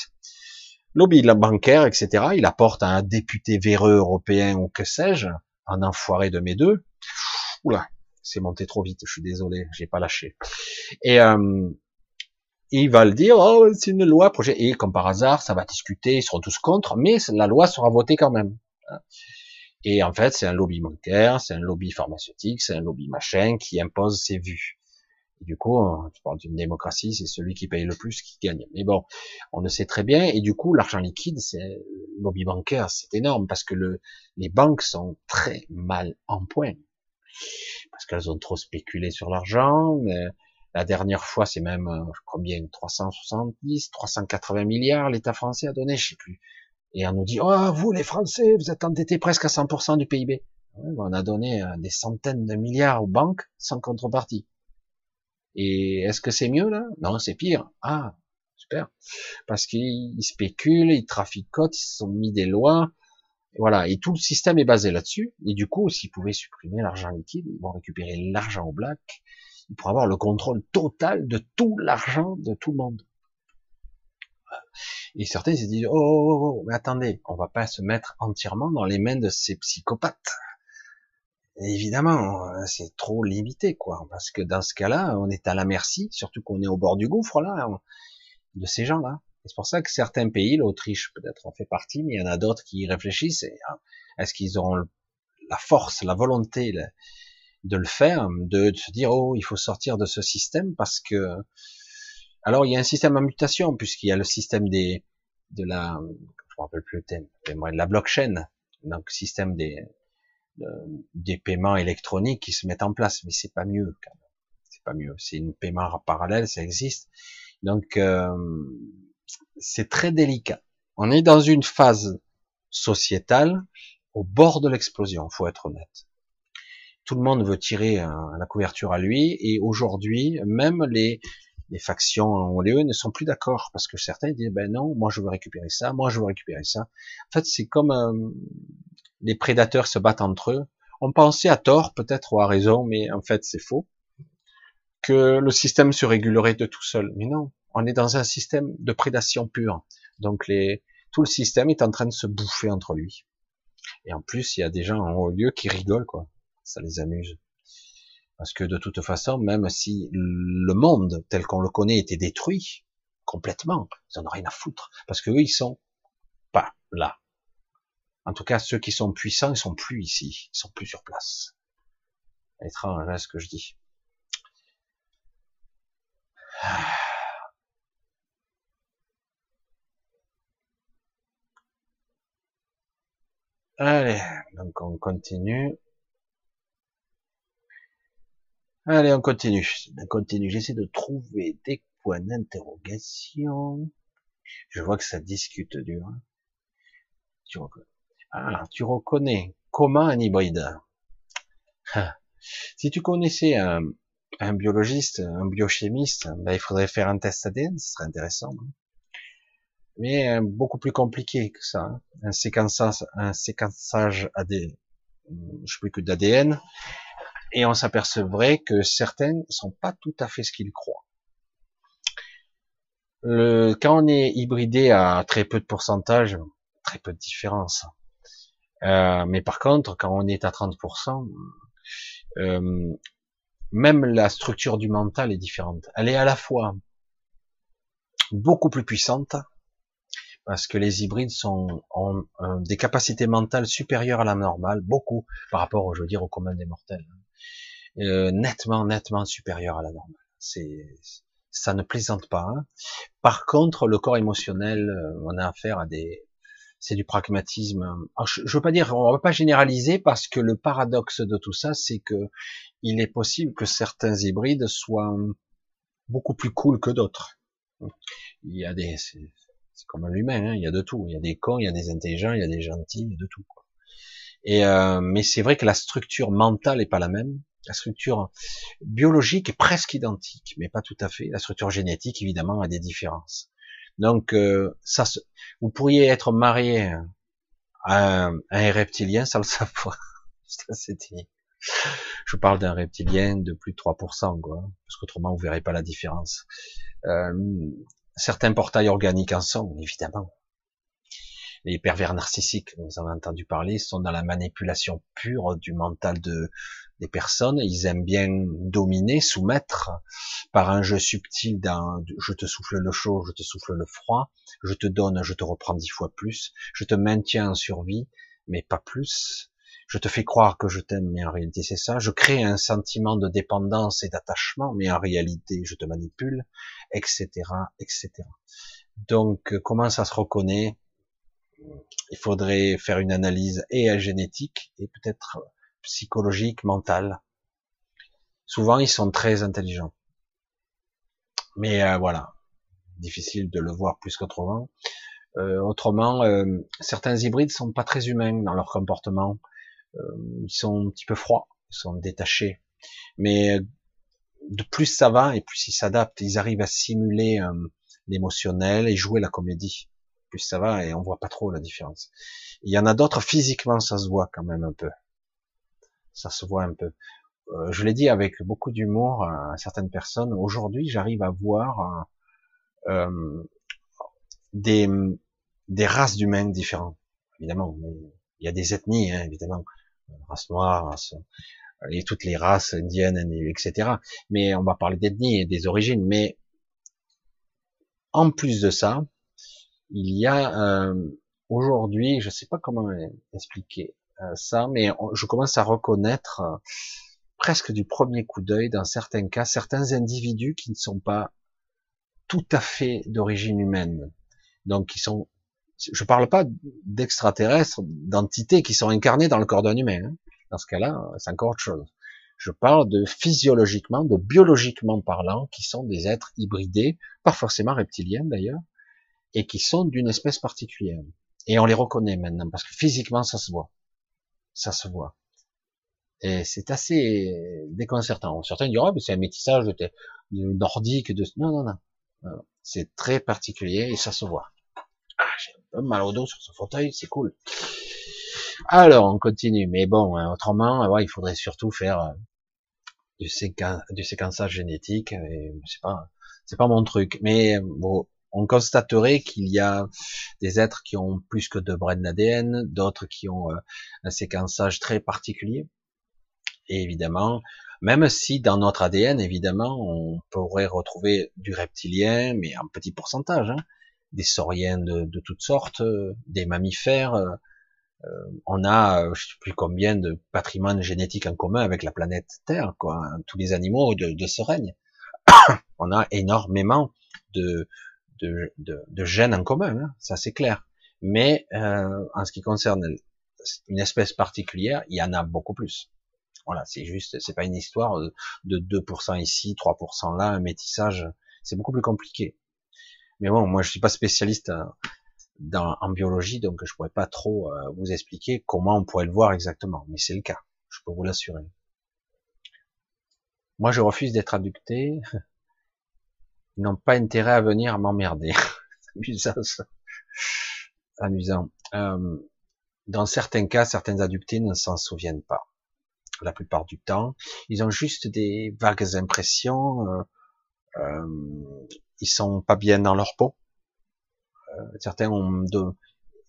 A: lobby de la bancaire, etc. Il apporte un député véreux européen ou que sais-je, un enfoiré de mes deux. Oula, c'est monté trop vite, je suis désolé, j'ai pas lâché. Et euh, il va le dire, oh, c'est une loi, projet, et comme par hasard, ça va discuter, ils seront tous contre, mais la loi sera votée quand même. Et en fait, c'est un lobby bancaire, c'est un lobby pharmaceutique, c'est un lobby machin qui impose ses vues. Du coup, tu parles d'une démocratie, c'est celui qui paye le plus qui gagne. Mais bon, on le sait très bien. Et du coup, l'argent liquide, c'est lobby bancaire, c'est énorme parce que le, les banques sont très mal en point parce qu'elles ont trop spéculé sur l'argent. La dernière fois, c'est même euh, combien? 370, 380 milliards l'État français a donné, je sais plus. Et on nous dit, oh, vous les Français, vous êtes endettés presque à 100% du PIB. on a donné euh, des centaines de milliards aux banques sans contrepartie. Et est-ce que c'est mieux là? Non, c'est pire. Ah, super. Parce qu'ils spéculent, ils traficotent, ils se sont mis des lois. Voilà, et tout le système est basé là-dessus. Et du coup, s'ils pouvaient supprimer l'argent liquide, ils vont récupérer l'argent au black. Ils pourraient avoir le contrôle total de tout l'argent de tout le monde. Et certains se disent, oh, oh, oh, oh, mais attendez, on va pas se mettre entièrement dans les mains de ces psychopathes. évidemment, c'est trop limité, quoi. Parce que dans ce cas-là, on est à la merci, surtout qu'on est au bord du gouffre, là, de ces gens-là. C'est pour ça que certains pays, l'Autriche peut-être en fait partie, mais il y en a d'autres qui réfléchissent. Hein, est-ce qu'ils auront la force, la volonté de le faire, de, se dire oh il faut sortir de ce système parce que alors il y a un système en mutation puisqu'il y a le système des de la je me rappelle plus le thème, de la blockchain, donc système des des paiements électroniques qui se mettent en place, mais c'est pas mieux quand même. C'est pas mieux. C'est une paiement parallèle, ça existe. Donc euh, c'est très délicat. On est dans une phase sociétale au bord de l'explosion, faut être honnête. Tout le monde veut tirer la couverture à lui, et aujourd'hui, même les, les factions en lieu ne sont plus d'accord, parce que certains disent, ben non, moi je veux récupérer ça, moi je veux récupérer ça. En fait, c'est comme euh, les prédateurs se battent entre eux. On pensait à tort, peut-être ou à raison, mais en fait c'est faux, que le système se régulerait de tout seul. Mais non, on est dans un système de prédation pure. Donc les, tout le système est en train de se bouffer entre lui. Et en plus, il y a des gens en haut lieu qui rigolent, quoi. Ça les amuse. Parce que de toute façon, même si le monde tel qu'on le connaît était détruit complètement, ils n'en ont rien à foutre. Parce que eux, ils sont pas là. En tout cas, ceux qui sont puissants, ils sont plus ici. Ils sont plus sur place. Étrange, hein, ce que je dis. Allez, donc on continue. Allez, on continue. On continue. J'essaie de trouver des points d'interrogation. Je vois que ça discute dur. Hein. Tu reconnais. Ah, tu reconnais comment un hybride? Ah. Si tu connaissais un, biologiste, un biochimiste, ben, il faudrait faire un test ADN, ce serait intéressant. Hein mais euh, beaucoup plus compliqué que ça. Hein. Un séquençage, un séquençage AD, je sais plus que d'ADN, et on s'apercevrait que certains sont pas tout à fait ce qu'ils croient. Le, quand on est hybridé à très peu de pourcentage, très peu de différence. Euh, mais par contre, quand on est à 30%, euh, même la structure du mental est différente. Elle est à la fois beaucoup plus puissante, parce que les hybrides sont, ont, des capacités mentales supérieures à la normale, beaucoup, par rapport, je veux dire, au commun des mortels. Euh, nettement, nettement supérieures à la normale. C'est, ça ne plaisante pas. Hein. Par contre, le corps émotionnel, euh, on a affaire à des, c'est du pragmatisme. je, je veux pas dire, on va pas généraliser parce que le paradoxe de tout ça, c'est que il est possible que certains hybrides soient beaucoup plus cool que d'autres. Il y a des, c'est comme un humain, hein, il y a de tout. Il y a des cons, il y a des intelligents, il y a des gentils, il y a de tout. Et euh, mais c'est vrai que la structure mentale est pas la même. La structure biologique est presque identique, mais pas tout à fait. La structure génétique, évidemment, a des différences. Donc, euh, ça, vous pourriez être marié à un, reptilien sans le savoir. Je parle d'un reptilien de plus de 3%, quoi, parce qu'autrement vous verrez pas la différence. Euh, certains portails organiques en sont, évidemment. Les pervers narcissiques, vous en avez entendu parler, sont dans la manipulation pure du mental de, des personnes. Ils aiment bien dominer, soumettre par un jeu subtil d'un je te souffle le chaud, je te souffle le froid, je te donne, je te reprends dix fois plus, je te maintiens en survie, mais pas plus. Je te fais croire que je t'aime, mais en réalité c'est ça. Je crée un sentiment de dépendance et d'attachement, mais en réalité je te manipule, etc., etc. Donc comment ça se reconnaît? Il faudrait faire une analyse et génétique et peut-être psychologique, mental. Souvent, ils sont très intelligents. Mais euh, voilà, difficile de le voir plus qu'autrement. Euh, autrement, euh, certains hybrides sont pas très humains dans leur comportement. ils sont un petit peu froids, ils sont détachés. Mais de plus ça va et plus ils s'adaptent, ils arrivent à simuler l'émotionnel et jouer la comédie. Plus ça va et on voit pas trop la différence. Il y en a d'autres physiquement, ça se voit quand même un peu ça se voit un peu. Euh, je l'ai dit avec beaucoup d'humour à certaines personnes. Aujourd'hui, j'arrive à voir euh, des, des races d'humains différents. Évidemment, il y a des ethnies, hein, évidemment, race noire, et toutes les races indiennes, etc. Mais on va parler d'ethnie et des origines. Mais en plus de ça, il y a euh, aujourd'hui, je ne sais pas comment expliquer, euh, ça, mais je commence à reconnaître euh, presque du premier coup d'œil, dans certains cas, certains individus qui ne sont pas tout à fait d'origine humaine. Donc, qui sont, je parle pas d'extraterrestres, d'entités qui sont incarnées dans le corps d'un humain. Hein. Dans ce cas-là, c'est encore autre chose. Je parle de physiologiquement, de biologiquement parlant, qui sont des êtres hybridés, pas forcément reptiliens d'ailleurs, et qui sont d'une espèce particulière. Et on les reconnaît maintenant, parce que physiquement, ça se voit ça se voit. Et c'est assez déconcertant. Certains diront, oh, mais c'est un métissage de, nordique, de... Non, non, non. C'est très particulier et ça se voit. Ah, j'ai un peu mal au dos sur ce fauteuil, c'est cool. Alors, on continue. Mais bon, hein, autrement, ouais, il faudrait surtout faire euh, du, séquençage génétique. C'est pas, c'est pas mon truc. Mais bon, on constaterait qu'il y a des êtres qui ont plus que deux brins d'ADN, d'autres qui ont euh, un séquençage très particulier. Et évidemment, même si dans notre ADN, évidemment, on pourrait retrouver du reptilien, mais en petit pourcentage, hein, des sauriens de, toutes sortes, des mammifères, euh, on a, je sais plus combien de patrimoine génétique en commun avec la planète Terre, quoi. Hein, tous les animaux de ce règne. on a énormément de, de, de, gènes en commun, hein, ça c'est clair. Mais euh, en ce qui concerne une espèce particulière, il y en a beaucoup plus. Voilà, c'est juste, c'est pas une histoire de 2% ici, 3% là, un métissage, c'est beaucoup plus compliqué. Mais bon, moi je suis pas spécialiste euh, dans, en biologie, donc je pourrais pas trop euh, vous expliquer comment on pourrait le voir exactement, mais c'est le cas, je peux vous l'assurer. Moi je refuse d'être abducté, n'ont pas intérêt à venir m'emmerder. amusant. Amusant. Euh, dans certains cas, certains adductés ne s'en souviennent pas. La plupart du temps, ils ont juste des vagues impressions. Euh, euh, ils sont pas bien dans leur peau. Euh, certains ont de,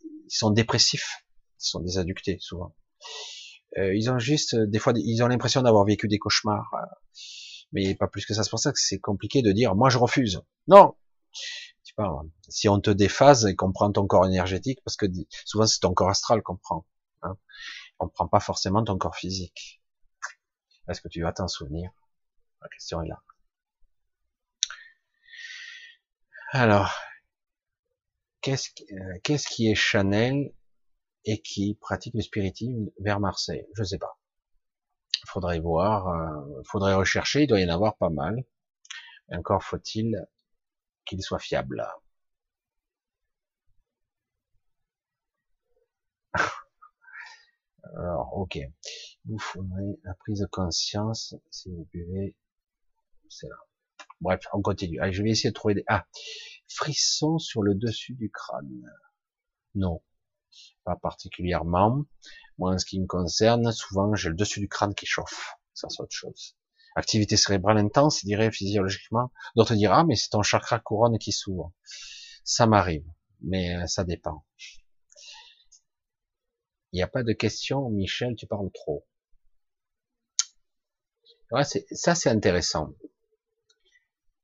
A: ils sont dépressifs. Ce sont des adductés souvent. Ils ont juste des fois, ils ont l'impression d'avoir vécu des cauchemars mais pas plus que ça. C'est pour ça que c'est compliqué de dire, moi je refuse. Non. si on te déphase et qu'on prend ton corps énergétique, parce que souvent c'est ton corps astral qu'on prend. Hein. On prend pas forcément ton corps physique. Est-ce que tu vas t'en souvenir? La question est là. Alors, qu'est-ce euh, qu'est-ce qui est Chanel et qui pratique le spiritisme vers Marseille? Je sais pas faudrait voir, euh, faudrait rechercher, il doit y en avoir pas mal. encore faut-il qu'il soit fiable. Alors, ok. bouffonnerie, la prise de conscience, si vous buvez, c'est là. Bref, on continue. Allez, je vais essayer de trouver des... Ah, frissons sur le dessus du crâne. Non, particulièrement. Moi, en ce qui me concerne, souvent, j'ai le dessus du crâne qui chauffe. Ça, c'est autre chose. Activité cérébrale intense, dirait physiologiquement. D'autres diront, ah, mais c'est ton chakra couronne qui s'ouvre. Ça m'arrive, mais euh, ça dépend. Il n'y a pas de question, Michel, tu parles trop. Ouais, ça, c'est intéressant.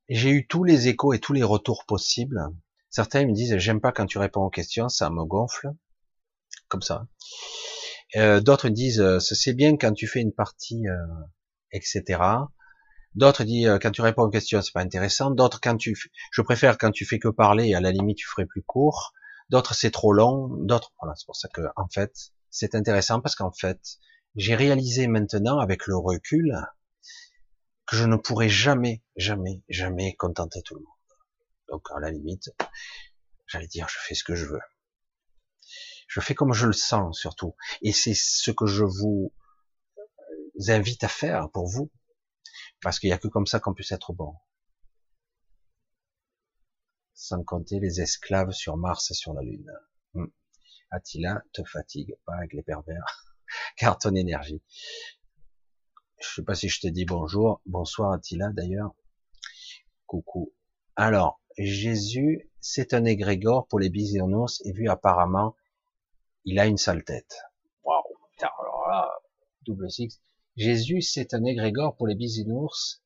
A: J'ai eu tous les échos et tous les retours possibles. Certains me disent, j'aime pas quand tu réponds aux questions, ça me gonfle. Comme ça. Euh, D'autres disent, euh, c'est bien quand tu fais une partie, euh, etc. D'autres disent, quand tu réponds aux questions, c'est pas intéressant. D'autres, quand tu, je préfère quand tu fais que parler, à la limite, tu ferais plus court. D'autres, c'est trop long. D'autres, voilà, c'est pour ça que, en fait, c'est intéressant parce qu'en fait, j'ai réalisé maintenant, avec le recul, que je ne pourrai jamais, jamais, jamais contenter tout le monde. Donc, à la limite, j'allais dire, je fais ce que je veux. Je fais comme je le sens, surtout. Et c'est ce que je vous invite à faire pour vous. Parce qu'il n'y a que comme ça qu'on puisse être bon. Sans compter les esclaves sur Mars et sur la Lune. Hmm. Attila, te fatigue pas avec les pervers, car ton énergie. Je sais pas si je te dis bonjour, bonsoir Attila d'ailleurs. Coucou. Alors, Jésus, c'est un égrégore pour les bisounours et vu apparemment, il a une sale tête. Waouh, double six. Jésus, c'est un égrégore pour les bisounours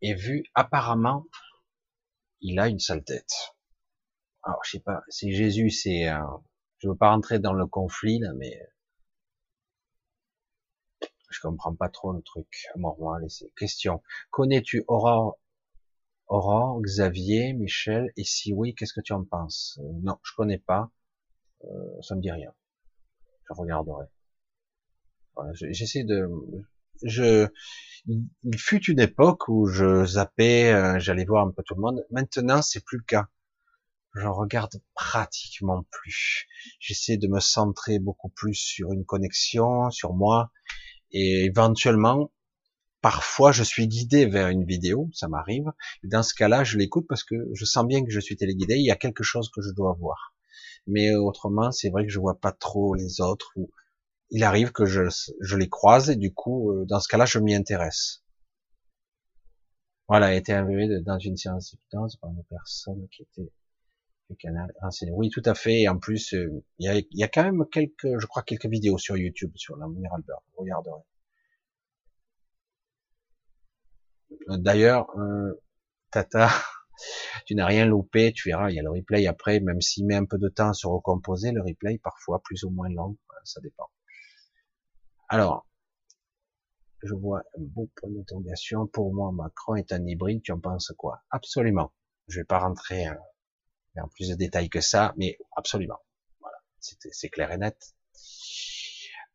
A: et vu apparemment, il a une sale tête. Alors, je sais pas, si Jésus, c'est un, je veux pas rentrer dans le conflit là, mais je comprends pas trop le truc. Moi, laissez. Question. Connais-tu Aurore, Aurore, Xavier, Michel Et si oui, qu'est-ce que tu en penses? Euh, Non, je connais pas. Euh, ça me dit rien. Je regarderai. Voilà, J'essaie de. Je. Il fut une époque où je zappais, euh, j'allais voir un peu tout le monde. Maintenant, c'est plus le cas j'en regarde pratiquement plus. J'essaie de me centrer beaucoup plus sur une connexion, sur moi, et éventuellement, parfois, je suis guidé vers une vidéo, ça m'arrive. Dans ce cas-là, je l'écoute parce que je sens bien que je suis téléguidé. Il y a quelque chose que je dois voir. Mais autrement, c'est vrai que je vois pas trop les autres. Il arrive que je, je les croise et du coup, euh, dans ce cas-là, je m'y intéresse. Voilà, a été invité dans une séance d'hypnose par une personne qui était canal Oui, tout à fait. Et en plus, euh, il y, a, quand même quelques, je crois, quelques vidéos sur YouTube sur l'amiral Albert. Vous regarderez. D'ailleurs, euh, Tata, tu n'as rien loupé. Tu verras, il y a le replay après, même s'il met un peu de temps à se recomposer, le replay, parfois plus ou moins long, ça dépend. Alors, je vois un beau point d'interrogation. Pour moi, Macron est un hybride. Tu en penses quoi? Absolument. Je vais pas rentrer. En plus de détails que ça, mais absolument. Voilà, c'est clair et net.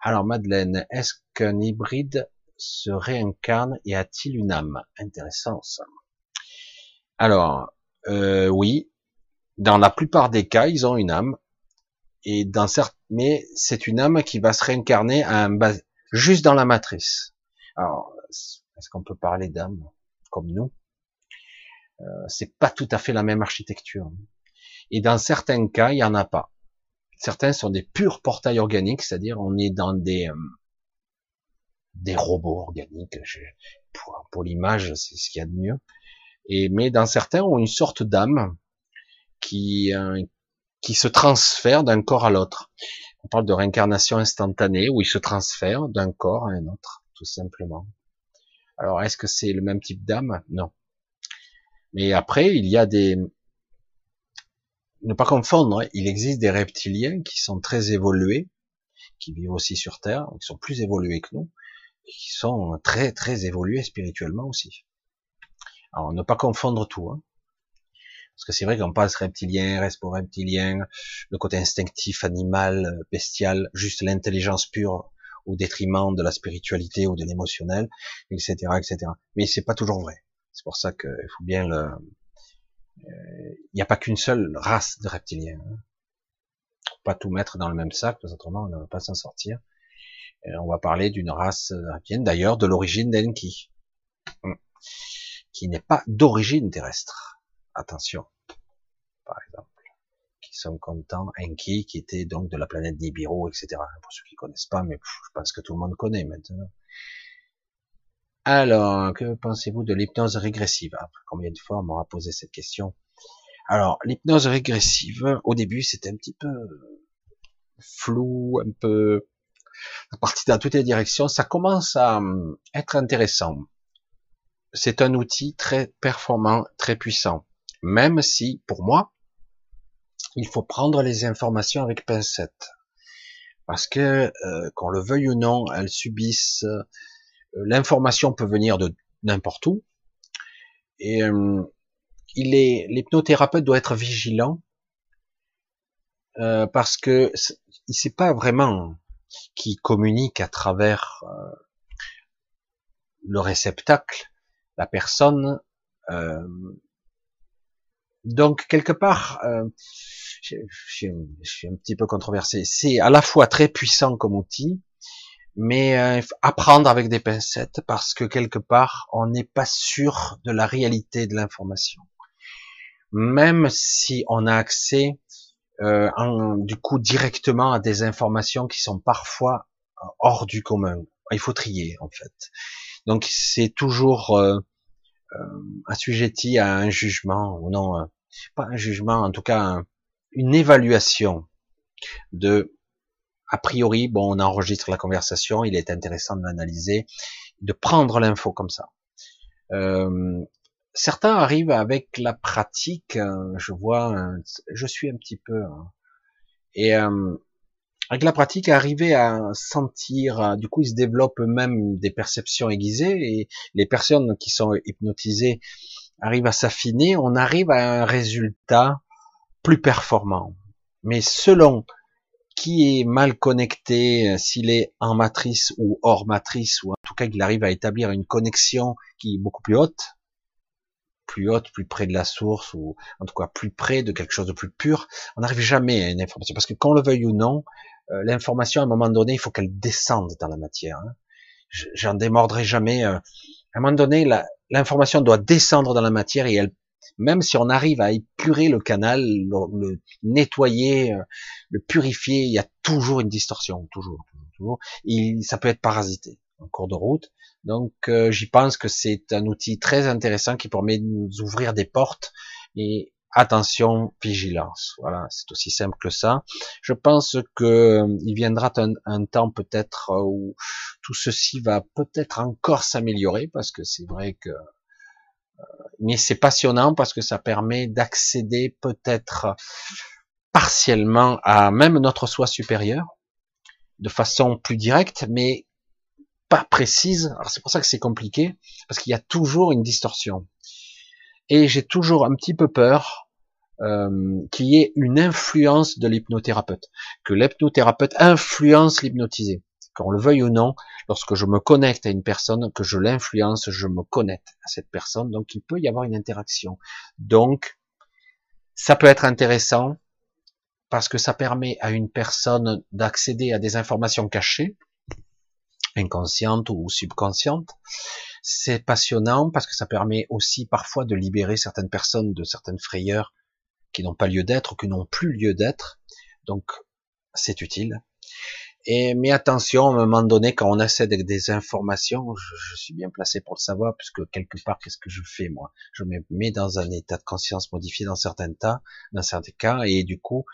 A: Alors Madeleine, est-ce qu'un hybride se réincarne et a-t-il une âme? Intéressant ça. Alors euh, oui, dans la plupart des cas, ils ont une âme, et dans certains, mais c'est une âme qui va se réincarner un bas, juste dans la matrice. Alors, est-ce qu'on peut parler d'âme comme nous? Euh, C'est pas tout à fait la même architecture. Et dans certains cas, il n'y en a pas. Certains sont des purs portails organiques, c'est-à-dire on est dans des euh, des robots organiques. pour l'image, c'est ce qu'il y a de mieux. Mais dans certains, ont une sorte d'âme qui euh, qui se transfère d'un corps à l'autre. On parle de réincarnation instantanée où il se transfère d'un corps à un autre, tout simplement. Alors, est-ce que c'est le même type d'âme? Non. Mais après, il y a des, ne pas confondre, hein. il existe des reptiliens qui sont très évolués, qui vivent aussi sur Terre, qui sont plus évolués que nous, et qui sont très très évolués spirituellement aussi. Alors ne pas confondre tout, hein. parce que c'est vrai qu'on passe reptilien, resto reptilien, le côté instinctif, animal, bestial, juste l'intelligence pure au détriment de la spiritualité ou de l'émotionnel, etc., etc. Mais c'est pas toujours vrai. C'est pour ça qu'il faut bien le, il n'y a pas qu'une seule race de reptiliens. Hein. Pas tout mettre dans le même sac, parce autrement on ne va pas s'en sortir. on va parler d'une race indienne, d'ailleurs de l'origine d'Enki, hmm. Qui n'est pas d'origine terrestre. Attention, par exemple, qui sont contents, Enki, qui était donc de la planète Nibiru, etc. Pour ceux qui connaissent pas, mais je pense que tout le monde connaît maintenant. Alors, que pensez-vous de l'hypnose régressive? Ah, Combien de fois on m'aura posé cette question? Alors, l'hypnose régressive, au début, c'était un petit peu flou, un peu parti dans toutes les directions. Ça commence à hum, être intéressant. C'est un outil très performant, très puissant. Même si, pour moi, il faut prendre les informations avec pincette. Parce que, euh, qu'on le veuille ou non, elles subissent euh, l'information peut venir de n'importe où. Et euh, il est, l'hypnothérapeute doit être vigilant euh, parce que il sait pas vraiment qui communique à travers le réceptacle, la personne. donc quelque part, je, je suis un petit peu controversé. C'est à la fois très puissant comme outil, mais euh, apprendre avec des pincettes parce que quelque part on n'est pas sûr de la réalité de l'information. Même si on a accès euh, du coup directement à des informations qui sont parfois euh, hors du commun. Il faut trier en fait. Donc c'est toujours euh, euh, assujetti à un jugement ou non, pas un jugement, en tout cas une évaluation de a priori, bon, on enregistre la conversation, il est intéressant de l'analyser, de prendre l'info comme ça. Euh, certains arrivent avec la pratique, euh, je vois, je suis un petit peu, hein, et euh, avec la pratique, arriver à sentir, du coup, ils se développent même des perceptions aiguisées, et les personnes qui sont hypnotisées arrivent à s'affiner, on arrive à un résultat plus performant. Mais selon qui est mal connecté, euh, s'il est en matrice ou hors matrice, ou en tout cas qu'il arrive à établir une connexion qui est beaucoup plus haute, plus haute, plus près de la source, ou en tout cas plus près de quelque chose de plus pur, on n'arrive jamais à une information. Parce que qu'on le veuille ou non, euh, l'information, à un moment donné, il faut qu'elle descende dans la matière. Hein. J'en démordrai jamais. Euh, à un moment donné, l'information doit descendre dans la matière et elle même si on arrive à épurer le canal, le, nettoyer, euh, le purifier, il y a toujours une distorsion, toujours, toujours, Et ça peut être parasité en cours de route. Donc j'y pense que c'est un outil très intéressant qui permet de nous ouvrir des portes. Et attention, vigilance. Voilà, c'est aussi simple que ça. Je pense que euh, il viendra un, un temps peut-être où tout ceci va peut-être encore s'améliorer parce que c'est vrai que mais c'est passionnant parce que ça permet d'accéder peut-être partiellement à même notre soi supérieur de façon plus directe, mais pas précise. Alors c'est pour ça que c'est compliqué parce qu'il y a toujours une distorsion. Et j'ai toujours un petit peu peur euh, qu'il y ait une influence de l'hypnothérapeute, que l'hypnothérapeute influence l'hypnotisé qu'on le veuille ou non, lorsque je me connecte à une personne, que je l'influence, je me connecte à cette personne, donc il peut y avoir une interaction. Donc, ça peut être intéressant parce que ça permet à une personne d'accéder à des informations cachées, inconscientes ou subconscientes. C'est passionnant parce que ça permet aussi parfois de libérer certaines personnes de certaines frayeurs qui n'ont pas lieu d'être, ou qui n'ont plus lieu d'être. Donc, c'est utile. Et mais attention, à un moment donné, quand on accède avec des informations, je, suis bien placé pour le savoir, puisque quelque part, qu'est-ce que je fais moi? Je me mets dans un état de conscience modifié dans certains cas, dans certains cas, et du coup,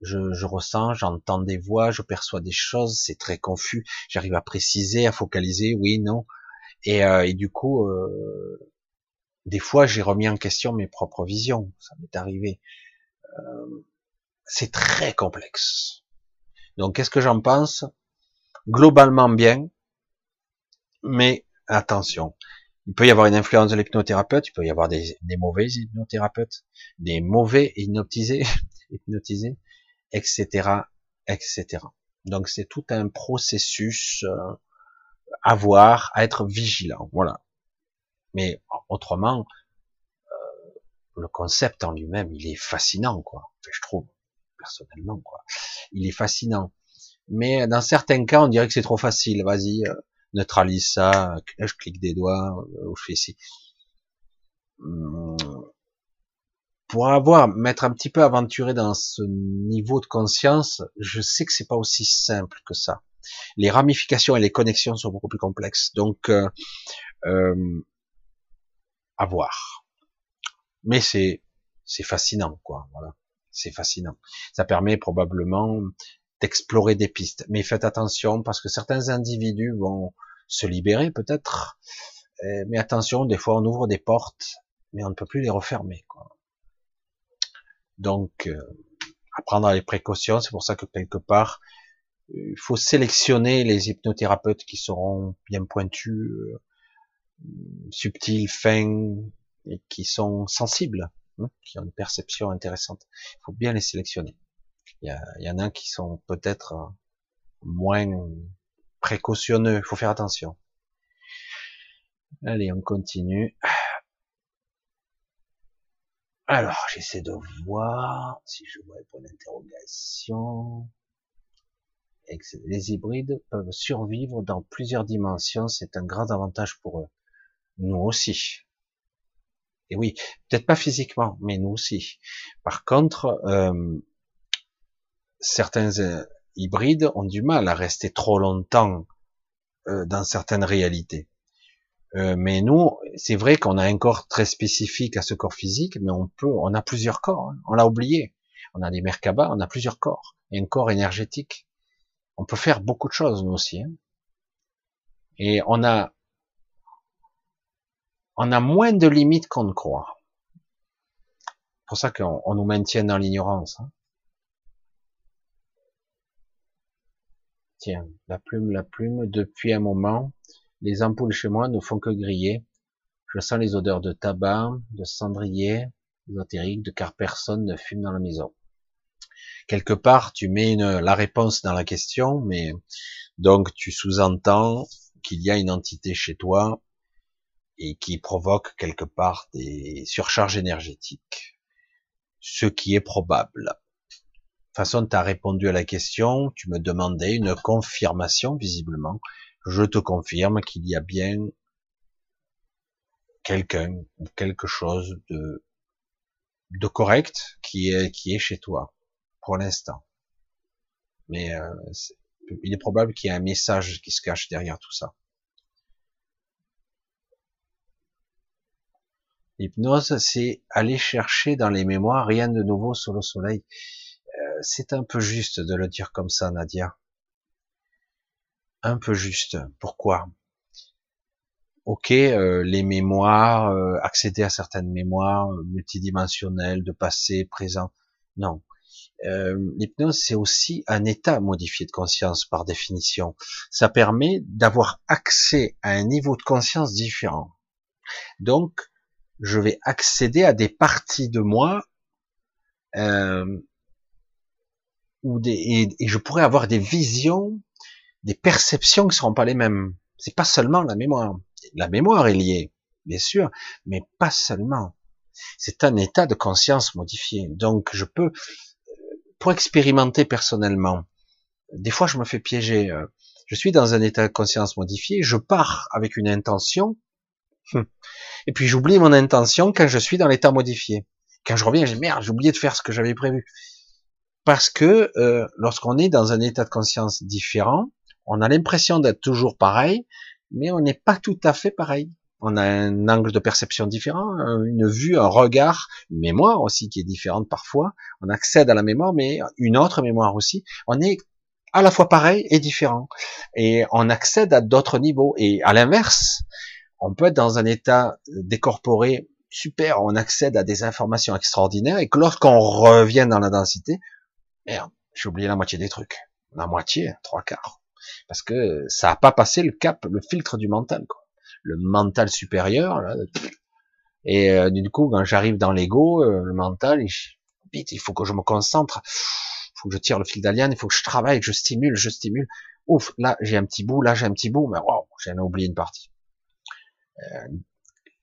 A: je, je ressens, j'entends des voix, je perçois des choses, c'est très confus. J'arrive à préciser, à focaliser, oui, non, et, euh, et du coup, euh, des fois, j'ai remis en question mes propres visions. Ça m'est arrivé. Euh, c'est très complexe donc, qu'est-ce que j'en pense? Globalement bien, mais attention. Il peut y avoir une influence de l'hypnothérapeute, il peut y avoir des, mauvais hypnothérapeutes, des mauvais hypnotisés, hypnotisés, etc., etc. Donc c'est tout un processus euh, à être vigilant, voilà. Mais autrement, euh, le concept en lui-même, il est fascinant, quoi. je trouve personnellement. Quoi. Il est fascinant. Mais dans certains cas, on dirait que c'est trop facile. Vas-y, euh, neutralise ça, je clique des doigts, euh, ou je fais ici. Hum, pour avoir, m'être un petit peu aventuré dans ce niveau de conscience, je sais que c'est pas aussi simple que ça. Les ramifications et les connexions sont beaucoup plus complexes. Donc, euh, euh, à voir. Mais c'est, c'est fascinant, quoi. Voilà. C'est fascinant. Ça permet probablement d'explorer des pistes. Mais faites attention parce que certains individus vont se libérer peut-être. Euh, mais attention, des fois on ouvre des portes, mais on ne peut plus les refermer. Quoi. Donc, euh, à prendre les précautions. C'est pour ça que quelque part, il faut sélectionner les hypnothérapeutes qui seront bien pointus, euh, subtils, fins et qui sont sensibles, hein, qui ont une perception intéressante. Il faut bien les sélectionner. Il y, en a qui sont peut-être euh, moins précautionneux. Il faut faire attention. Allez, on continue. Alors, j'essaie de voir si je vois pour l'interrogation. Les hybrides peuvent survivre dans plusieurs dimensions, c'est un grand avantage pour eux. Nous aussi. Et oui, peut-être pas physiquement, mais nous aussi. Par contre, euh, certains euh, hybrides ont du mal à rester trop longtemps euh, dans certaines réalités. Euh, mais nous, c'est vrai qu'on a un corps très spécifique à ce corps physique, mais on peut, on a plusieurs corps. Hein. On l'a oublié. On a des Merkaba, on a plusieurs corps et un corps énergétique. On peut faire beaucoup de choses nous aussi. Hein. Et on a, on a moins de limites qu'on ne croit. C'est pour ça qu'on nous maintient dans l'ignorance. Hein. Tiens, la plume, la plume, depuis un moment, les ampoules chez moi ne font que griller. Je sens les odeurs de tabac, de cendrier, ésotérique, de car personne ne fume dans la maison. Quelque part, tu mets la réponse dans la question, mais donc tu sous-entends qu'il y a une entité chez toi et qui provoque quelque part des surcharges énergétiques. Ce qui est probable. De toute façon, tu as répondu à la question, tu me demandais une confirmation, visiblement. Je te confirme qu'il y a bien quelqu'un ou quelque chose de, de correct qui est, qui est chez toi, pour l'instant. Mais euh, il est probable qu'il y ait un message qui se cache derrière tout ça. L'hypnose, c'est aller chercher dans les mémoires rien de nouveau sous le soleil. Euh, c'est un peu juste de le dire comme ça, Nadia. Un peu juste. Pourquoi? Ok, euh, les mémoires, euh, accéder à certaines mémoires multidimensionnelles, de passé, présent. Non. L'hypnose, c'est aussi un état modifié de conscience par définition. Ça permet d'avoir accès à un niveau de conscience différent. Donc, je vais accéder à des parties de moi euh, ou des, et, je pourrais avoir des visions, des perceptions qui seront pas les mêmes. C'est pas seulement la mémoire. La mémoire est liée, bien sûr, mais pas seulement. C'est un état de conscience modifié. Donc je peux, pour expérimenter personnellement, des fois je me fais piéger. Euh, je suis dans un état de conscience modifié, je pars avec une intention, Hum. Et puis j'oublie mon intention quand je suis dans l'état modifié. Quand je reviens, j'ai merde, j'ai oublié de faire ce que j'avais prévu. Parce que euh, lorsqu'on est dans un état de conscience différent, on a l'impression d'être toujours pareil, mais on n'est pas tout à fait pareil. On a un angle de perception différent, une vue, un regard, une mémoire aussi qui est différente parfois. On accède à la mémoire, mais une autre mémoire aussi. On est à la fois pareil et différent. Et on accède à d'autres niveaux. Et à l'inverse, on peut être dans un état décorporé super, on accède à des informations extraordinaires et que lorsqu'on revient dans la densité, merde, j'ai oublié la moitié des trucs. La moitié, trois quarts. Parce que ça n'a pas passé le cap, le filtre du mental, quoi. Le mental supérieur, là, et euh, du coup, quand j'arrive dans l'ego, euh, le mental, il, faut que je me concentre, il faut que je tire le fil d'alien, il faut que je travaille, que je stimule, je stimule. Ouf, là j'ai un petit bout, là j'ai un petit bout, mais wow, j'ai oublié une partie. Euh,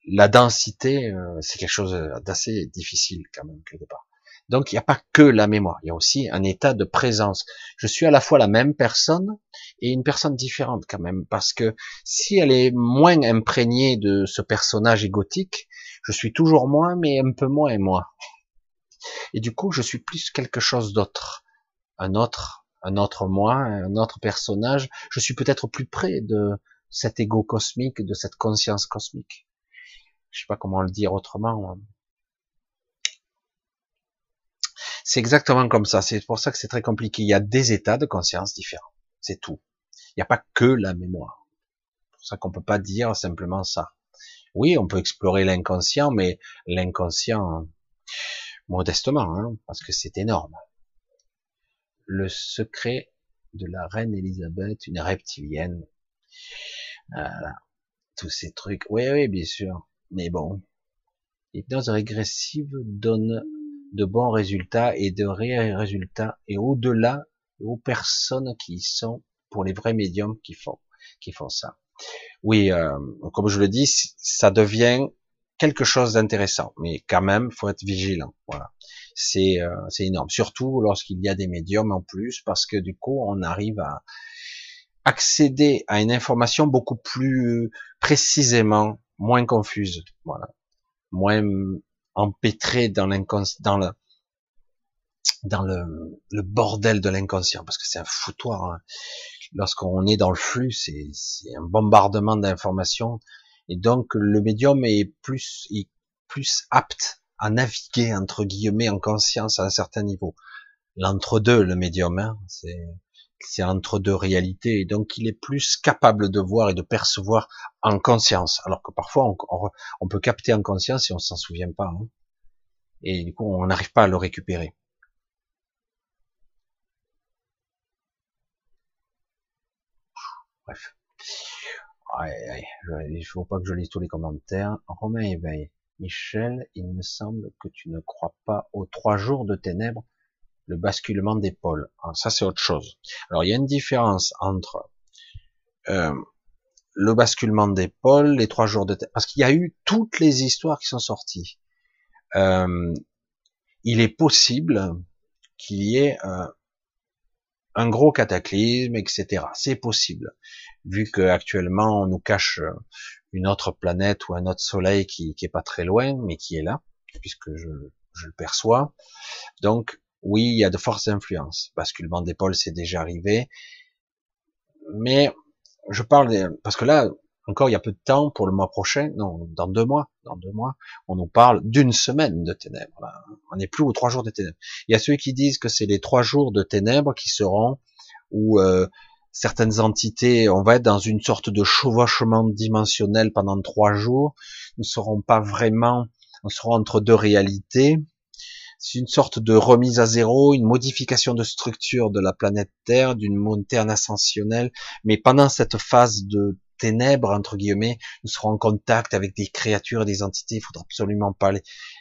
A: la densité, euh, c'est quelque chose d'assez difficile quand même quelque part. Donc il n'y a pas que la mémoire, il y a aussi un état de présence. Je suis à la fois la même personne et une personne différente quand même, parce que si elle est moins imprégnée de ce personnage égotique, je suis toujours moi, mais un peu moins moi. Et du coup, je suis plus quelque chose d'autre, un autre, un autre moi, un autre personnage. Je suis peut-être plus près de cet ego cosmique, de cette conscience cosmique. Je sais pas comment le dire autrement. C'est exactement comme ça. C'est pour ça que c'est très compliqué. Il y a des états de conscience différents. C'est tout. Il n'y a pas que la mémoire. C'est pour ça qu'on peut pas dire simplement ça. Oui, on peut explorer l'inconscient, mais l'inconscient, modestement, hein, parce que c'est énorme. Le secret de la reine Elisabeth, une reptilienne. Voilà. Tous ces trucs. Oui, oui, bien sûr. Mais bon. L'hypnose régressive donne de bons résultats et de réels résultats et au-delà aux personnes qui sont pour les vrais médiums qui font qui font ça. Oui, euh, comme je le dis, ça devient quelque chose d'intéressant, mais quand même, faut être vigilant. Voilà, c'est euh, c'est énorme, surtout lorsqu'il y a des médiums en plus, parce que du coup, on arrive à accéder à une information beaucoup plus précisément, moins confuse. Voilà, moins empêtré dans dans le dans le, le bordel de l'inconscient, parce que c'est un foutoir. Hein. Lorsqu'on est dans le flux, c'est un bombardement d'informations, et donc le médium est plus, est plus apte à naviguer entre guillemets en conscience à un certain niveau. L'entre-deux, le médium, hein, c'est c'est entre deux réalités, et donc il est plus capable de voir et de percevoir en conscience, alors que parfois on, peut capter en conscience et on s'en souvient pas, hein. et du coup on n'arrive pas à le récupérer. Bref. il ne faut pas que je lise tous les commentaires. Romain éveille. Michel, il me semble que tu ne crois pas aux trois jours de ténèbres le basculement d'épaule. Ah, ça, c'est autre chose. Alors, il y a une différence entre euh, le basculement d'épaule, les trois jours de parce qu'il y a eu toutes les histoires qui sont sorties. Euh, il est possible qu'il y ait euh, un gros cataclysme, etc. C'est possible, vu que actuellement on nous cache une autre planète ou un autre soleil qui, qui est pas très loin, mais qui est là, puisque je, je le perçois. Donc oui, il y a de fortes influences. Basculement d'épaule, c'est déjà arrivé. Mais je parle parce que là, encore il y a peu de temps pour le mois prochain, non, dans deux mois, dans deux mois, on nous parle d'une semaine de ténèbres. On n'est plus aux trois jours de ténèbres. Il y a ceux qui disent que c'est les trois jours de ténèbres qui seront où euh, certaines entités, on va être dans une sorte de chevauchement dimensionnel pendant trois jours. Nous ne serons pas vraiment, on sera entre deux réalités c'est une sorte de remise à zéro, une modification de structure de la planète Terre, d'une montagne ascensionnelle. Mais pendant cette phase de ténèbres, entre guillemets, nous serons en contact avec des créatures, des entités, il faudra absolument pas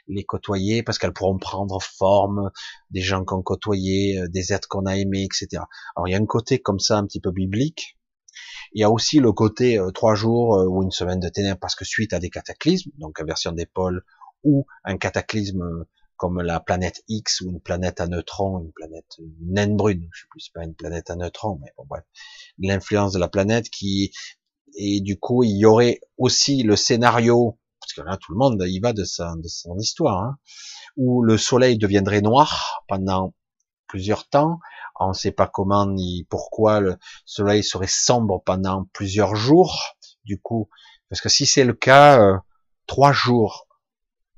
A: les, côtoyer parce qu'elles pourront prendre forme des gens qu'on côtoyé, euh, des êtres qu'on a aimés, etc. Alors il y a un côté comme ça un petit peu biblique. Il y a aussi le côté euh, trois jours euh, ou une semaine de ténèbres parce que suite à des cataclysmes, donc inversion d'épaule ou un cataclysme comme la planète X ou une planète à neutrons, une planète naine brune, je sais plus, c'est pas une planète à neutrons, mais bon bref, l'influence de la planète qui et du coup il y aurait aussi le scénario parce que là tout le monde y va de, sa, de son histoire, hein, où le Soleil deviendrait noir pendant plusieurs temps, on ne sait pas comment ni pourquoi le Soleil serait sombre pendant plusieurs jours, du coup, parce que si c'est le cas, euh, trois jours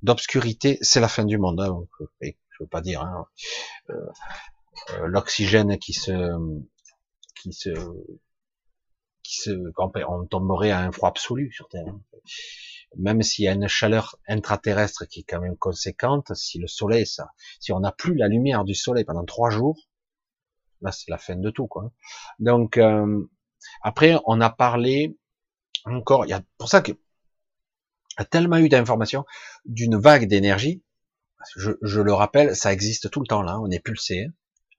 A: d'obscurité, c'est la fin du monde. Hein. Je veux pas dire hein. euh, euh, l'oxygène qui se qui se qui se on tomberait à un froid absolu sur Terre. Même s'il y a une chaleur intraterrestre qui est quand même conséquente, si le soleil, ça, si on n'a plus la lumière du soleil pendant trois jours, là c'est la fin de tout quoi. Donc euh, après on a parlé encore, il y a pour ça que a tellement eu d'informations d'une vague d'énergie. Je, je, le rappelle, ça existe tout le temps là, on est pulsé.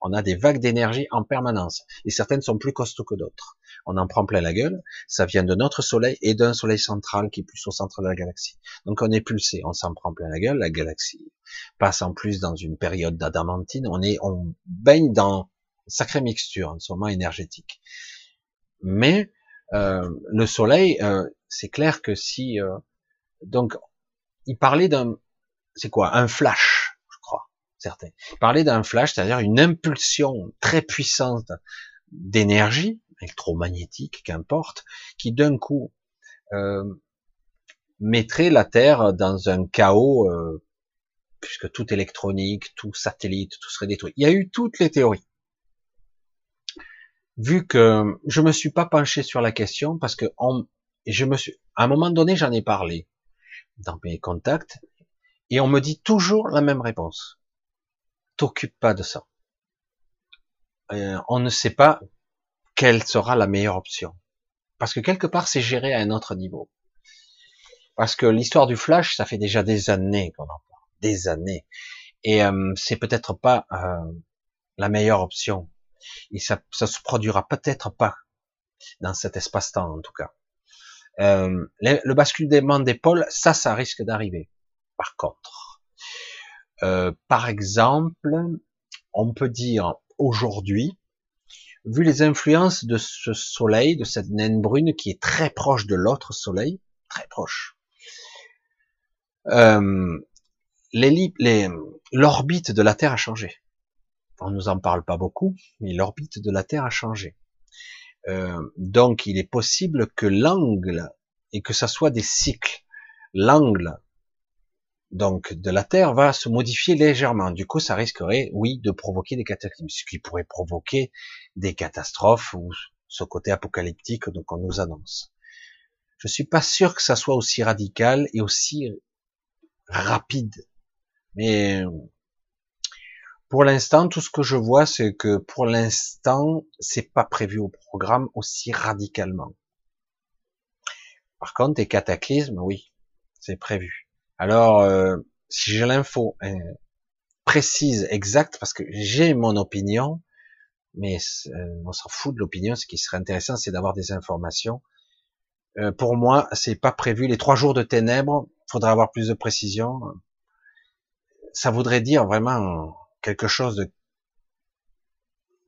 A: On a des vagues d'énergie en permanence. Et certaines sont plus costauds que d'autres. On en prend plein la gueule. Ça vient de notre soleil et d'un soleil central qui est plus au centre de la galaxie. Donc on est pulsé. On s'en prend plein la gueule. La galaxie passe en plus dans une période d'adamantine. On est, on baigne dans sacrée mixture en ce moment énergétique. Mais, euh, le soleil, euh, c'est clair que si, euh, donc, il parlait d'un, c'est quoi, un flash certains. Parler d'un flash, c'est-à-dire une impulsion très puissante d'énergie, électromagnétique, qu'importe, qui d'un coup euh, mettrait la Terre dans un chaos, euh, puisque tout électronique, tout satellite, tout serait détruit. Il y a eu toutes les théories. Vu que je me suis pas penché sur la question, parce que je me suis, à un moment donné, j'en ai parlé dans mes contacts, et on me dit toujours la même réponse t'occupe pas de ça. Euh, on ne sait pas quelle sera la meilleure option. Parce que quelque part, c'est géré à un autre niveau. Parce que l'histoire du flash, ça fait déjà des années qu'on en parle. Des années. Et euh, c'est peut-être pas euh, la meilleure option. Et ça, ça se produira peut-être pas dans cet espace-temps, en tout cas. Euh, le, le basculement d'épaule, ça, ça risque d'arriver. Par contre, euh, par exemple, on peut dire aujourd'hui, vu les influences de ce soleil, de cette naine brune qui est très proche de l'autre soleil, très proche, euh, l'orbite de la Terre a changé. On nous en parle pas beaucoup, mais l'orbite de la Terre a changé. Euh, donc il est possible que l'angle, et que ça soit des cycles, l'angle donc de la Terre va se modifier légèrement. Du coup, ça risquerait, oui, de provoquer des cataclysmes, ce qui pourrait provoquer des catastrophes ou ce côté apocalyptique qu'on nous annonce. Je suis pas sûr que ça soit aussi radical et aussi rapide. Mais pour l'instant, tout ce que je vois, c'est que pour l'instant, c'est pas prévu au programme aussi radicalement. Par contre, des cataclysmes, oui, c'est prévu. Alors, euh, si j'ai l'info euh, précise, exacte, parce que j'ai mon opinion, mais euh, on s'en fout de l'opinion. Ce qui serait intéressant, c'est d'avoir des informations. pour moi, c'est pas prévu. Les trois jours de ténèbres, faudrait avoir plus de précision. Ça voudrait dire vraiment quelque chose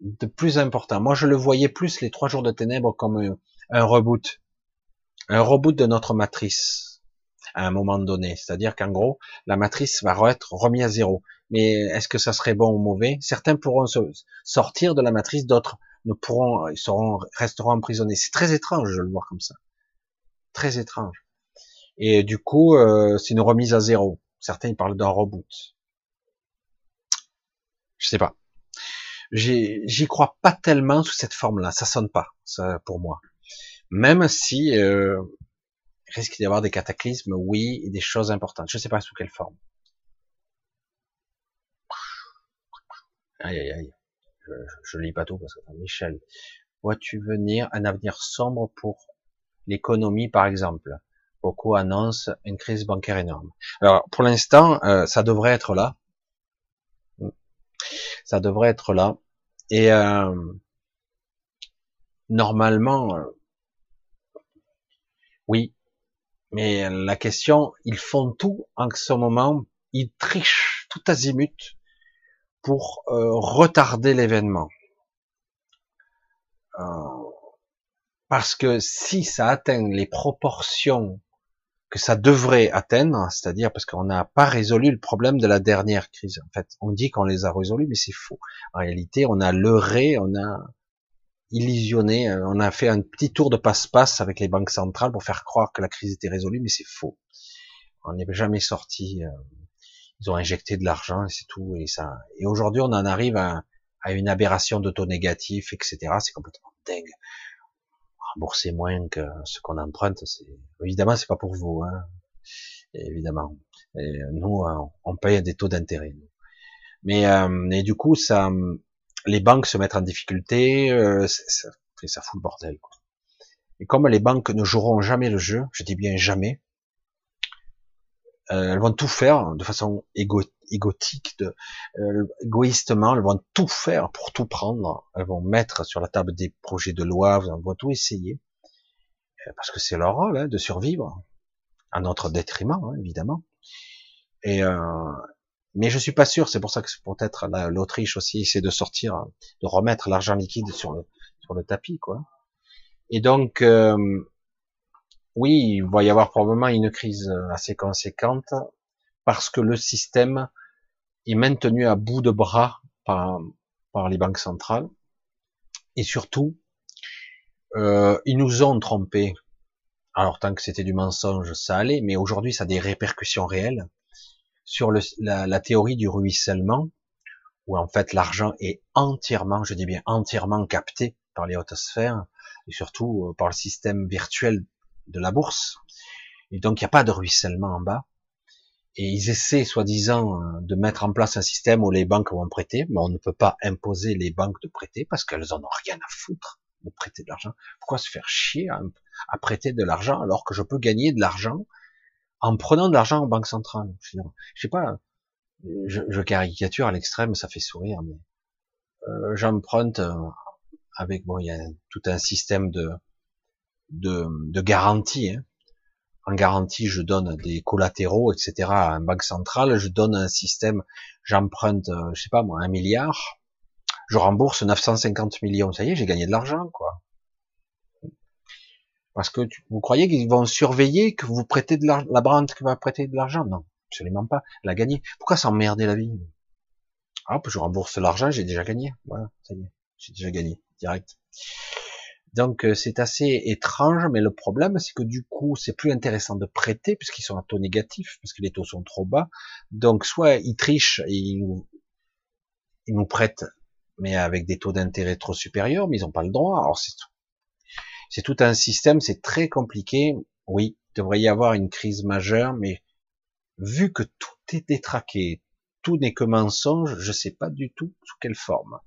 A: de, plus important. Moi, je le voyais plus les trois jours de ténèbres comme un, un reboot, un reboot de notre matrice à un moment donné. C'est-à-dire qu'en gros, la matrice va être remise à zéro. Mais est-ce que ça serait bon ou mauvais? Certains pourront se sortir de la matrice, d'autres ne pourront, ils seront, resteront emprisonnés. C'est très étrange de le voir comme ça. Très étrange. Et du coup, euh, c'est une remise à zéro. Certains ils parlent d'un reboot. Je sais pas. J'y crois pas tellement sous cette forme-là. Ça sonne pas, pour moi. Même si euh, risque d'y avoir des cataclysmes, oui, et des choses importantes. Je sais pas sous quelle forme. Aïe, aïe, aïe. Je, ne lis pas tout parce que Michel, vois-tu venir un avenir sombre pour l'économie, par exemple? Beaucoup annoncent une crise bancaire énorme. Alors, pour l'instant, euh, ça devrait être là. Ça devrait être là. Et euh, normalement, euh, oui, mais la question, ils font tout en ce moment, ils trichent tout azimut pour euh, retarder l'événement. Euh, parce que si ça atteint les proportions que ça devrait atteindre, c'est-à-dire parce qu'on n'a pas résolu le problème de la dernière crise. En fait, on dit qu'on les a résolus, mais c'est faux. En réalité, on a leurré, on a illusionné. Euh, on a fait un petit tour de passe-passe avec les banques centrales pour faire croire que la crise était résolue, mais c'est faux. On n'est jamais sorti. Euh, ils ont injecté de l'argent et c'est tout. Et ça. Et aujourd'hui, on en arrive à, une aberration de taux négatifs, etc. C'est complètement dingue. Rembourser moins que ce qu'on emprunte, c'est évidemment c'est pas pour vous, hein. évidemment. Nous, euh, on paye des taux d'intérêt. Mais et du coup, ça, les banques se mettent en difficulté, euh, ça, ça fout le bordel. Quoi. Et comme les banques ne joueront jamais le jeu, je dis bien jamais, euh, elles vont tout faire de façon égotique, de, euh, égoïstement, elles vont tout faire pour tout prendre. Elles vont mettre sur la table des projets de loi, elles vont tout essayer, euh, parce que c'est leur rôle hein, de survivre, à notre détriment, hein, évidemment. Et euh, mais je suis pas sûr. C'est pour ça que peut-être l'Autriche aussi essaie de sortir, de remettre l'argent liquide sur le sur le tapis, quoi. Et donc, euh, oui, il va y avoir probablement une crise assez conséquente parce que le système est maintenu à bout de bras par, les banques centrales. Et surtout, euh, ils nous ont trompés. Alors tant que c'était du mensonge, ça allait, mais aujourd'hui, ça a des répercussions réelles sur la, théorie du ruissellement, où en fait l'argent est entièrement, je dis bien entièrement capté par les hautes sphères, et surtout euh, par le système virtuel de la bourse. Et donc, il n'y a pas de ruissellement en bas. Et ils essaient, soi-disant, euh, de mettre en place un système où les banques vont prêter, mais on ne peut pas imposer les banques de prêter parce qu'elles en ont rien à foutre de prêter de l'argent. Pourquoi se faire chier à, prêter de l'argent alors que je peux gagner de l'argent en prenant de l'argent en banque centrale? Je sais pas, je, je caricature à l'extrême, ça fait sourire, mais euh, j'emprunte euh, avec bon, il y a tout un système de de, de garantie. Hein. En garantie, je donne des collatéraux, etc. à une banque centrale. Je donne un système, j'emprunte, euh, je sais pas moi, un milliard. Je rembourse 950 millions. Ça y est, j'ai gagné de l'argent, quoi. Parce que vous croyez qu'ils vont surveiller que vous prêtez de l'argent, la banque qui va prêter de l'argent? Non, absolument pas. Elle a gagné. Pourquoi s'emmerder la vie? Hop, je rembourse l'argent, j'ai déjà gagné. Voilà, ça y est, j'ai déjà gagné direct. Donc euh, c'est assez étrange, mais le problème c'est que du coup c'est plus intéressant de prêter puisqu'ils sont à taux négatif, parce que les taux sont trop bas. Donc soit ils trichent et ils nous, ils nous prêtent, mais avec des taux d'intérêt trop supérieurs, mais ils n'ont pas le droit. Alors c'est c'est tout un système, c'est très compliqué. Oui, il devrait y avoir une crise majeure, mais vu que tout est détraqué, tout n'est que mensonge, je sais pas du tout sous quelle forme.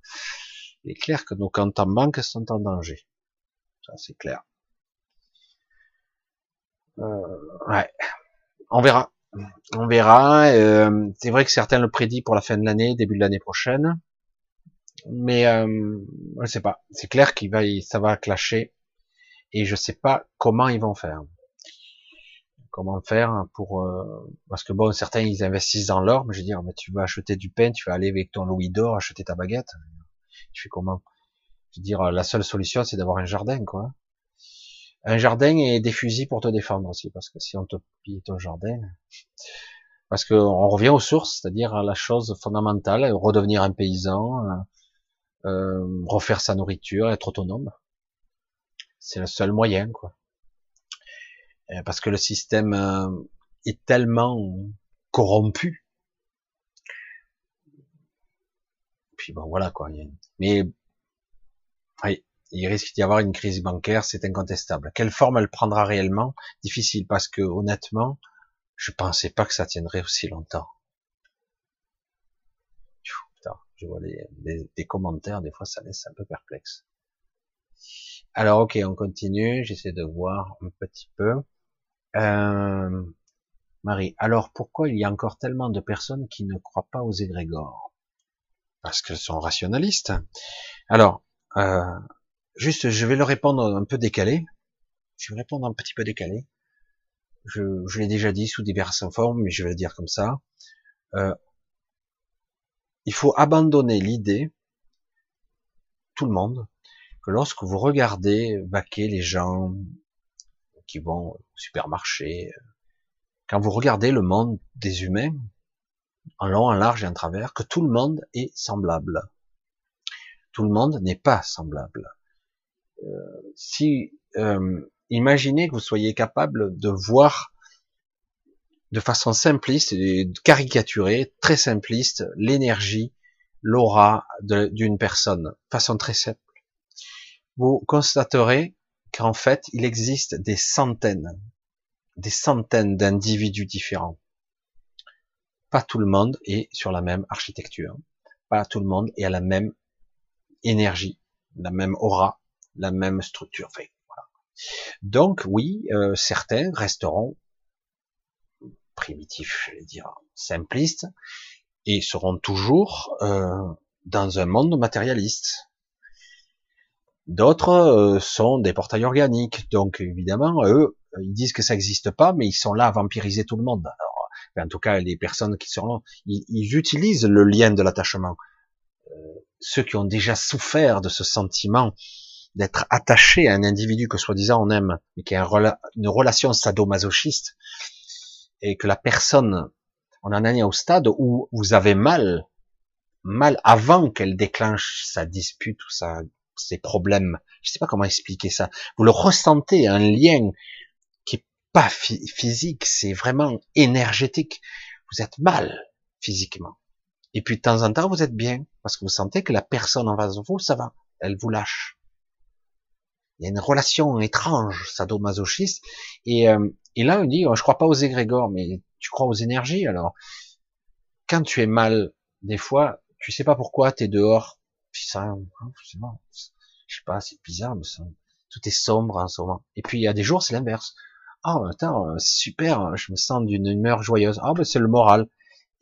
A: Il est clair que nos comptes en banque sont en danger. C'est clair. Euh, ouais. On verra. On verra. Euh, c'est vrai que certains le prédit pour la fin de l'année, début de l'année prochaine. Mais euh, je sais pas. C'est clair qu'il va, ça va clasher. Et je sais pas comment ils vont faire. Comment faire pour euh, parce que bon, certains ils investissent dans l'or, mais je veux dire, tu vas acheter du pain, tu vas aller avec ton louis d'or acheter ta baguette. Tu fais comment? Je veux dire, la seule solution, c'est d'avoir un jardin, quoi. Un jardin et des fusils pour te défendre aussi, parce que si on te pille ton jardin, parce qu'on revient aux sources, c'est-à-dire à la chose fondamentale, redevenir un paysan, euh, refaire sa nourriture, être autonome. C'est le seul moyen, quoi. Euh, parce que le système euh, est tellement corrompu puis bon, voilà quoi. Mais oui, il risque d'y avoir une crise bancaire, c'est incontestable. Quelle forme elle prendra réellement? Difficile, parce que honnêtement, je pensais pas que ça tiendrait aussi longtemps. Putain, je vois des, commentaires, des fois ça laisse un peu perplexe. Alors ok, on continue, j'essaie de voir un petit peu. Euh, Marie, alors pourquoi il y a encore tellement de personnes qui ne croient pas aux égrégores? Parce qu'elles sont rationalistes. Alors, euh, juste, je vais leur répondre un peu décalé. Je vais répondre un petit peu décalé. Je, je l'ai déjà dit sous diverses formes, mais je vais le dire comme ça. Euh, il faut abandonner l'idée, tout le monde, que lorsque vous regardez vaquer les gens qui vont au supermarché, quand vous regardez le monde des humains, en long, en large et en travers, que tout le monde est semblable. Tout le monde n'est pas semblable. Euh, si euh, imaginez que vous soyez capable de voir de façon simpliste et caricaturée, très simpliste, l'énergie, l'aura d'une personne, façon très simple. Vous constaterez qu'en fait, il existe des centaines, des centaines d'individus différents pas tout le monde est sur la même architecture, pas tout le monde est à la même énergie, la même aura, la même structure. Donc oui, euh, certains resteront primitifs, je vais dire simplistes, et seront toujours euh, dans un monde matérialiste. D'autres euh, sont des portails organiques, donc évidemment, eux, ils disent que ça n'existe pas, mais ils sont là à vampiriser tout le monde. Alors, en tout cas, les personnes qui sont là, ils, utilisent le lien de l'attachement. Euh, ceux qui ont déjà souffert de ce sentiment d'être attaché à un individu que soi-disant on aime, mais qui a une relation sadomasochiste, et que la personne, on en est au stade où vous avez mal, mal avant qu'elle déclenche sa dispute ou sa, ses problèmes. Je sais pas comment expliquer ça. Vous le ressentez, un lien qui est pas physique, c'est vraiment énergétique. Vous êtes mal physiquement. Et puis de temps en temps, vous êtes bien, parce que vous sentez que la personne en face de vous, ça va, elle vous lâche. Il y a une relation étrange, sadomasochiste. Et, euh, et là, on dit, oh, je crois pas aux égrégores, mais tu crois aux énergies. Alors, quand tu es mal, des fois, tu sais pas pourquoi, tu es dehors. Puis ça, hein, je sais pas, c'est bizarre, mais tout est sombre en ce moment. Et puis il y a des jours, c'est l'inverse. Ah, oh, super, je me sens d'une humeur joyeuse. Ah, ben c'est le moral.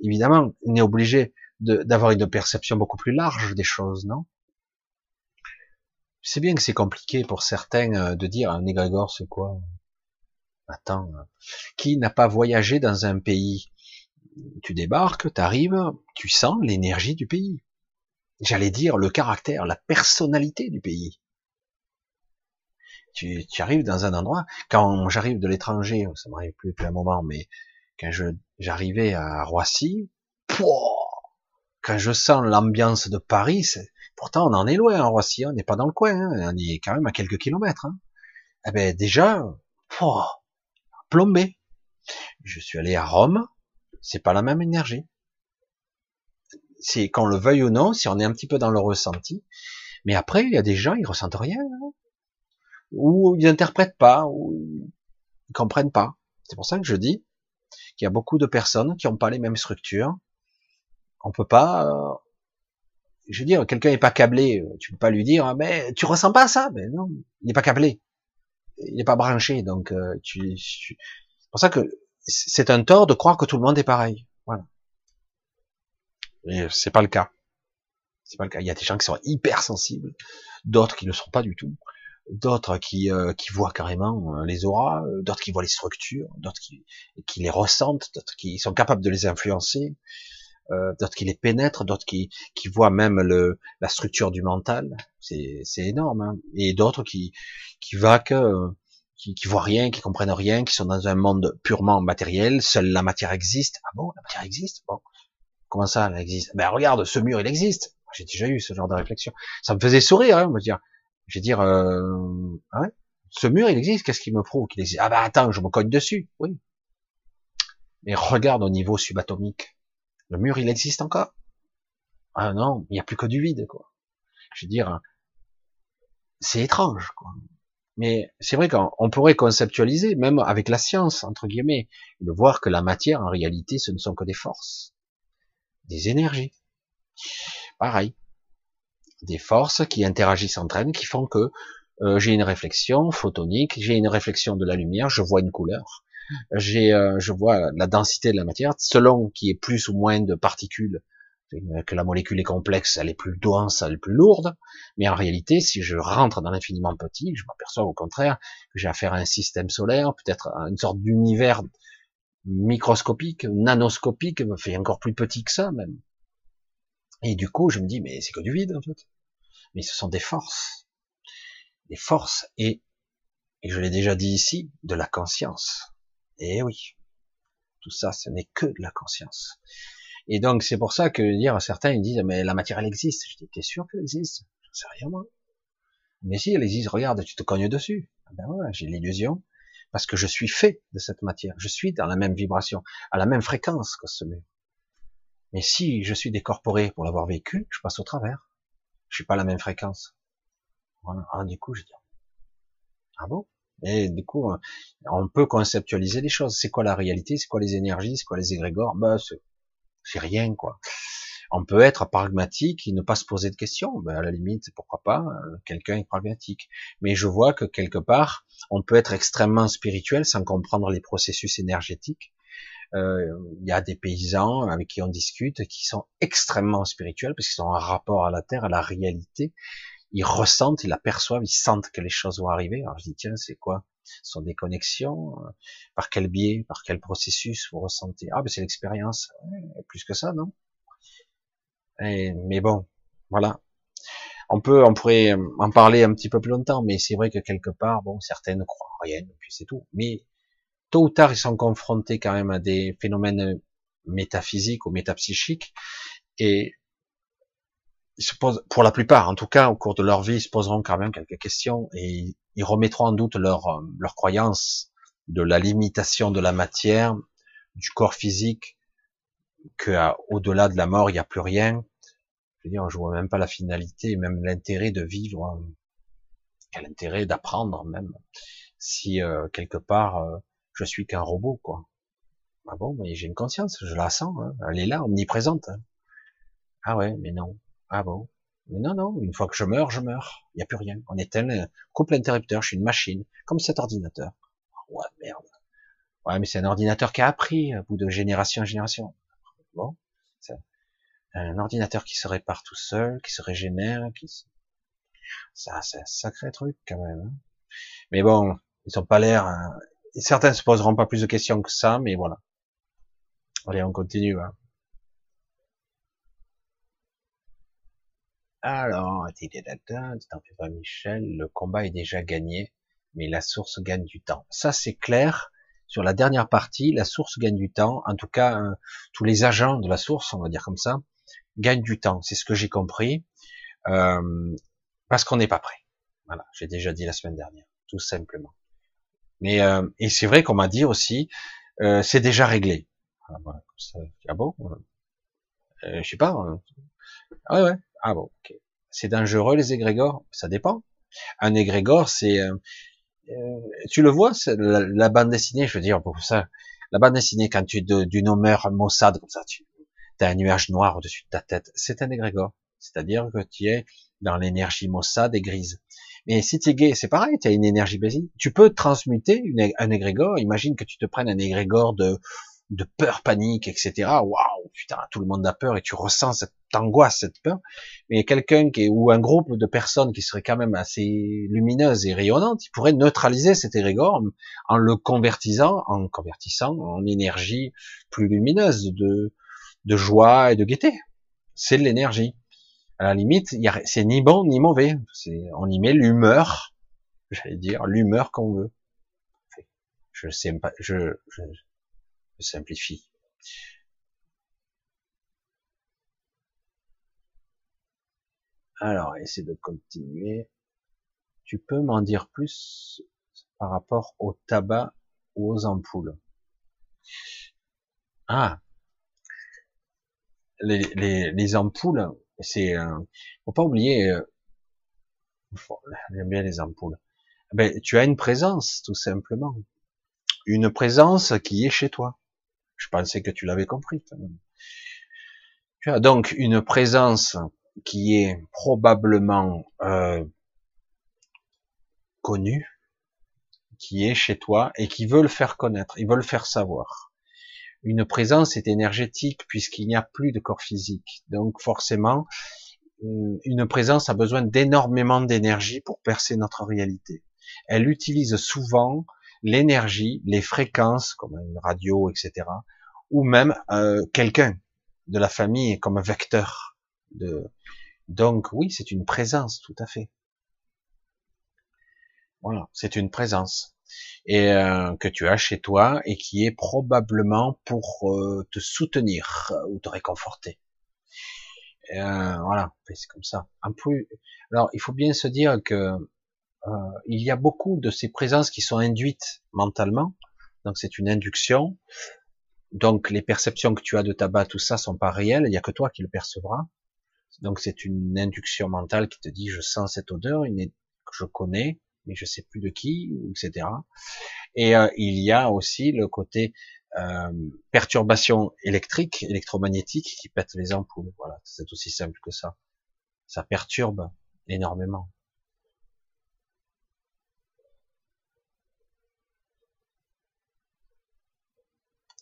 A: Évidemment, on est obligé d'avoir une perception beaucoup plus large des choses, non? C'est bien que c'est compliqué pour certains euh, de dire un égrégore c'est quoi? Attends, euh, qui n'a pas voyagé dans un pays? Tu débarques, tu arrives, tu sens l'énergie du pays. J'allais dire le caractère, la personnalité du pays. Tu, arrives dans un endroit, quand j'arrive de l'étranger, ça m'arrive plus depuis un moment, mais quand je j'arrivais à Roissy, quand je sens l'ambiance de Paris, pourtant on en est loin en Roissy, on n'est pas dans le coin, hein, on est quand même à quelques kilomètres. Hein. Eh ben déjà, plombé. Je suis allé à Rome, c'est pas la même énergie. C'est qu'on le veuille ou non, si on est un petit peu dans le ressenti. Mais après, il y a des gens, ils ressentent rien, hein. ou ils interprètent pas, ou ils comprennent pas. C'est pour ça que je dis qu'il y a beaucoup de personnes qui n'ont pas les mêmes structures, on peut pas, euh, je veux dire, quelqu'un n'est pas câblé, euh, tu peux pas lui dire, ah, mais tu ressens pas ça, mais non, il n'est pas câblé, il n'est pas branché, donc euh, tu, c'est pour ça que c'est un tort de croire que tout le monde est pareil, voilà. Et c'est pas le cas. C'est pas le cas. Il y a des gens qui sont hyper sensibles, d'autres qui ne le sont pas du tout, d'autres qui, qui voient carrément les auras, d'autres qui voient les structures, d'autres qui, qui les ressentent, d'autres qui sont capables de les influencer euh, d'autres qui les pénètrent, d'autres qui, qui voient même le, la structure du mental. C'est, c'est énorme. Hein. Et d'autres qui, qui vaquent, euh, qui, qui voient rien, qui comprennent rien, qui sont dans un monde purement matériel. Seule la matière existe. Ah bon, la matière existe? Bon, comment ça, elle existe? Ben regarde, ce mur, il existe. J'ai déjà eu ce genre de réflexion. Ça me faisait sourire, hein, me dire. Je vais dire, euh, ah ce mur, il existe. Qu'est-ce qui me prouve qu'il existe? Ah bah attends, je me cogne dessus. Oui. Mais regarde au niveau subatomique. Le mur, il existe encore? Ah non, il n'y a plus que du vide, quoi. Je veux dire, c'est étrange, quoi. Mais c'est vrai qu'on pourrait conceptualiser, même avec la science, entre guillemets, de voir que la matière, en réalité, ce ne sont que des forces, des énergies. Pareil. Des forces qui interagissent entre elles, qui font que euh, j'ai une réflexion photonique, j'ai une réflexion de la lumière, je vois une couleur. J'ai, euh, je vois la densité de la matière, selon qu'il y ait plus ou moins de particules, que la molécule est complexe, elle est plus dense, elle est plus lourde, mais en réalité, si je rentre dans l'infiniment petit, je m'aperçois au contraire que j'ai affaire à un système solaire, peut-être à une sorte d'univers microscopique, nanoscopique, me fait encore plus petit que ça même. Et du coup, je me dis, mais c'est que du vide en fait. Mais ce sont des forces, des forces et, et je l'ai déjà dit ici, de la conscience. Et eh oui, tout ça, ce n'est que de la conscience. Et donc c'est pour ça que dire certains ils disent mais la matière elle existe. Je dis t'es sûr qu'elle existe? Je sais rien moi. Mais si elle existe, regarde, tu te cognes dessus. Ah ben voilà, j'ai l'illusion parce que je suis fait de cette matière. Je suis dans la même vibration, à la même fréquence que ce mur. Mais si je suis décorporé pour l'avoir vécu, je passe au travers. Je suis pas la même fréquence. Voilà. Ah, du coup, je dis ah bon? Et du coup, on peut conceptualiser les choses. C'est quoi la réalité? C'est quoi les énergies? C'est quoi les égrégores? Ben, c'est rien, quoi. On peut être pragmatique et ne pas se poser de questions. Ben, à la limite, pourquoi pas euh, Quelqu'un est pragmatique. Mais je vois que quelque part, on peut être extrêmement spirituel sans comprendre les processus énergétiques. Euh, il y a des paysans avec qui on discute qui sont extrêmement spirituels parce qu'ils ont un rapport à la terre, à la réalité. Ils ressentent, ils aperçoivent, ils sentent que les choses vont arriver. Alors je dis tiens, c'est quoi? Ce sont des connexions? Par quel biais? Par quel processus vous ressentez? Ah, ben c'est l'expérience. plus que ça, non? Mais bon, voilà. On peut, on pourrait en parler un petit peu plus longtemps, mais c'est vrai que quelque part, bon, certaines croient en rien, puis c'est tout. Mais tôt ou tard, ils sont confrontés quand même à des phénomènes métaphysiques ou métapsychiques, et ils se posent, pour la plupart, en tout cas, au cours de leur vie, ils se poseront quand même quelques questions et ils remettront en doute leur, leur croyance de la limitation de la matière, du corps physique, que au-delà de la mort, il n'y a plus rien. Je veux dire, je vois même pas la finalité, même l'intérêt de vivre. Quel intérêt d'apprendre même, si euh, quelque part euh, je suis qu'un robot, quoi. Ah bon, mais j'ai une conscience, je la sens, hein. elle est là, omniprésente. Hein. Ah ouais, mais non. Ah bon. Mais non, non, une fois que je meurs, je meurs. Il n'y a plus rien. On est un couple interrupteur, je suis une machine, comme cet ordinateur. Ouais, merde. Ouais, mais c'est un ordinateur qui a appris, au bout de génération en génération. Bon. Un ordinateur qui se répare tout seul, qui se régénère, qui se... Ça, c'est un sacré truc, quand même. Hein. Mais bon, ils ont pas l'air, hein, certains se poseront pas plus de questions que ça, mais voilà. Allez, on continue. Hein. Alors, t'en fais pas Michel, le combat est déjà gagné, mais la source gagne du temps. Ça c'est clair. Sur la dernière partie, la source gagne du temps. En tout cas, hein, tous les agents de la source, on va dire comme ça, gagnent du temps. C'est ce que j'ai compris. Euh, parce qu'on n'est pas prêt. Voilà, j'ai déjà dit la semaine dernière, tout simplement. Mais euh, et c'est vrai qu'on m'a dit aussi, euh, c'est déjà réglé. Ah, voilà, ça, ah bon euh, Je sais pas. Hein. Ah ouais, Ah bon, ok. C'est dangereux les égrégores? Ça dépend. Un égrégore, c'est, euh, euh tu le vois, la, bande dessinée, je veux dire pour ça, la bande dessinée quand tu es du nommeur Mossad comme ça, tu as un nuage noir au-dessus de ta tête, c'est un égrégore. C'est-à-dire que tu es dans l'énergie Mossad et grise. Mais si tu es gay, c'est pareil, tu as une énergie basique. Tu peux transmuter un égrégore. Imagine que tu te prennes un égrégore de, de peur, panique, etc. Waouh, putain, tout le monde a peur et tu ressens cette angoisse, cette peur. Mais quelqu'un qui est, ou un groupe de personnes qui serait quand même assez lumineuse et rayonnante, il pourrait neutraliser cet égrégore en le convertissant, en convertissant en énergie plus lumineuse de, de joie et de gaieté. C'est de l'énergie à la limite, c'est ni bon ni mauvais. On y met l'humeur, j'allais dire l'humeur qu'on veut. Je simplifie. Alors, essaie de continuer. Tu peux m'en dire plus par rapport au tabac ou aux ampoules? Ah, les ampoules, c'est, euh, faut pas oublier, euh, j'aime bien les ampoules. Ben, tu as une présence, tout simplement. Une présence qui est chez toi. Je pensais que tu l'avais compris. Tu as donc une présence qui est probablement euh, connue, qui est chez toi et qui veut le faire connaître, ils veulent le faire savoir une présence est énergétique puisqu'il n'y a plus de corps physique. Donc forcément, euh, une présence a besoin d'énormément d'énergie pour percer notre réalité. Elle utilise souvent l'énergie, les fréquences, comme une radio, etc., ou même euh, quelqu'un de la famille comme vecteur. De... Donc oui, c'est une présence, tout à fait. Voilà, c'est une présence et euh, que tu as chez toi et qui est probablement pour euh, te soutenir euh, ou te réconforter. voilà, c'est comme ça. Alors, il faut bien se dire que il y a beaucoup de ces présences qui sont induites mentalement. Donc, c'est une induction. Donc, les perceptions que tu as de tabac, tout ça, sont pas réelles. Il y a que toi qui le percevras. Donc, c'est une induction mentale qui te dit, je sens cette odeur, une je connais, mais je sais plus de qui, etc. Et euh, il y a aussi le côté euh, perturbation électrique, électromagnétique qui pète les ampoules. Voilà, c'est aussi simple que ça. Ça perturbe énormément.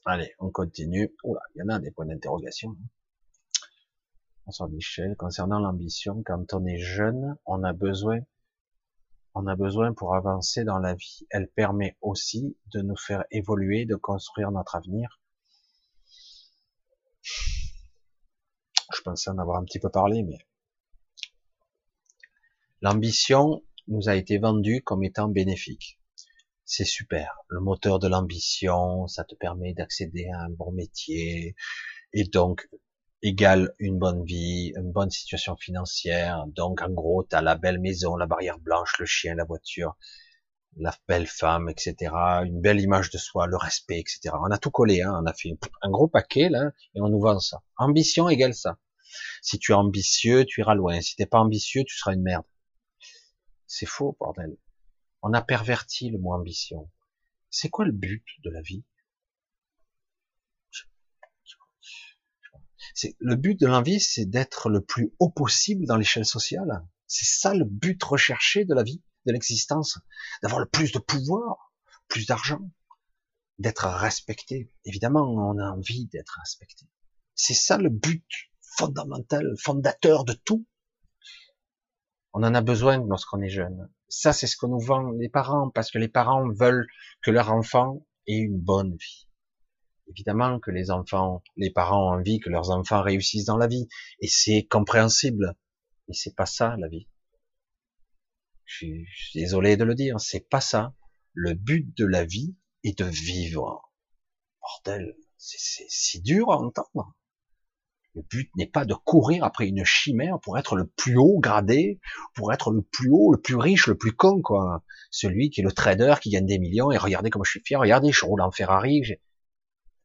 A: Allez, on continue. Oula, il y en a des points d'interrogation. Bonsoir Michel. Concernant l'ambition, quand on est jeune, on a besoin, on a besoin pour avancer dans la vie. Elle permet aussi de nous faire évoluer, de construire notre avenir. Je pensais en avoir un petit peu parlé, mais l'ambition nous a été vendue comme étant bénéfique. C'est super. Le moteur de l'ambition, ça te permet d'accéder à un bon métier et donc égale une bonne vie, une bonne situation financière. Donc, en gros, tu as la belle maison, la barrière blanche, le chien, la voiture, la belle femme, etc. Une belle image de soi, le respect, etc. On a tout collé, hein. on a fait un gros paquet là, et on nous vend ça. Ambition égale ça. Si tu es ambitieux, tu iras loin. Si t'es pas ambitieux, tu seras une merde. C'est faux, bordel. On a perverti le mot ambition. C'est quoi le but de la vie? C'est le but de l'envie, c'est d'être le plus haut possible dans l'échelle sociale. C'est ça le but recherché de la vie, de l'existence, d'avoir le plus de pouvoir, plus d'argent, d'être respecté. Évidemment, on a envie d'être respecté. C'est ça le but fondamental, fondateur de tout. On en a besoin lorsqu'on est jeune. Ça, c'est ce que nous vendent les parents, parce que les parents veulent que leur enfant ait une bonne vie. Évidemment que les enfants, les parents ont envie que leurs enfants réussissent dans la vie, et c'est compréhensible. Mais c'est pas ça la vie. Je suis, désolé de le dire, c'est pas ça. Le but de la vie est de vivre. Bordel, c'est si dur à entendre. Le but n'est pas de courir après une chimère pour être le plus haut gradé, pour être le plus haut, le plus riche, le plus con, quoi. Celui qui est le trader, qui gagne des millions, et regardez comme je suis fier, regardez, je roule en Ferrari,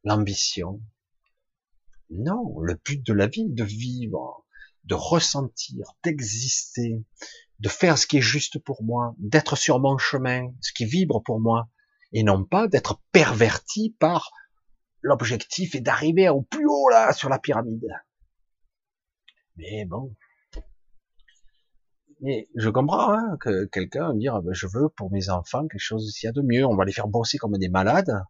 A: l'ambition. Non, le but de la vie, de vivre, de ressentir, d'exister, de faire ce qui est juste pour moi, d'être sur mon chemin, ce qui vibre pour moi, et non pas d'être perverti par l'objectif est d'arriver au plus haut là sur la pyramide. Mais bon, mais je comprends hein, que quelqu'un dire ah ben, je veux pour mes enfants quelque chose s'il y a de mieux, on va les faire bosser comme des malades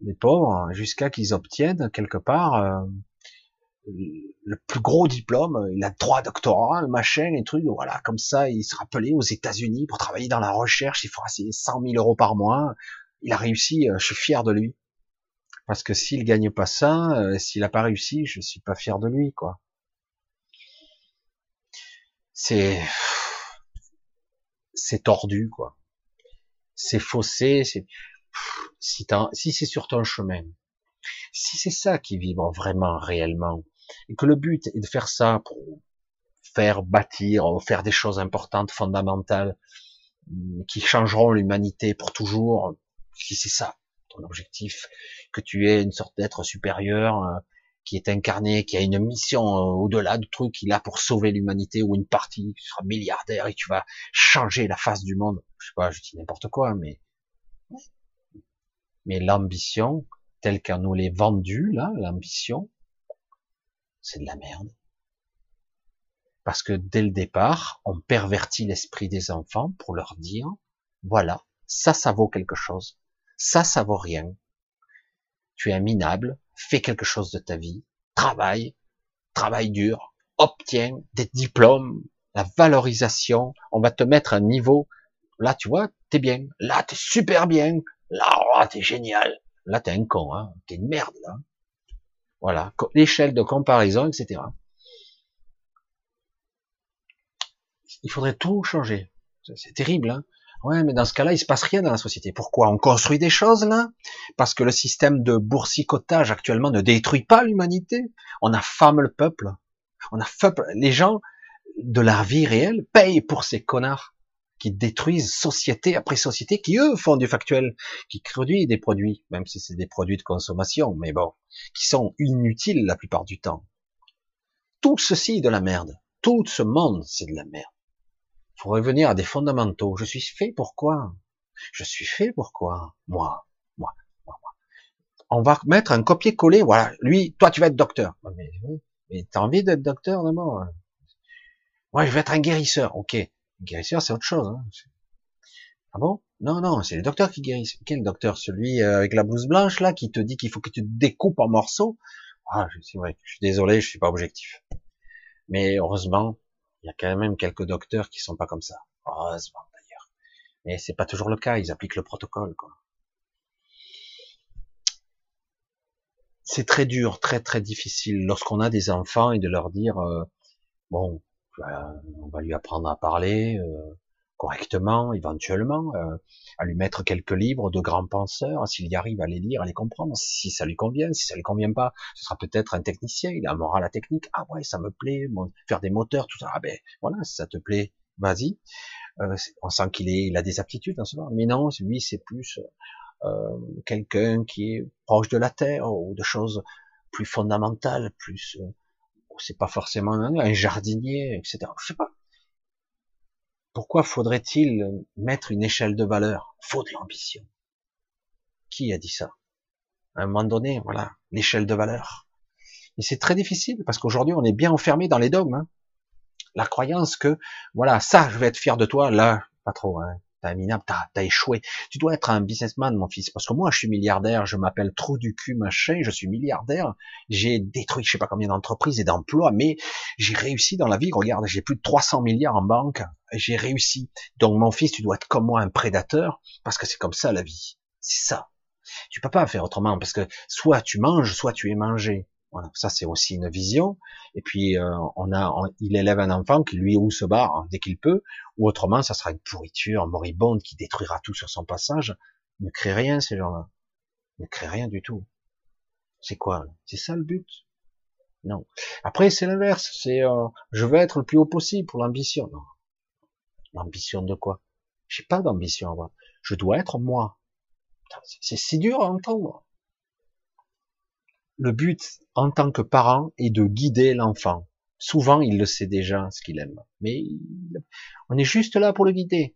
A: les pauvres, jusqu'à qu'ils obtiennent quelque part euh, le plus gros diplôme, il a trois doctorats, le machin, les trucs, voilà, comme ça, il sera appelé aux États-Unis pour travailler dans la recherche, il fera ses 100 000 euros par mois, il a réussi, euh, je suis fier de lui. Parce que s'il gagne pas ça, euh, s'il a pas réussi, je suis pas fier de lui, quoi. C'est, c'est tordu, quoi. C'est faussé, c'est, si, si c'est sur ton chemin, si c'est ça qui vibre vraiment, réellement, et que le but est de faire ça pour faire bâtir, faire des choses importantes, fondamentales, mm, qui changeront l'humanité pour toujours, si c'est ça ton objectif, que tu es une sorte d'être supérieur, euh, qui est incarné, qui a une mission euh, au-delà du truc, qui est là pour sauver l'humanité ou une partie, tu seras milliardaire et tu vas changer la face du monde. Je sais pas, je dis n'importe quoi, mais mais l'ambition, telle qu'on nous l'est vendue, là, l'ambition, c'est de la merde. Parce que dès le départ, on pervertit l'esprit des enfants pour leur dire, voilà, ça, ça vaut quelque chose. Ça, ça vaut rien. Tu es un minable, fais quelque chose de ta vie, travaille, travaille dur, obtiens des diplômes, la valorisation, on va te mettre un niveau, là, tu vois, t'es bien, là, t'es super bien, Là, oh, t'es génial. Là, t'es un con, hein. T'es une merde, là. Voilà. L'échelle de comparaison, etc. Il faudrait tout changer. C'est terrible, hein. Ouais, mais dans ce cas-là, il se passe rien dans la société. Pourquoi On construit des choses là? Parce que le système de boursicotage actuellement ne détruit pas l'humanité. On affame le peuple. On affame les gens de la vie réelle payent pour ces connards qui détruisent société après société, qui eux font du factuel, qui produisent des produits, même si c'est des produits de consommation, mais bon, qui sont inutiles la plupart du temps. Tout ceci est de la merde. Tout ce monde, c'est de la merde. Faut revenir à des fondamentaux. Je suis fait pour quoi? Je suis fait pour quoi? Moi, moi, moi, moi. On va mettre un copier-coller. Voilà, lui, toi, tu vas être docteur. Mais, mais t'as envie d'être docteur d'abord? Moi, je vais être un guérisseur. Ok, guérisseur, c'est autre chose. Hein. Ah bon? Non, non, c'est les docteurs qui guérissent. Quel docteur? Celui euh, avec la blouse blanche là, qui te dit qu'il faut que tu te découpes en morceaux? Ah, c'est vrai. Je suis désolé, je suis pas objectif. Mais heureusement, il y a quand même quelques docteurs qui sont pas comme ça. Heureusement d'ailleurs. Mais c'est pas toujours le cas. Ils appliquent le protocole, quoi. C'est très dur, très très difficile lorsqu'on a des enfants et de leur dire euh, bon, on va lui apprendre à parler, euh, correctement, éventuellement, euh, à lui mettre quelques livres de grands penseurs, s'il y arrive à les lire, à les comprendre, si ça lui convient, si ça lui convient pas, ce sera peut-être un technicien, il a un moral à technique, ah ouais, ça me plaît, faire des moteurs, tout ça, ah ben voilà, ça te plaît, vas-y. Euh, on sent qu'il est, il a des aptitudes en ce moment, mais non, lui c'est plus euh, quelqu'un qui est proche de la terre ou de choses plus fondamentales, plus, c'est pas forcément un jardinier, etc. Je sais pas pourquoi faudrait-il mettre une échelle de valeur? Faut de l'ambition. Qui a dit ça? À un moment donné, voilà, l'échelle de valeur. Et c'est très difficile parce qu'aujourd'hui, on est bien enfermé dans les dogmes. Hein. La croyance que, voilà, ça, je vais être fier de toi, là, pas trop. Hein t'as minable, t'as as échoué. Tu dois être un businessman, mon fils, parce que moi, je suis milliardaire, je m'appelle trop du cul, machin, je suis milliardaire, j'ai détruit je sais pas combien d'entreprises et d'emplois, mais j'ai réussi dans la vie, regarde, j'ai plus de 300 milliards en banque, j'ai réussi. Donc, mon fils, tu dois être comme moi, un prédateur, parce que c'est comme ça, la vie. C'est ça. Tu peux pas faire autrement, parce que soit tu manges, soit tu es mangé. Voilà, ça c'est aussi une vision. Et puis euh, on a, il élève un enfant qui lui ou se barre dès qu'il peut, ou autrement ça sera une pourriture moribonde qui détruira tout sur son passage. Ne crée rien ces gens-là, ne crée rien du tout. C'est quoi C'est ça le but? Non. Après c'est l'inverse. C'est euh, je veux être le plus haut possible pour l'ambition. Non. L'ambition de quoi? J'ai pas d'ambition à avoir. Je dois être moi. C'est si dur à entendre le but en tant que parent est de guider l'enfant. Souvent, il le sait déjà ce qu'il aime, mais on est juste là pour le guider,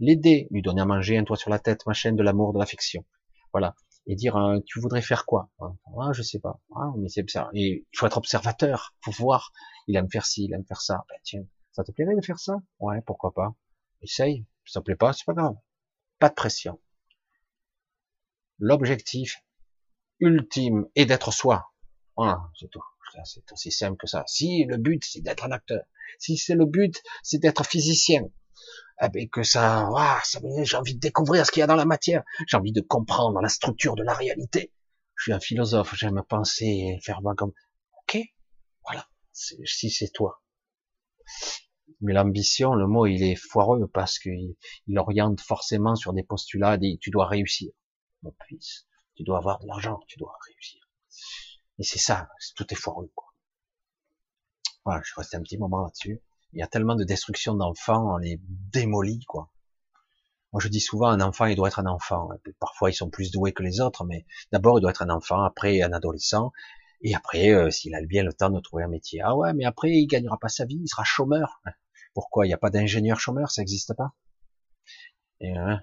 A: l'aider, lui donner à manger, un toit sur la tête, machin, de l'amour, de l'affection. Voilà. Et dire, hein, tu voudrais faire quoi? Ah, je sais pas. Ah, mais c'est ça. Et il faut être observateur, faut voir. Il aime faire ci, il aime faire ça. Ben, tiens, ça te plairait de faire ça? Ouais, pourquoi pas. Essaye. Ça te plaît pas, c'est pas grave. Pas de pression. L'objectif, ultime et d'être soi. Voilà, c'est tout. C'est aussi simple que ça. Si le but c'est d'être un acteur, si c'est le but c'est d'être physicien, eh ben que ça, ça j'ai envie de découvrir ce qu'il y a dans la matière, j'ai envie de comprendre la structure de la réalité. Je suis un philosophe, j'aime penser et faire moi comme, ok, voilà, si c'est toi. Mais l'ambition, le mot, il est foireux parce qu'il il oriente forcément sur des postulats, dit tu dois réussir, mon fils tu dois avoir de l'argent, tu dois réussir. Et c'est ça, tout est foireux, quoi. Voilà, je reste un petit moment là-dessus. Il y a tellement de destruction d'enfants, on les démolit, quoi. Moi, je dis souvent, un enfant, il doit être un enfant. Parfois, ils sont plus doués que les autres, mais d'abord, il doit être un enfant, après, un adolescent, et après, euh, s'il a bien le temps de trouver un métier. Ah ouais, mais après, il gagnera pas sa vie, il sera chômeur. Pourquoi? Il n'y a pas d'ingénieur chômeur, ça n'existe pas? Et, hein,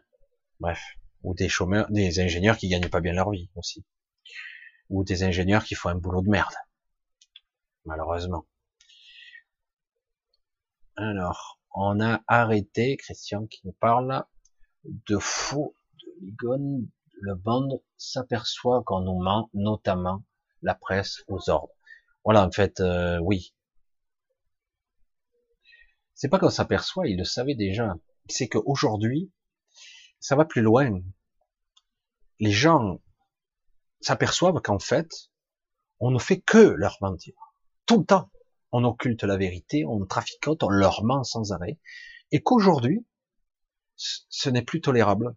A: bref ou des chômeurs, des ingénieurs qui gagnent pas bien leur vie aussi, ou des ingénieurs qui font un boulot de merde, malheureusement. Alors, on a arrêté, Christian qui nous parle de faux, de ligon, le bande s'aperçoit qu'on nous ment, notamment la presse aux ordres. Voilà, en fait, euh, oui. C'est pas qu'on s'aperçoit, il le savait déjà. C'est qu'aujourd'hui, ça va plus loin. Les gens s'aperçoivent qu'en fait, on ne fait que leur mentir. Tout le temps. On occulte la vérité, on traficote, on leur ment sans arrêt. Et qu'aujourd'hui, ce n'est plus tolérable.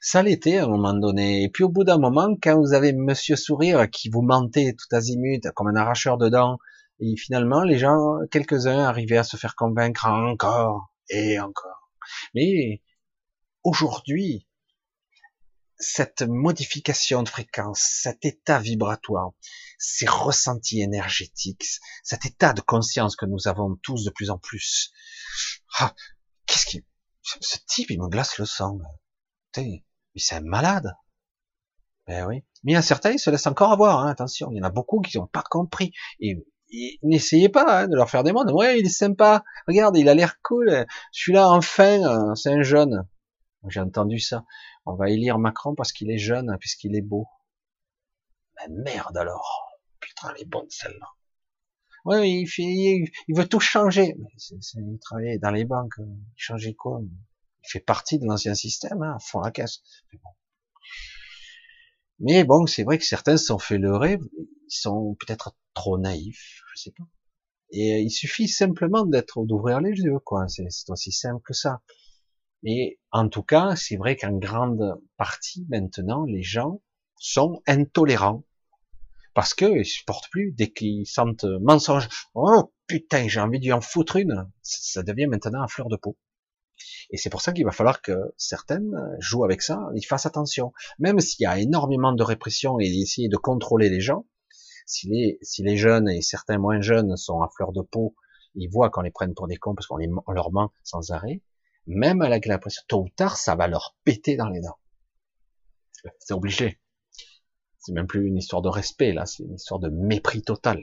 A: Ça l'était à un moment donné. Et puis au bout d'un moment, quand vous avez Monsieur Sourire qui vous mentait tout azimut comme un arracheur de dents, et finalement les gens, quelques-uns arrivaient à se faire convaincre encore et encore. Mais aujourd'hui, cette modification de fréquence, cet état vibratoire, ces ressentis énergétiques, cet état de conscience que nous avons tous de plus en plus. Ah, qu'est-ce qui, ce type, il me glace le sang. mais c'est un malade. Ben oui. Mais il y a certains, ils se laissent encore avoir, hein, attention. Il y en a beaucoup qui n'ont pas compris. Et, n'essayez pas hein, de leur faire des mondes. Ouais, il est sympa. Regarde, il a l'air cool. Celui-là, enfin, euh, c'est un jeune. J'ai entendu ça. On va élire Macron parce qu'il est jeune, puisqu'il est beau. Ben merde alors. Putain, elle est bonne celle-là. Ouais, il, veut tout changer. Mais il travaille dans les banques. Il changeait quoi Il fait partie de l'ancien système, hein, fond la caisse. Mais bon, c'est vrai que certains se sont fait leurrer. Ils sont peut-être trop naïfs, je sais pas. Et il suffit simplement d'être, d'ouvrir les yeux, quoi. C'est aussi simple que ça. Mais en tout cas, c'est vrai qu'en grande partie maintenant, les gens sont intolérants parce que ils supportent plus dès qu'ils sentent mensonge. Oh putain, j'ai envie d'y en foutre une. Ça devient maintenant à fleur de peau. Et c'est pour ça qu'il va falloir que certaines jouent avec ça, ils fassent attention. Même s'il y a énormément de répression et essayer de contrôler les gens, si les, si les jeunes et certains moins jeunes sont à fleur de peau, ils voient qu'on les prenne pour des cons parce qu'on leur ment sans arrêt, même avec la pression, tôt ou tard, ça va leur péter dans les dents. C'est obligé. C'est même plus une histoire de respect, là, c'est une histoire de mépris total.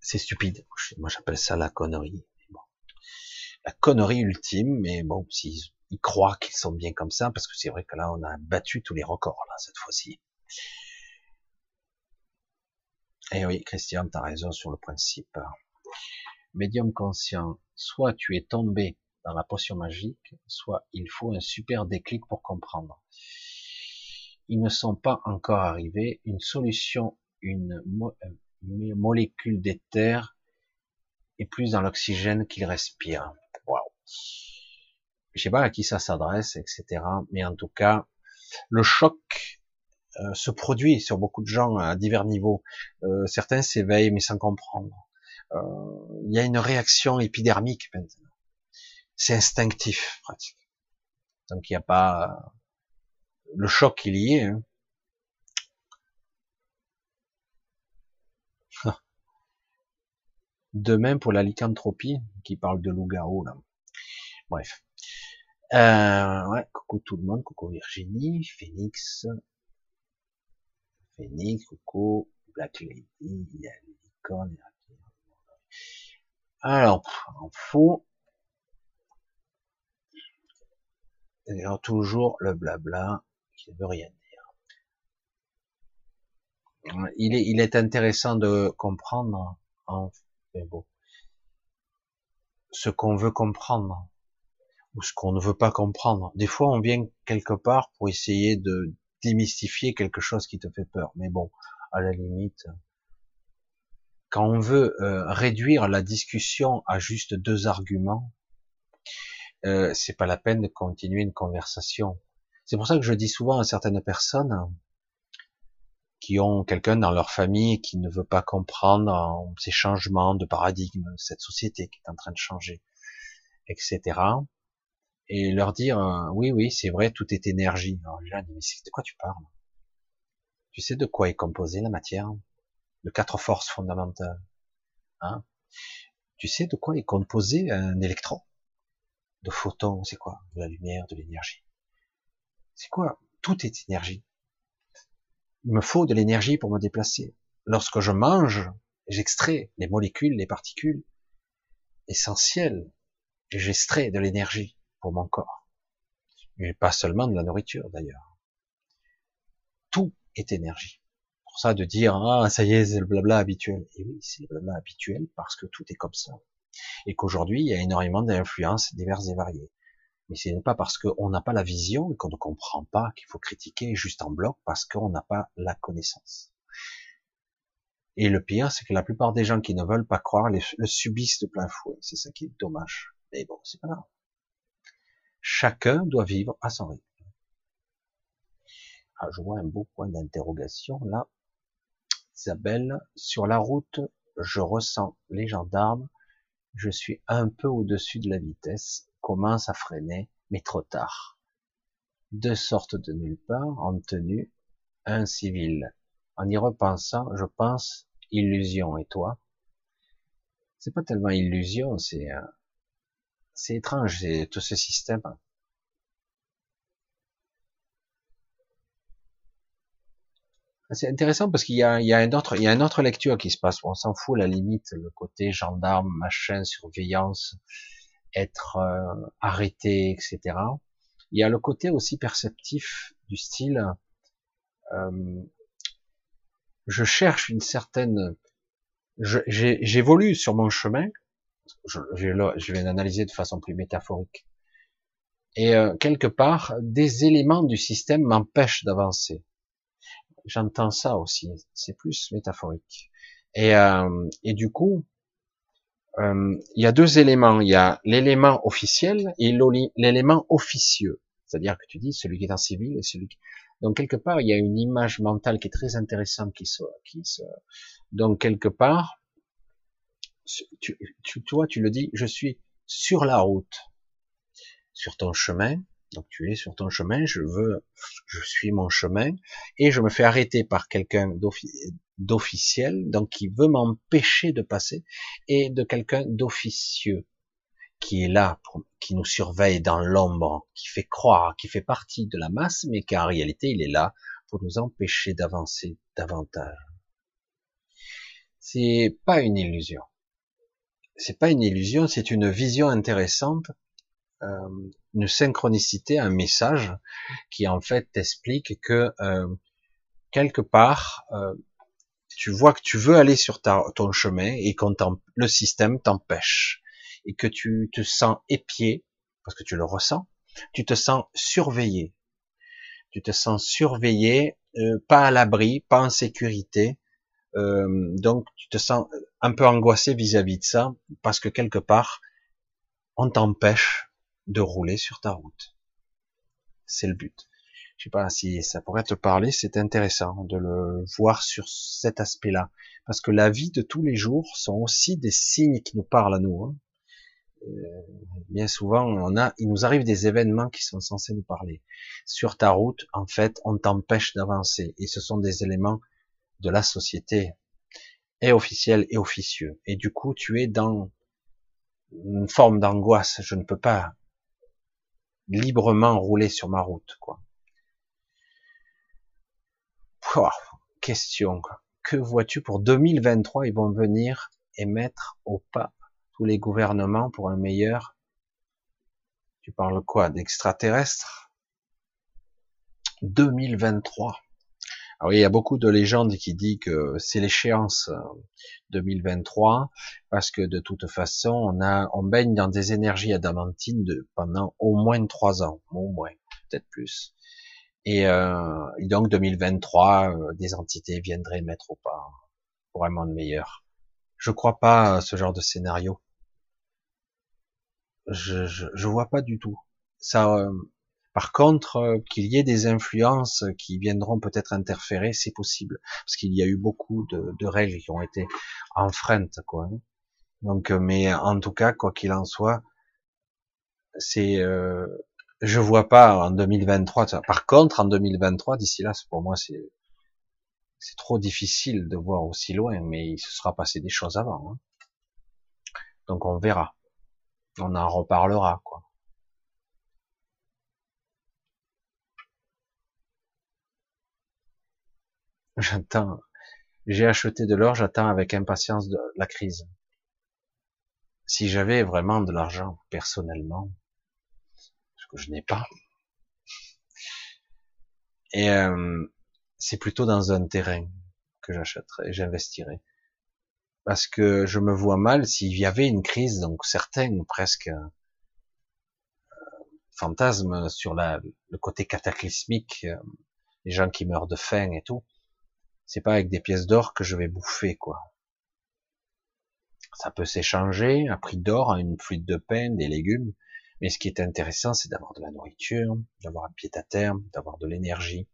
A: C'est stupide. Moi, j'appelle ça la connerie. La connerie ultime, mais bon, s'ils ils croient qu'ils sont bien comme ça, parce que c'est vrai que là, on a battu tous les records, là, cette fois-ci. Eh oui, Christian, tu as raison sur le principe. Médium conscient, soit tu es tombé dans la potion magique, soit il faut un super déclic pour comprendre. Ils ne sont pas encore arrivés. Une solution, une, molécule d'éther est plus dans l'oxygène qu'il respire. Waouh. Je sais pas à qui ça s'adresse, etc. Mais en tout cas, le choc euh, se produit sur beaucoup de gens à divers niveaux. Euh, certains s'éveillent mais sans comprendre. Euh, il y a une réaction épidermique maintenant. C'est instinctif pratique. Donc il n'y a pas le choc il y est. Hein. De même pour la lycanthropie, qui parle de loup-garou, là. Bref. Euh, coucou tout le monde, coucou Virginie, Phoenix, Phoenix, coucou, Black Lady, il y a licorne, alors, en faux, toujours le blabla qui ne veut rien dire. Il est, intéressant de comprendre, bon, ce qu'on veut comprendre ou ce qu'on ne veut pas comprendre. Des fois, on vient quelque part pour essayer de démystifier quelque chose qui te fait peur. Mais bon, à la limite, quand on veut euh, réduire la discussion à juste deux arguments, euh, c'est pas la peine de continuer une conversation. C'est pour ça que je dis souvent à certaines personnes qui ont quelqu'un dans leur famille qui ne veut pas comprendre ces changements de paradigme, cette société qui est en train de changer, etc et leur dire euh, oui oui c'est vrai tout est énergie. Alors là mais de quoi tu parles? Tu sais de quoi est composée la matière? De quatre forces fondamentales hein. Tu sais de quoi est composé un électron? De photons c'est quoi? De la lumière de l'énergie. C'est quoi? Tout est énergie. Il me faut de l'énergie pour me déplacer. Lorsque je mange j'extrais les molécules les particules essentielles. J'extrais de l'énergie pour mon corps. Mais pas seulement de la nourriture d'ailleurs. Tout est énergie. Pour ça de dire ah ça y est c'est le blabla habituel. Et oui c'est le blabla habituel parce que tout est comme ça. Et qu'aujourd'hui il y a énormément d'influences diverses et variées. Mais ce n'est pas parce qu'on n'a pas la vision et qu'on ne comprend pas qu'il faut critiquer juste en bloc parce qu'on n'a pas la connaissance. Et le pire, c'est que la plupart des gens qui ne veulent pas croire le subissent de plein fouet. C'est ça qui est dommage. Mais bon, c'est pas grave. Chacun doit vivre à son rythme. Ah, je vois un beau point d'interrogation là. Isabelle, sur la route, je ressens les gendarmes, je suis un peu au-dessus de la vitesse, commence à freiner, mais trop tard. Deux sortes de nulle part, en tenue, un civil. En y repensant, je pense illusion. Et toi? C'est pas tellement illusion, c'est euh, c'est étrange, c'est tout ce système. C'est intéressant parce qu'il y a, il y a une autre, il y a une autre lecture qui se passe. On s'en fout, la limite, le côté gendarme, machin, surveillance être euh, arrêté, etc. Il y a le côté aussi perceptif du style, euh, je cherche une certaine, j'évolue sur mon chemin, je, je, vais l'analyser de façon plus métaphorique, et euh, quelque part, des éléments du système m'empêchent d'avancer. J'entends ça aussi, c'est plus métaphorique. Et, euh, et du coup, euh, il y a deux éléments. Il y a l'élément officiel et l'élément officieux. C'est-à-dire que tu dis celui qui est en civil et celui qui... Donc quelque part, il y a une image mentale qui est très intéressante qui se... Qui se... Donc quelque part, tu, tu, toi, tu le dis, je suis sur la route, sur ton chemin. Donc tu es sur ton chemin, je veux, je suis mon chemin, et je me fais arrêter par quelqu'un d'officiel, donc qui veut m'empêcher de passer, et de quelqu'un d'officieux, qui est là, qui nous surveille dans l'ombre, qui fait croire, qui fait partie de la masse, mais qu'en réalité il est là pour nous empêcher d'avancer davantage. C'est pas une illusion. C'est pas une illusion, c'est une vision intéressante, euh, une synchronicité, un message qui en fait t'explique que euh, quelque part euh, tu vois que tu veux aller sur ta, ton chemin et quand le système t'empêche et que tu te sens épié parce que tu le ressens, tu te sens surveillé, tu te sens surveillé, euh, pas à l'abri, pas en sécurité, donc tu te sens un peu angoissé vis-à-vis de ça parce que quelque part on t'empêche de rouler sur ta route. C'est le but. Je sais pas si ça pourrait te parler, c'est intéressant de le voir sur cet aspect-là. Parce que la vie de tous les jours sont aussi des signes qui nous parlent à nous. Hein. Euh, bien souvent, on a, il nous arrive des événements qui sont censés nous parler. Sur ta route, en fait, on t'empêche d'avancer. Et ce sont des éléments de la société, et officiels et officieux. Et du coup, tu es dans une forme d'angoisse. Je ne peux pas librement rouler sur ma route, quoi. question. Que vois-tu pour 2023 Ils vont venir et mettre au pas tous les gouvernements pour un meilleur. Tu parles quoi D'extraterrestres? 2023. Alors il y a beaucoup de légendes qui disent que c'est l'échéance 2023 euh, parce que de toute façon, on a, on baigne dans des énergies adamantines de, pendant au moins trois ans, au moins, peut-être plus. Et, euh, et donc 2023, euh, des entités viendraient mettre au pas un monde meilleur. Je crois pas à ce genre de scénario. Je, je, je vois pas du tout. Ça, euh, par contre, euh, qu'il y ait des influences qui viendront peut-être interférer, c'est possible, parce qu'il y a eu beaucoup de, règles qui ont été enfreintes, quoi. Donc, euh, mais en tout cas, quoi qu'il en soit, c'est euh, je vois pas en 2023. Par contre, en 2023, d'ici là, pour moi, c'est c'est trop difficile de voir aussi loin, mais il se sera passé des choses avant. Hein. Donc on verra. On en reparlera. J'attends. J'ai acheté de l'or, j'attends avec impatience de la crise. Si j'avais vraiment de l'argent, personnellement, je n'ai pas. Et euh, c'est plutôt dans un terrain que j'achèterai, j'investirai. Parce que je me vois mal s'il y avait une crise, donc certains presque euh, fantasmes sur la, le côté cataclysmique, euh, les gens qui meurent de faim et tout. C'est pas avec des pièces d'or que je vais bouffer, quoi. Ça peut s'échanger, un prix d'or, une fuite de pain, des légumes, mais ce qui est intéressant, c'est d'avoir de la nourriture, d'avoir un pied à terre, d'avoir de l'énergie.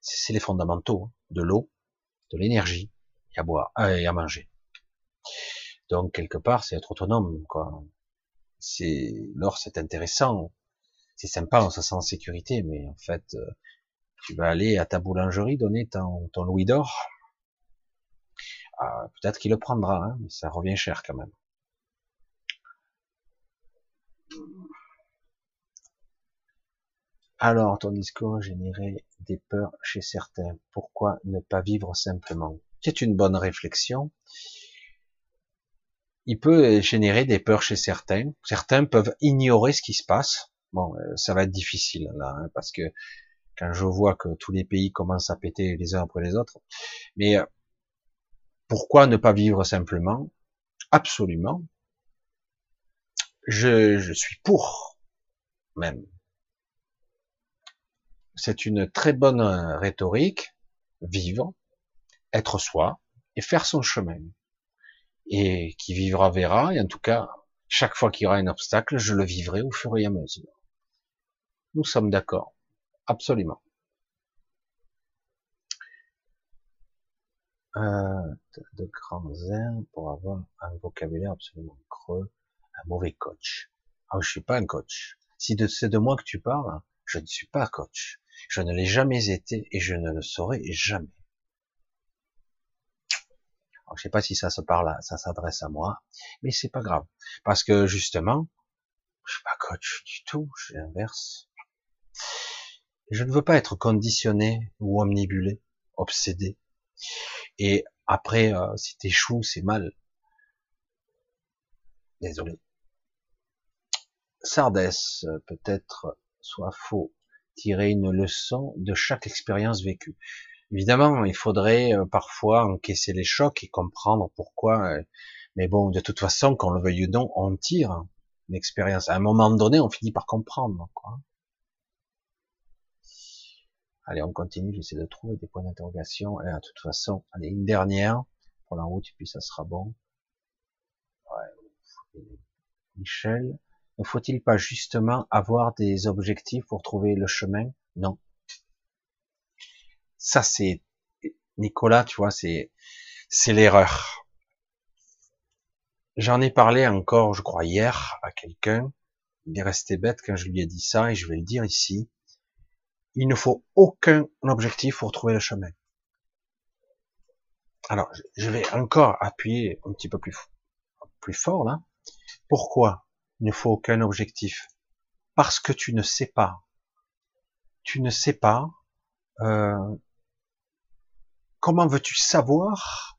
A: C'est les fondamentaux, hein. de l'eau, de l'énergie, et à boire, euh, et à manger. Donc quelque part, c'est être autonome, quoi. C'est l'or, c'est intéressant, c'est sympa, on se sent en sécurité, mais en fait, euh, tu vas aller à ta boulangerie donner ton, louis d'or. Ah, peut-être qu'il le prendra, hein, mais ça revient cher quand même. Alors, ton discours générait des peurs chez certains. Pourquoi ne pas vivre simplement? C'est une bonne réflexion. il peut générer des peurs chez certains. Certains peuvent ignorer ce qui se passe. Bon, euh, ça va être difficile là, hein, parce que quand je vois que tous les pays commencent à péter les uns après les autres. Mais euh, pourquoi ne pas vivre simplement? Absolument. Je, suis pour, même. C'est une très bonne euh, rhétorique, vivre, être soi et faire son chemin. Et qui vivra verra, et en tout cas, chaque fois qu'il y aura un obstacle, je le vivrai au fur et à mesure. Nous sommes d'accord. Absolument. Euh, de grands airs pour avoir un vocabulaire absolument creux, un mauvais coach. Ah, je suis pas un coach. Si c'est de moi que tu parles, je ne suis pas coach. Je ne l'ai jamais été et je ne le serai jamais. Alors, je sais pas si ça se parle, ça s'adresse à moi, mais c'est pas grave. Parce que justement, je suis pas coach du tout, je l'inverse. Je ne veux pas être conditionné ou omnibulé, obsédé. Et après, euh, si t'échoues, c'est mal. Désolé. Sardès, peut-être soit faux, tirer une leçon de chaque expérience vécue. Évidemment, il faudrait euh, parfois encaisser les chocs et comprendre pourquoi. Euh, mais bon, de toute façon, qu'on le veuille ou non, on tire une expérience. À un moment donné, on finit par comprendre. Quoi. Allez, on continue, j'essaie de trouver des points d'interrogation. Et de toute façon, allez, une dernière pour la route, puis ça sera bon. Ouais. Michel, ne faut-il pas justement avoir des objectifs pour trouver le chemin? Non. Ça, c'est Nicolas, tu vois, c'est c'est l'erreur. J'en ai parlé encore, je crois, hier à quelqu'un. Il est resté bête quand je lui ai dit ça, et je vais le dire ici il ne faut aucun objectif pour trouver le chemin. Alors, je vais encore appuyer un petit peu plus, fort là. Pourquoi il ne faut aucun objectif? Parce que tu ne sais pas. Tu ne sais pas. Euh, comment veux-tu savoir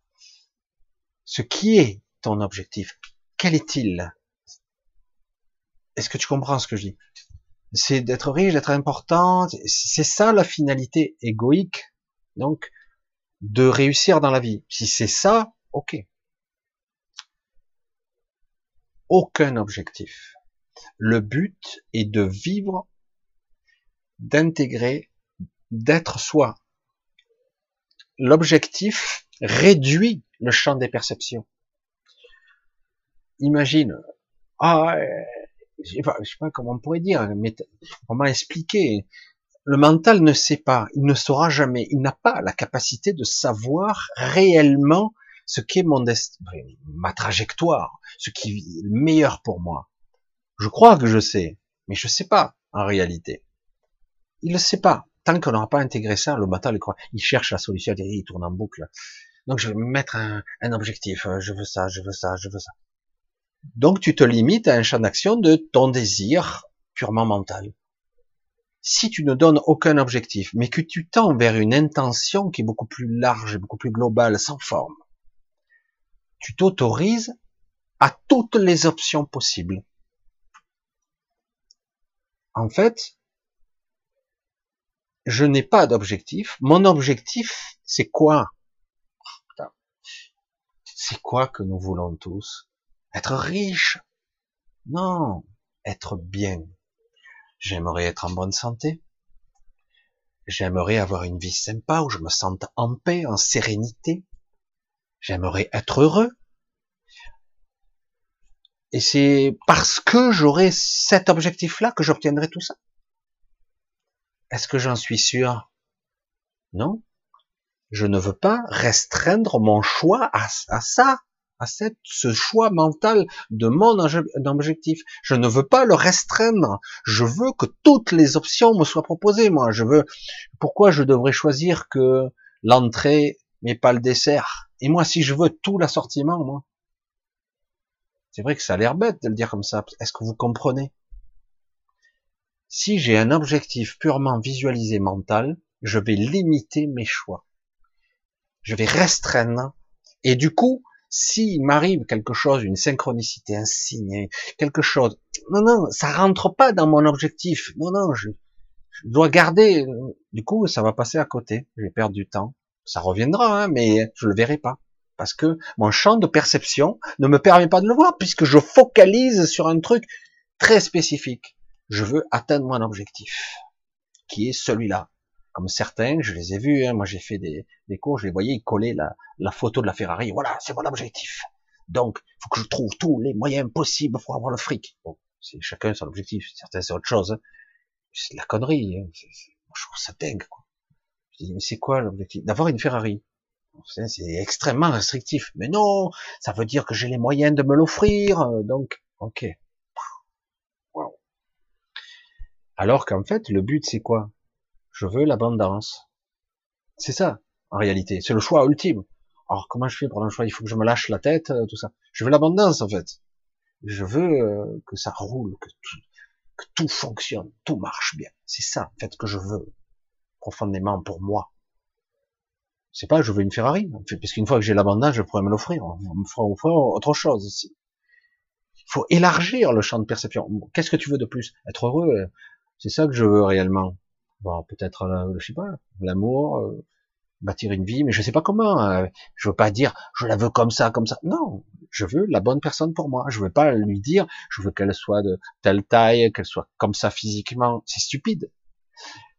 A: ce qui est ton objectif? Quel est-il? Est-ce que tu comprends ce que je dis? C'est d'être riche, d'être important. C'est ça la finalité égoïque, donc, de réussir dans la vie. Si c'est ça, ok. Aucun objectif. Le but est de vivre, d'intégrer, d'être soi. L'objectif réduit le champ des perceptions. Imagine, ah, je sais pas, sais pas comment on pourrait dire, mais comment expliquer. Le mental ne sait pas, il ne saura jamais, il n'a pas la capacité de savoir réellement ce qu'est mon destin, ma trajectoire, ce qui est le meilleur pour moi. Je crois que je sais, mais je sais pas en réalité. Il ne sait pas. Tant qu'on n'aura pas intégré ça, le mental il croit. Il cherche la solution, il tourne en boucle. Donc je vais me mettre un, un objectif. Je veux ça, je veux ça, je veux ça. Donc tu te limites à un champ d'action de ton désir purement mental. Si tu ne donnes aucun objectif, mais que tu tends vers une intention qui est beaucoup plus large beaucoup plus globale, sans forme, tu t'autorises à toutes les options possibles. En fait, je n'ai pas d'objectif. Mon objectif, c'est quoi? C'est quoi que nous voulons tous? Être riche. Non, être bien. J'aimerais être en bonne santé. J'aimerais avoir une vie sympa où je me sente en paix, en sérénité. J'aimerais être heureux. Et c'est parce que j'aurai cet objectif-là que j'obtiendrai tout ça. Est-ce que j'en suis sûr? Non. Je ne veux pas restreindre mon choix à, à ça à cette, ce choix mental de mon objectif. Je ne veux pas le restreindre. Je veux que toutes les options me soient proposées. Moi, je veux. Pourquoi je devrais choisir que l'entrée mais pas le dessert? Et moi, si je veux tout l'assortiment, moi, c'est vrai que ça a l'air bête de le dire comme ça. Est-ce que vous comprenez? Si j'ai un objectif purement visualisé mental, je vais limiter mes choix. Je vais restreindre et du coup, S'il m'arrive quelque chose, une synchronicité, un signe, quelque chose, non, non, ça rentre pas dans mon objectif. Non, non, je, dois garder. Du coup, ça va passer à côté. Je vais perdre du temps. Ça reviendra, hein, mais je le verrai pas. Parce que mon champ de perception ne me permet pas de le voir, puisque je focalise sur un truc très spécifique. Je veux atteindre mon objectif, qui est celui-là. Comme certains, je les ai vus, hein, moi j'ai fait des, des, cours, je les voyais, ils collaient la, photo de la Ferrari. Voilà, c'est mon objectif. Donc, il faut que je trouve tous les moyens possibles pour avoir le fric. Bon, c'est chacun son objectif. Certains c'est autre chose. Hein. C'est de la connerie. Hein. Je trouve ça dingue. Quoi. Je dis, mais c'est quoi l'objectif? D'avoir une Ferrari. C'est extrêmement restrictif. Mais non, ça veut dire que j'ai les moyens de me l'offrir. Donc, ok. Wow. Alors qu'en fait, le but c'est quoi? Je veux l'abondance. C'est ça, en réalité. C'est le choix ultime. Alors comment je fais pour le choix? Il faut que je me lâche la tête, euh, tout ça. Je veux l'abondance en fait. Je veux euh, que ça roule, que tout, que tout fonctionne, tout marche bien. C'est ça en fait que je veux profondément pour moi. C'est pas je veux une Ferrari, parce qu'une fois que j'ai l'abondance, je pourrais me l'offrir. On me fera offrir autre chose aussi. Il faut élargir le champ de perception. Qu'est-ce que tu veux de plus? Être heureux, euh, c'est ça que je veux réellement. Bon, peut-être, euh, je sais pas, l'amour, euh, bâtir une vie, mais je sais pas comment. Je veux pas dire, je la veux comme ça, comme ça. Non, je veux la bonne personne pour moi. Je veux pas lui dire, je veux qu'elle soit de telle taille, qu'elle soit comme ça physiquement. C'est stupide.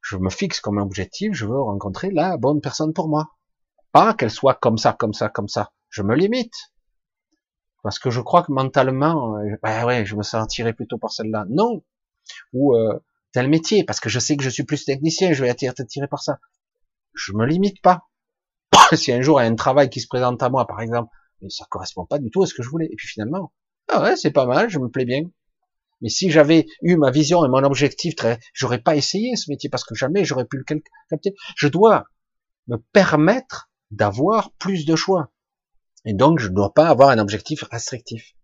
A: Je me fixe comme objectif, je veux rencontrer la bonne personne pour moi. Pas qu'elle soit comme ça, comme ça, comme ça. Je me limite. Parce que je crois que mentalement, bah ouais, je me sentirais plutôt pour celle-là. Non. Ou euh, tel métier, parce que je sais que je suis plus technicien, je vais être attiré par ça. Je me limite pas. si un jour il y a un travail qui se présente à moi, par exemple, mais ça correspond pas du tout à ce que je voulais. Et puis finalement, ah ouais, c'est pas mal, je me plais bien. Mais si j'avais eu ma vision et mon objectif très, j'aurais pas essayé ce métier parce que jamais j'aurais pu le capter. Je dois me permettre d'avoir plus de choix. Et donc, je ne dois pas avoir un objectif restrictif.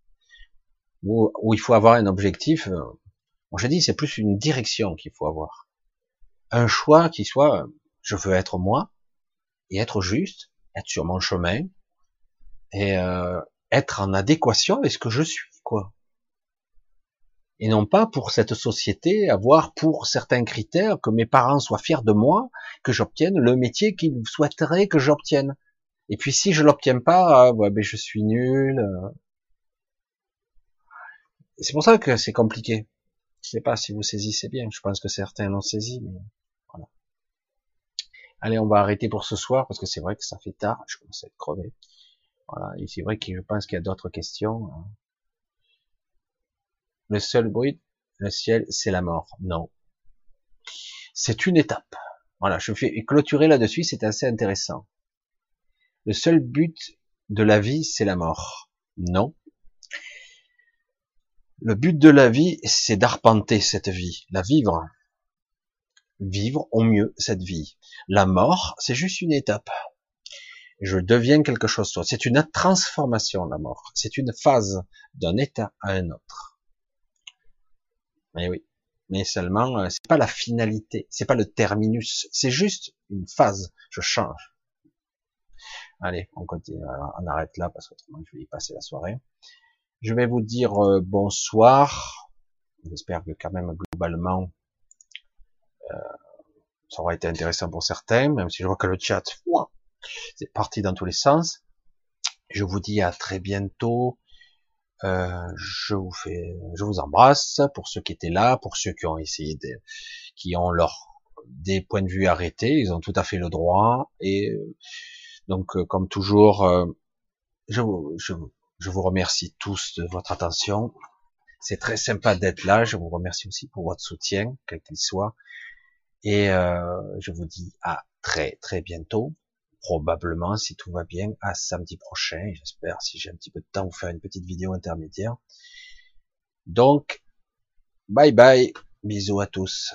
A: Où, il faut avoir un objectif, bon, je dis, c'est plus une direction qu'il faut avoir. Un choix qui soit, je veux être moi, et être juste, être sur mon chemin, et euh, être en adéquation avec ce que je suis, quoi. Et non pas pour cette société avoir pour certains critères que mes parents soient fiers de moi, que j'obtienne le métier qu'ils souhaiteraient que j'obtienne. Et puis si je l'obtiens pas, ah, ben je suis nul. Euh. C'est pour ça que c'est compliqué. Je sais pas si vous saisissez bien. Je pense que certains l'ont saisi, mais voilà. Allez, on va arrêter pour ce soir parce que c'est vrai que ça fait tard. Je commence à être crevé. Voilà. Et c'est vrai que je pense qu'il y a d'autres questions. Hein. Le seul bruit, le ciel, c'est la mort. Non. C'est une étape. Voilà, je fais clôturer là-dessus, c'est assez intéressant. Le seul but de la vie, c'est la mort. Non. Le but de la vie, c'est d'arpenter cette vie, la vivre. Vivre au mieux cette vie. La mort, c'est juste une étape. Je deviens quelque chose. C'est une transformation, la mort. C'est une phase d'un état à un autre. Mais oui. Mais seulement, euh, c'est pas la finalité. C'est pas le terminus. C'est juste une phase. Je change. Allez, on continue, on arrête là parce qu'autrement je vais y passer la soirée. Je vais vous dire euh, bonsoir. J'espère que quand même globalement euh, ça aura été intéressant pour certains, même si je vois que le chat, c'est parti dans tous les sens. Je vous dis à très bientôt. Euh, je vous fais, je vous embrasse pour ceux qui étaient là, pour ceux qui ont essayé de, qui ont leur des points de vue arrêtés, ils ont tout à fait le droit et donc, euh, comme toujours, euh, je vous, je, je vous remercie tous de votre attention. C'est très sympa d'être là. Je vous remercie aussi pour votre soutien, quel qu'il soit. Et euh, je vous dis à très très bientôt. Probablement, si tout va bien, à samedi prochain. J'espère, si j'ai un petit peu de temps, vous faire une petite vidéo intermédiaire. Donc, bye bye. Bisous à tous.